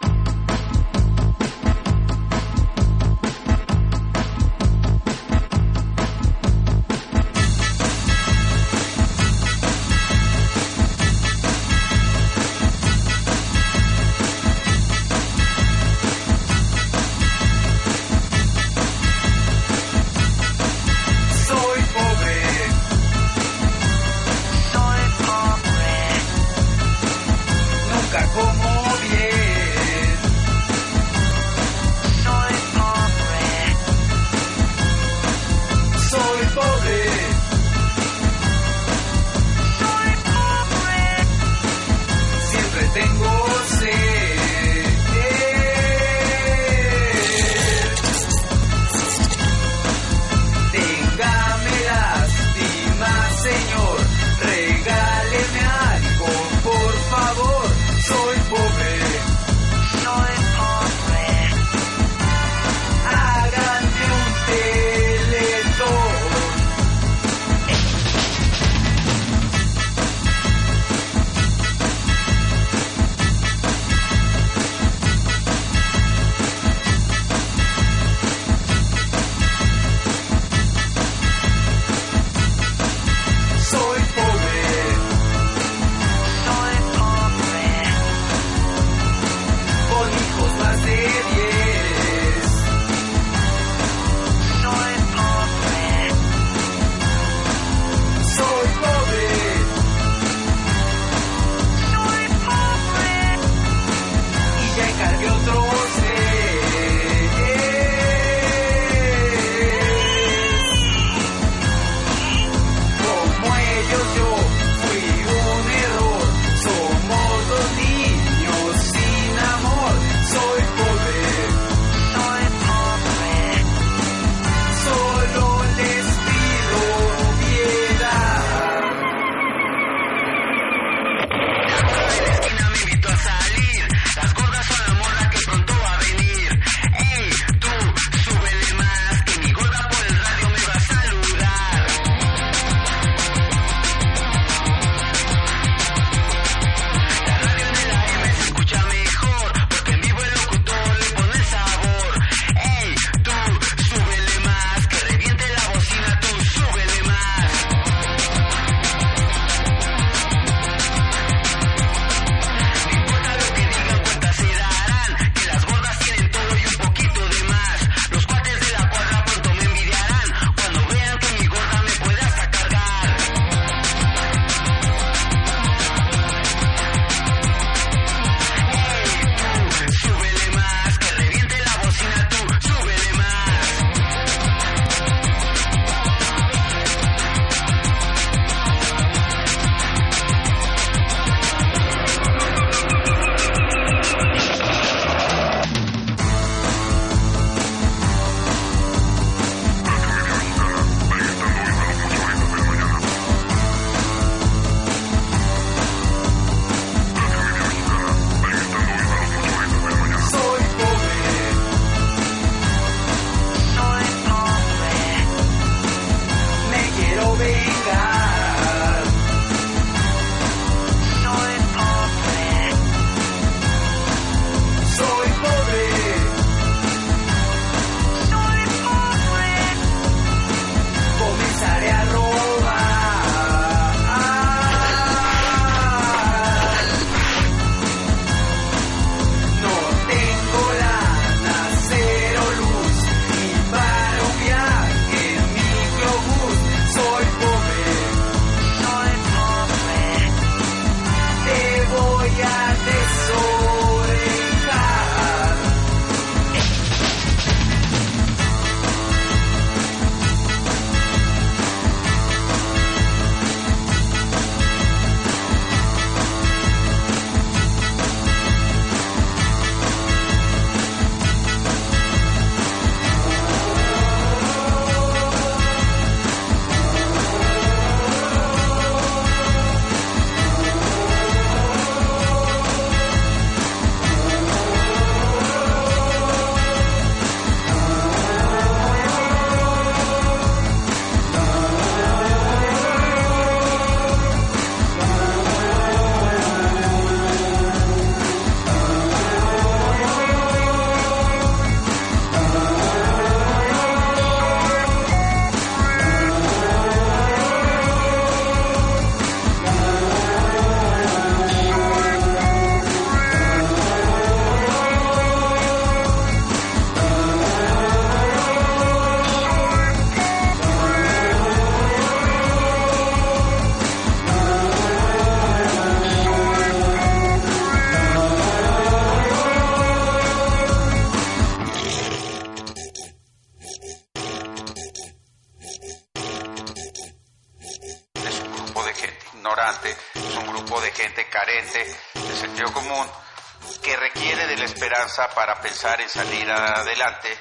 En salir adelante.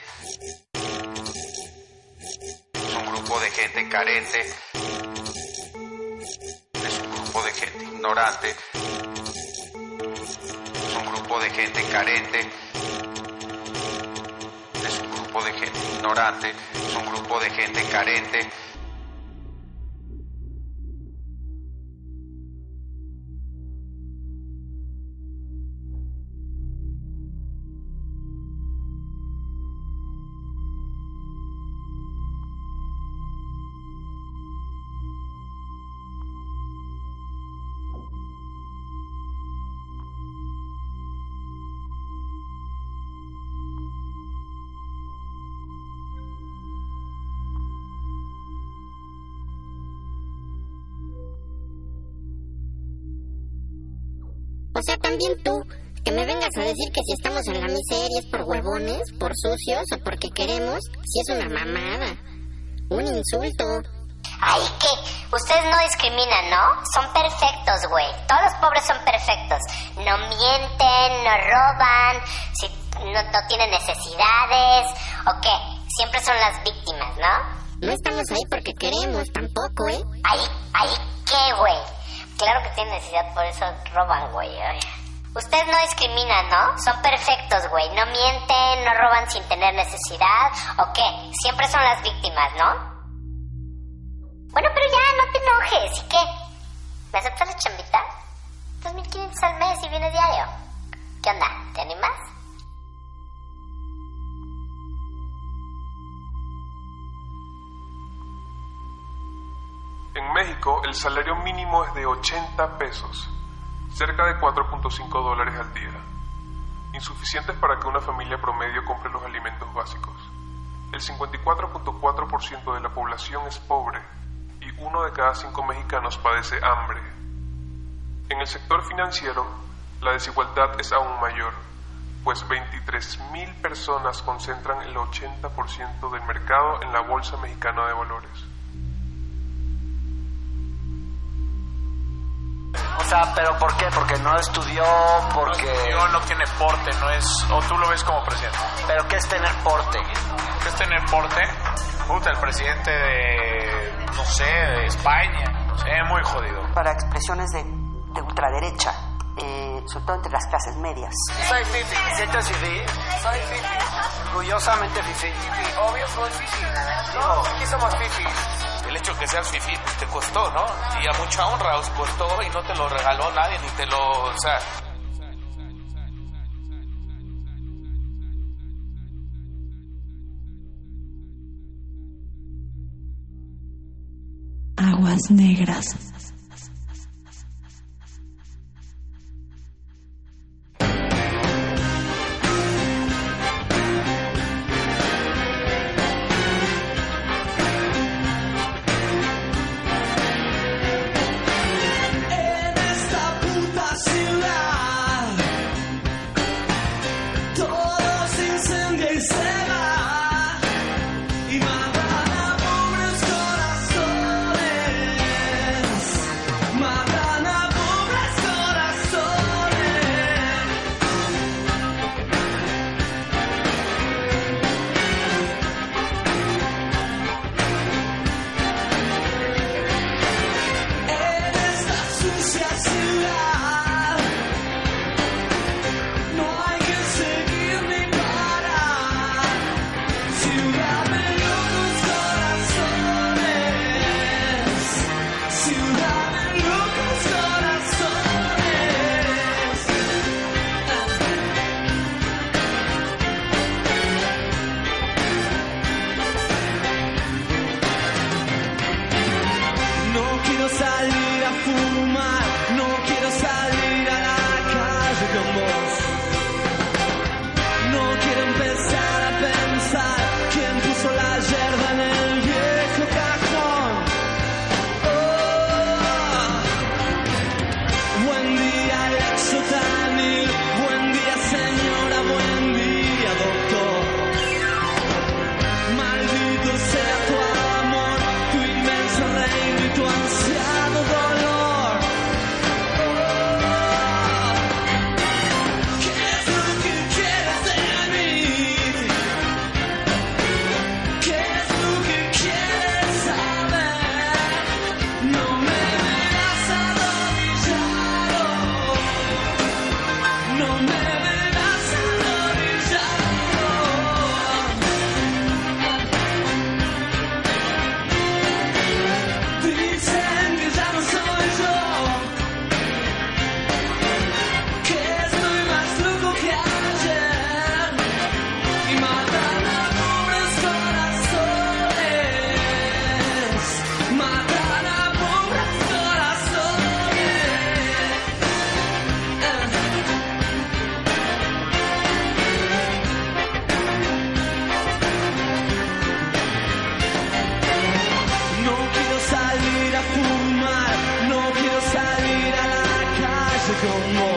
O sea, también tú, que me vengas a decir que si estamos en la miseria es por huevones, por sucios o porque queremos, si es una mamada. Un insulto. Ay, ¿qué? Ustedes no discriminan, ¿no? Son perfectos, güey. Todos los pobres son perfectos. No mienten, no roban, si no, no tienen necesidades. ¿O qué? Siempre son las víctimas, ¿no? No estamos ahí porque queremos tampoco, ¿eh? Ahí, ahí, ¿qué, güey? Claro que tienen necesidad, por eso roban, güey. Ustedes no discriminan, ¿no? Son perfectos, güey. No mienten, no roban sin tener necesidad. ¿O qué? Siempre son las víctimas, ¿no? Bueno, pero ya, no te enojes. ¿Y qué? ¿Me aceptas la chambita? 2.500 al mes y vienes diario. ¿Qué onda? ¿Te animas? En México el salario mínimo es de 80 pesos, cerca de 4.5 dólares al día, insuficientes para que una familia promedio compre los alimentos básicos. El 54.4% de la población es pobre y uno de cada cinco mexicanos padece hambre. En el sector financiero, la desigualdad es aún mayor, pues 23.000 personas concentran el 80% del mercado en la Bolsa Mexicana de Valores. O sea, ¿pero por qué? Porque no estudió, porque... No estudió, no tiene porte, no es... O tú lo ves como presidente. ¿Pero qué es tener porte? ¿Qué es tener porte? Puta, el presidente de... No sé, de España. No sé, muy jodido. Para expresiones de, de ultraderecha, eh, sobre todo entre las clases medias. Soy fifi. ¿Sientes fifi? Soy fifi. Orgullosamente fifi. Obvio soy fifi. No, aquí somos fifi. El hecho de que seas fifi pues, te costó, ¿no? Y a mucha honra os costó y no te lo regaló nadie, ni te lo... O sea... Aguas negras. come on.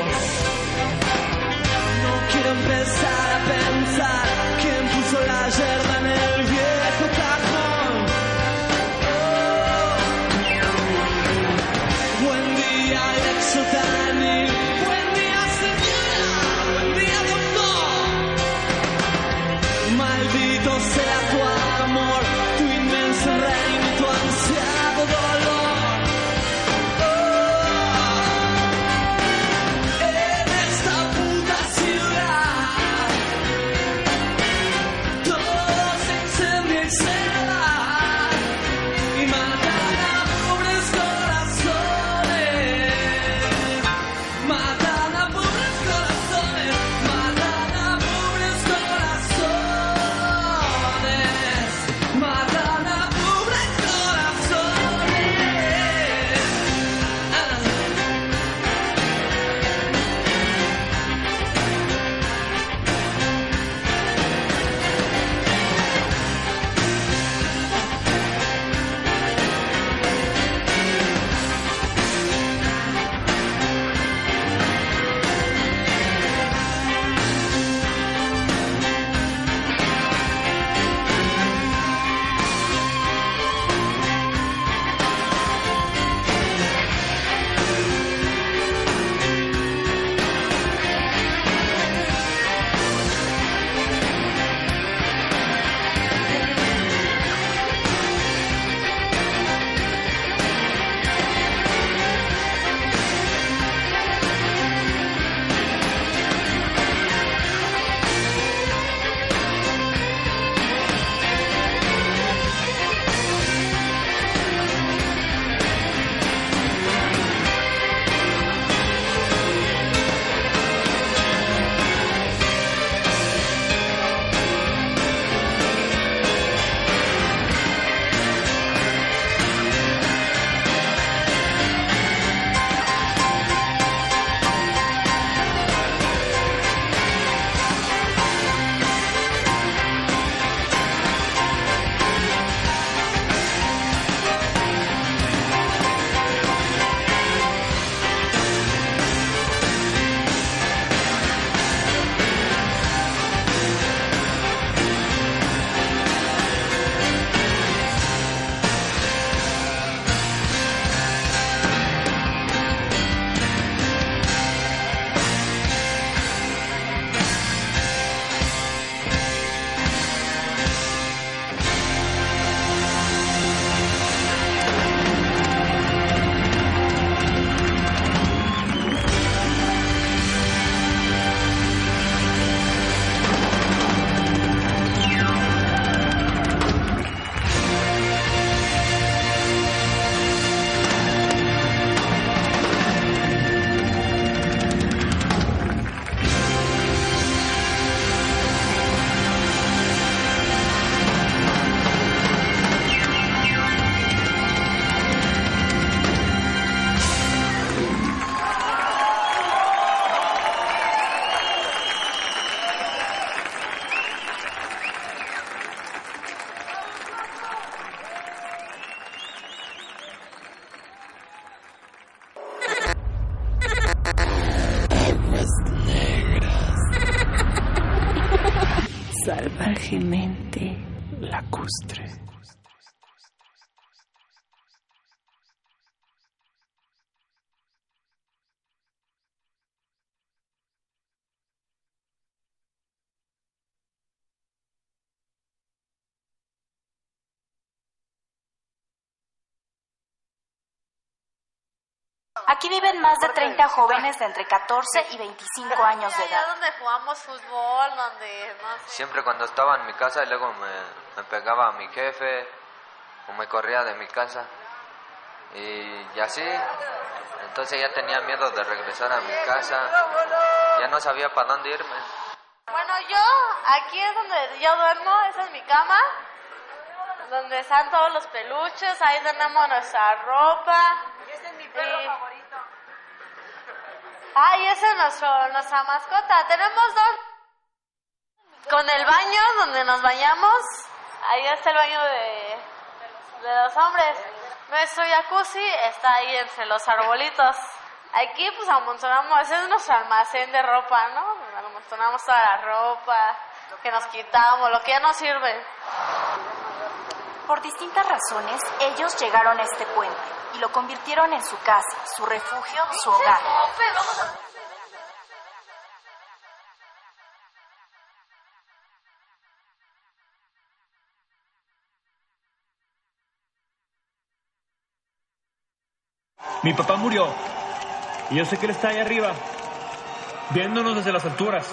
Aquí viven más de 30 jóvenes de entre 14 y 25 años de Allá edad. donde jugamos fútbol, donde no sé. Siempre cuando estaba en mi casa y luego me, me pegaba a mi jefe o me corría de mi casa. Y, y así, entonces ya tenía miedo de regresar a mi casa. Ya no sabía para dónde irme. Bueno, yo, aquí es donde yo duermo, esa es mi cama, donde están todos los peluches, ahí tenemos nuestra ropa. Y ese es mi perro favorito. Ah, y esa es nuestro, nuestra mascota. Tenemos dos. Con el baño donde nos bañamos, ahí está el baño de, de los hombres. Nuestro jacuzzi está ahí entre los arbolitos. Aquí pues amontonamos, ese es nuestro almacén de ropa, ¿no? Amontonamos toda la ropa que nos quitamos, lo que ya no sirve. Por distintas razones, ellos llegaron a este puente y lo convirtieron en su casa, su refugio, su hogar. Mi papá murió. Y yo sé que él está ahí arriba, viéndonos desde las alturas,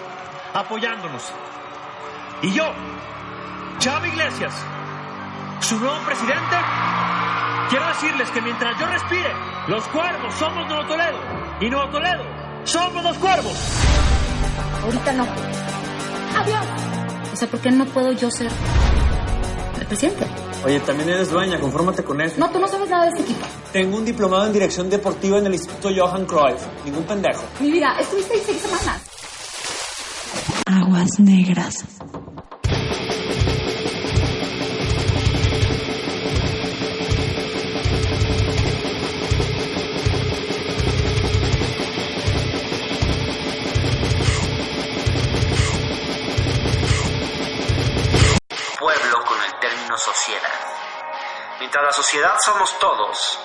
apoyándonos. Y yo, Chava Iglesias, su nuevo presidente, quiero decirles que mientras yo respire, los cuervos somos Nuevo Toledo. Y Nuevo Toledo somos los cuervos. Ahorita no. Adiós. O sea, ¿por qué no puedo yo ser el presidente? Oye, también eres dueña, confórmate con eso. No, tú no sabes nada de este equipo. Tengo un diplomado en dirección deportiva en el Instituto Johan Cruyff. Ningún pendejo. Mi vida, estuviste ahí seis semanas. Aguas negras. Sociedad somos todos,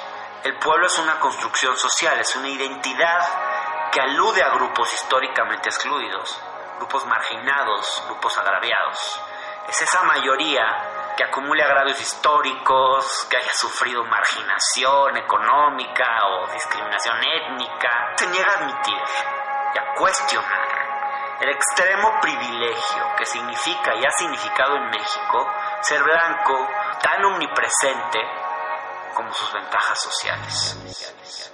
el pueblo es una construcción social, es una identidad que alude a grupos históricamente excluidos, grupos marginados, grupos agraviados. Es esa mayoría que acumule agravios históricos, que haya sufrido marginación económica o discriminación étnica, se niega a admitir y a cuestionar el extremo privilegio que significa y ha significado en México ser blanco tan omnipresente como sus ventajas sociales.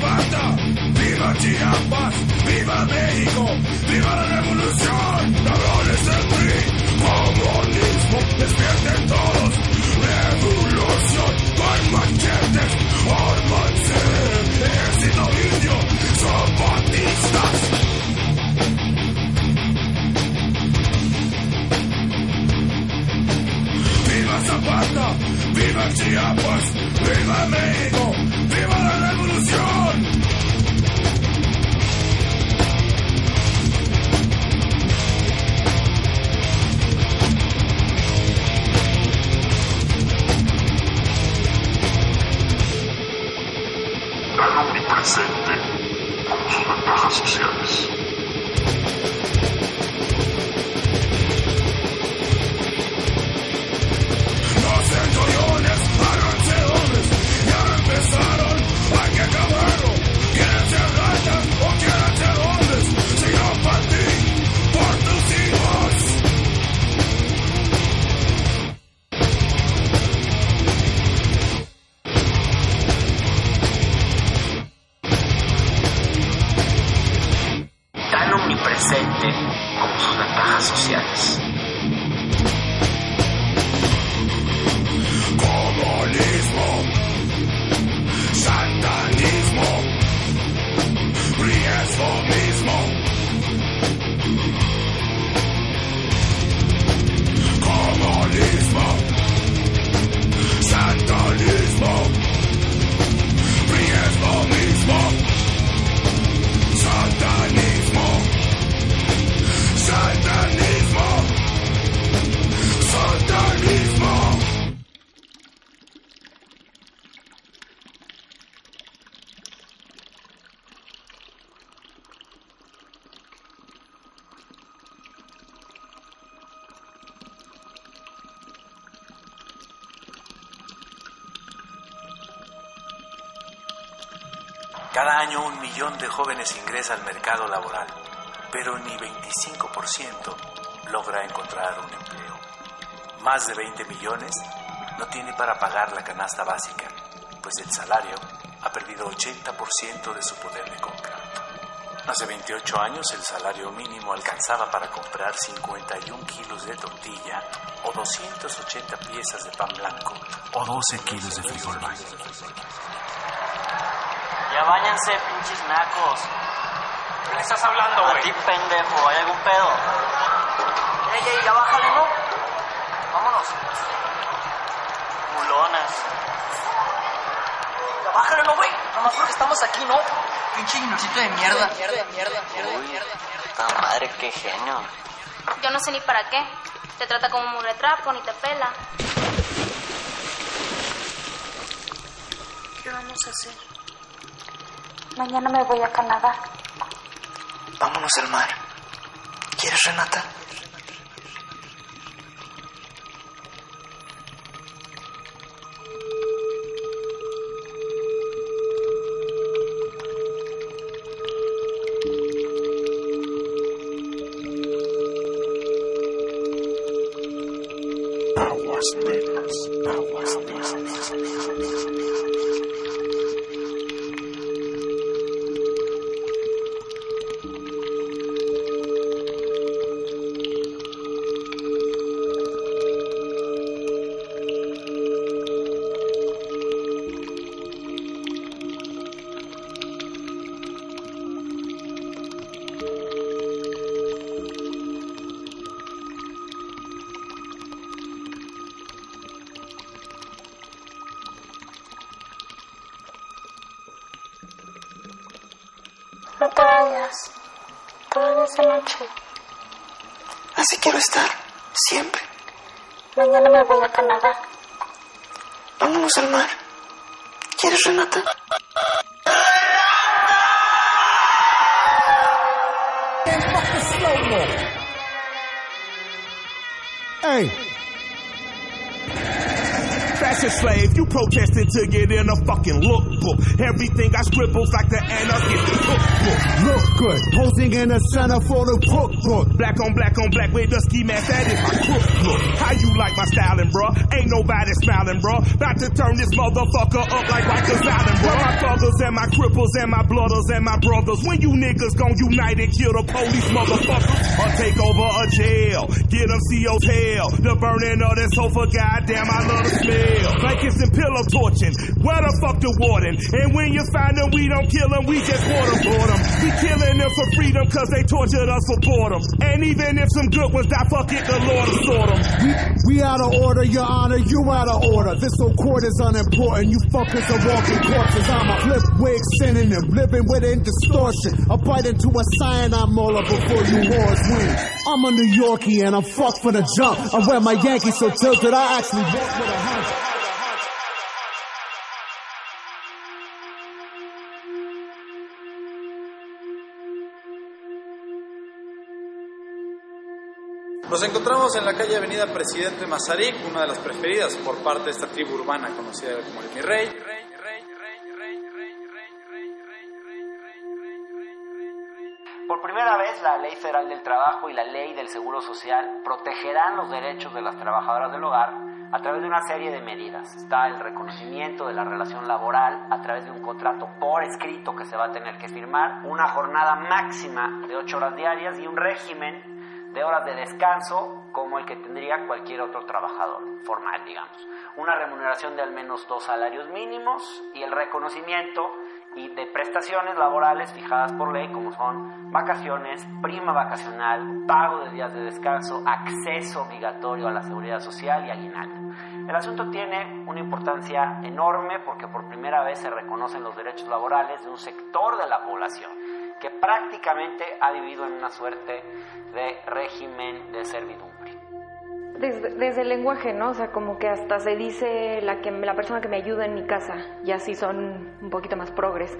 Zapata! ¡Viva Chiapas! ¡Viva México! ¡Viva la revolución! ¡Cabrones del PRI! ¡Comunismo! ¡Despierten todos! ¡Revolución! ¡Con machetes! ¡Ármanse! ¡Ejército indio! ¡Zapatistas! ¡Viva Zapata! ¡Viva Chiapas! ¡Viva omnipresente ¡Viva la revolución! Jóvenes ingresa al mercado laboral, pero ni 25% logra encontrar un empleo. Más de 20 millones no tiene para pagar la canasta básica, pues el salario ha perdido 80% de su poder de compra. Hace 28 años el salario mínimo alcanzaba para comprar 51 kilos de tortilla o 280 piezas de pan blanco o 12 kilos de frijol blanco. Ya váyanse, pinches nacos. ¿Qué le estás hablando, A güey? ti, pendejo, ¿hay algún pedo? Ey, ey, ya bájale, ¿no? Vámonos. Culonas. Ya bájale, ¿no, güey? Nomás porque estamos aquí, ¿no? Pinche ignorcito de mierda. Mierda, mierda, mierda, mierda. Puta madre, qué genio. Yo no sé ni para qué. Te trata como un mugretrapo, ni te pela. ¿Qué vamos a hacer? Mañana me voy a Canadá. Vámonos al mar. ¿Quieres, Renata? To get in a fucking lookbook. Everything I scribbles like the anarchist good, posing in the center for the cookbook. Black on black on black with the ski mask, that is my. How you like my styling, bruh? Ain't nobody smiling, bruh. About to turn this motherfucker up like Rikers Island, bruh. My thuggers and my cripples and my blooders and my brothers. When you niggas gon' unite and kill the police, motherfuckers, or take over a jail, get them CO's hell. The burning of this sofa, goddamn, I love the smell. Blankets and pillow torching. Where the fuck the warden? And when you find them, we don't kill them, we just waterboard them. We killing them for freedom cause they tortured us for boredom. And even if some good ones die, fuck it, the Lord will sort them. We, we out of order, your honor, you out of order. This whole court is unimportant. You fuckers are walking corpses. I'm a flip wig synonym, living within distortion. I bite into a cyanide molar before you whores win. I'm a New Yorkie and I'm fucked for the jump. I wear my Yankees so tilted, I actually walk with a Encontramos en la calle Avenida Presidente Mazarik, una de las preferidas por parte de esta tribu urbana conocida como el Mi Rey. Por primera vez, la Ley Federal del Trabajo y la Ley del Seguro Social protegerán los derechos de las trabajadoras del hogar a través de una serie de medidas. Está el reconocimiento de la relación laboral a través de un contrato por escrito que se va a tener que firmar, una jornada máxima de ocho horas diarias y un régimen de horas de descanso como el que tendría cualquier otro trabajador formal, digamos. Una remuneración de al menos dos salarios mínimos y el reconocimiento y de prestaciones laborales fijadas por ley como son vacaciones, prima vacacional, pago de días de descanso, acceso obligatorio a la seguridad social y aguinaldo. El asunto tiene una importancia enorme porque por primera vez se reconocen los derechos laborales de un sector de la población que prácticamente ha vivido en una suerte de régimen de servidumbre. Desde, desde, el lenguaje, ¿no? O sea, como que hasta se dice la, que, la persona que me ayuda en mi casa, ya sí son un poquito más progres.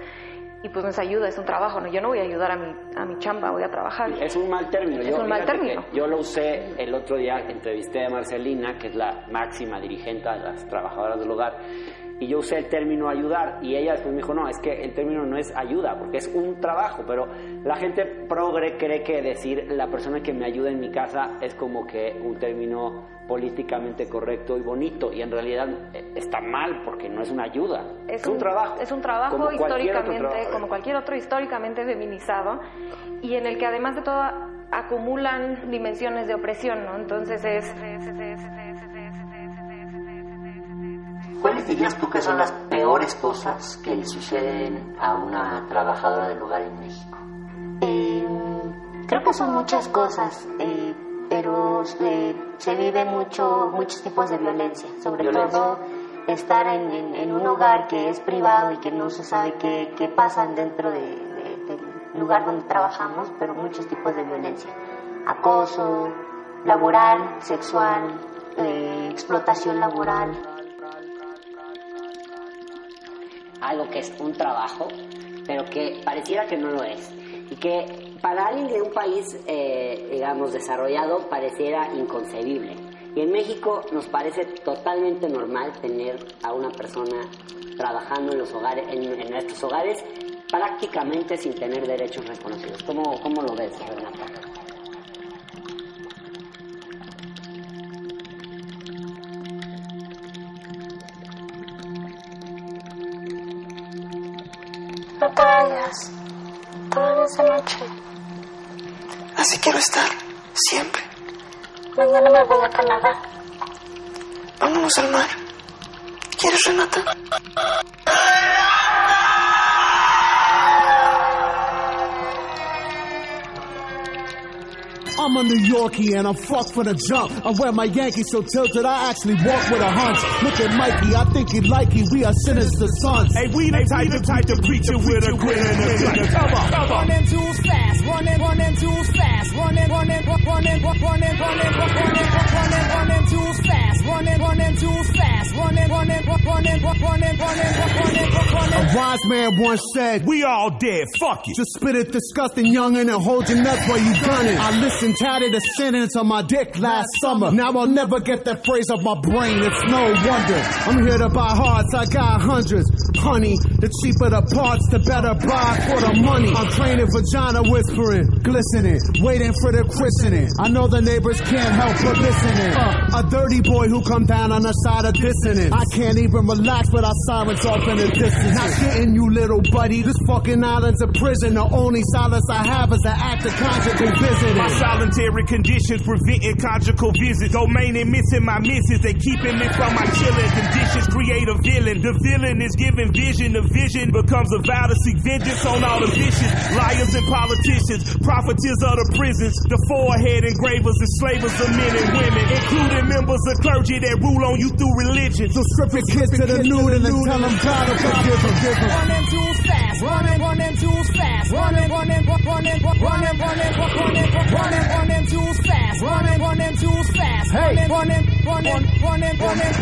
Y pues nos ayuda, es un trabajo, ¿no? Yo no voy a ayudar a mi, a mi chamba, voy a trabajar. Es un mal término. Es yo, un mal término. Yo lo usé el otro día, entrevisté a Marcelina, que es la máxima dirigente de las trabajadoras del hogar, y yo usé el término ayudar y ella después me dijo, no, es que el término no es ayuda, porque es un trabajo, pero la gente progre cree que decir la persona que me ayuda en mi casa es como que un término políticamente correcto y bonito y en realidad está mal porque no es una ayuda, es, es un, trabajo. Es un trabajo como históricamente, trabajo. como cualquier otro históricamente feminizado y en el que además de todo acumulan dimensiones de opresión, ¿no? Entonces es... ¿Cuáles dirías tú que son las peores cosas que le suceden a una trabajadora del hogar en México? Eh, creo que son muchas cosas, eh, pero eh, se vive mucho, muchos tipos de violencia, sobre violencia. todo estar en, en, en, un hogar que es privado y que no se sabe qué, qué pasan dentro de, de, del lugar donde trabajamos, pero muchos tipos de violencia. Acoso, laboral, sexual, eh, explotación laboral. Algo que es un trabajo, pero que pareciera que no lo es. Y que para alguien de un país, eh, digamos, desarrollado, pareciera inconcebible. Y en México nos parece totalmente normal tener a una persona trabajando en, los hogares, en, nuestros hogares prácticamente sin tener derechos reconocidos. ¿Cómo, cómo lo ves, Renata? Estar, siempre. Mañana me voy a Canadá. Vámonos al mar. ¿Quieres, Renata? I'm a New Yorkie and I'm fucked for the jump. I wear my Yankee so tilted I actually walk with a hunch. Look at Mikey, I think he'd like you. We are sinister sons. Hey, we the type, the type to preach it with a grin and a grin. Come on, come on. Running too fast, running, running too fast, fast. Running, running, running, running, running, running, running, running too fast. Running, running too fast. Running, running, running, running, running, running, running. A wise man once said, "We all dead. Fuck it. Just spit it, disgusting youngin, and hold your nuts while you gun it." I listened, tatted a sentence on my dick last summer. Now I'll never get that phrase off my brain. It's no wonder I'm here to buy hearts. I got hundreds. Honey, the cheaper the parts, the better buy for the money. I'm training vagina whispering, glistening, waiting for the christening. I know the neighbors can't help but listening. Uh, a dirty boy who come down on the side of dissonance. I can't even relax without sirens off in the distance. Not getting you, little buddy. This fucking island's a prison. The only solace I have is the act of conjugal visiting. My solitary conditions preventing conjugal visits. Domain and missing my misses. They keeping me from my chilling conditions. Create a villain. The villain is giving vision. The vision becomes a vow to seek vengeance on all the vicious liars and politicians. Profiteers of the prisons. The forehead engravers, enslavers of men and women, including members of clergy that rule on you through religion. So strip your kids to the nude and then tell them God will forgive them. Running too fast, running, running too fast, running, running, running, running, running, running, running, running, running too fast, running, running too fast, running, running. running, running, running.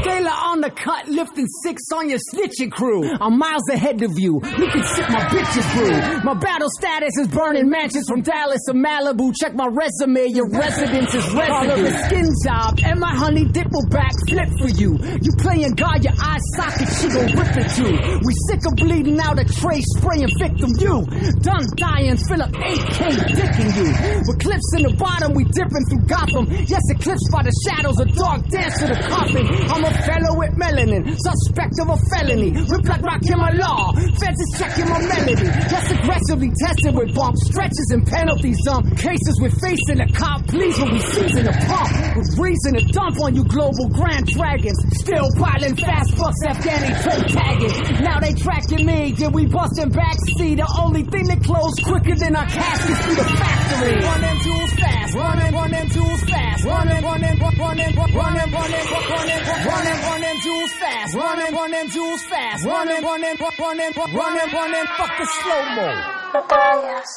Stella on cut, lifting six on your snitching crew. I'm miles ahead of you. We can sip my bitches brew. My battle status is burning mansions from Dallas to Malibu. Check my resume, your residence is residue. a skin job, and my honey dip will back flip for you. You playing God, your eye socket, she gon' rip it too. We sick of bleeding out a tray, spraying victim you. Done dying, fill up 8K dicking you. With clips in the bottom, we dipping through Gotham. Yes, eclipsed by the shadows, a dark dance to the coffin. I'm a fellow with melanin, suspect of a felony. Rip like rock in my law. Feds is checking my melody. Just aggressively tested with bump stretches and penalties. Um, cases we're facing a cop, please, when we season a pump. With reason to dump on you global grand dragons. Still piling fast bucks, Afghani toe tagging. Now they tracking me, did we busting backseat? The only thing that closed quicker than our caskets through the factory. Running too fast, running, running too fast, running, running, running, running, running, running, running, running too fast, running, running too fast, running, running, running, running, running, fuck the slow mo. No te vayas.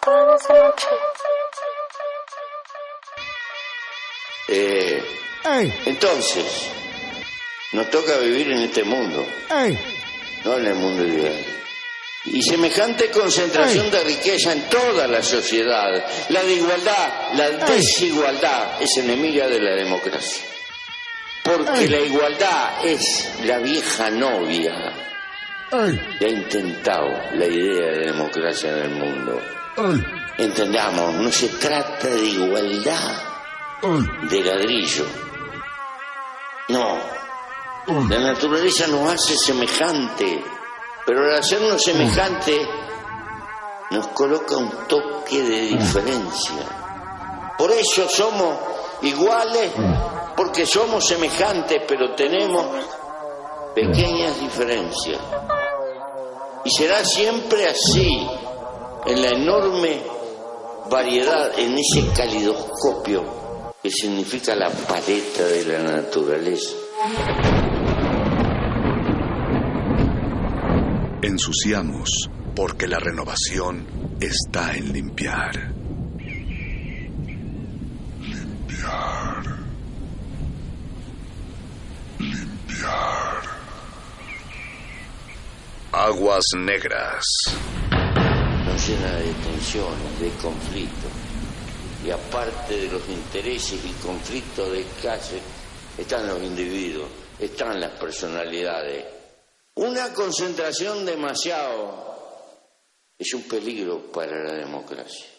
Toda esa noche. Eh, Entonces, nos toca vivir en este mundo, no en el mundo ideal. Y semejante concentración de riqueza en toda la sociedad, la de igualdad, la desigualdad, es enemiga de la democracia. Porque la igualdad es la vieja novia que ha intentado la idea de democracia en el mundo. Entendamos, no se trata de igualdad de ladrillo. No, la naturaleza nos hace semejante, pero al hacernos semejante nos coloca un toque de diferencia. Por eso somos iguales, porque somos semejantes, pero tenemos pequeñas diferencias. Y será siempre así, en la enorme variedad, en ese calidoscopio que significa la paleta de la naturaleza. Ensuciamos porque la renovación está en limpiar. Limpiar. Aguas negras. Nos llena de tensiones, de conflictos. Y aparte de los intereses y conflictos de clase, están los individuos, están las personalidades. Una concentración demasiado es un peligro para la democracia.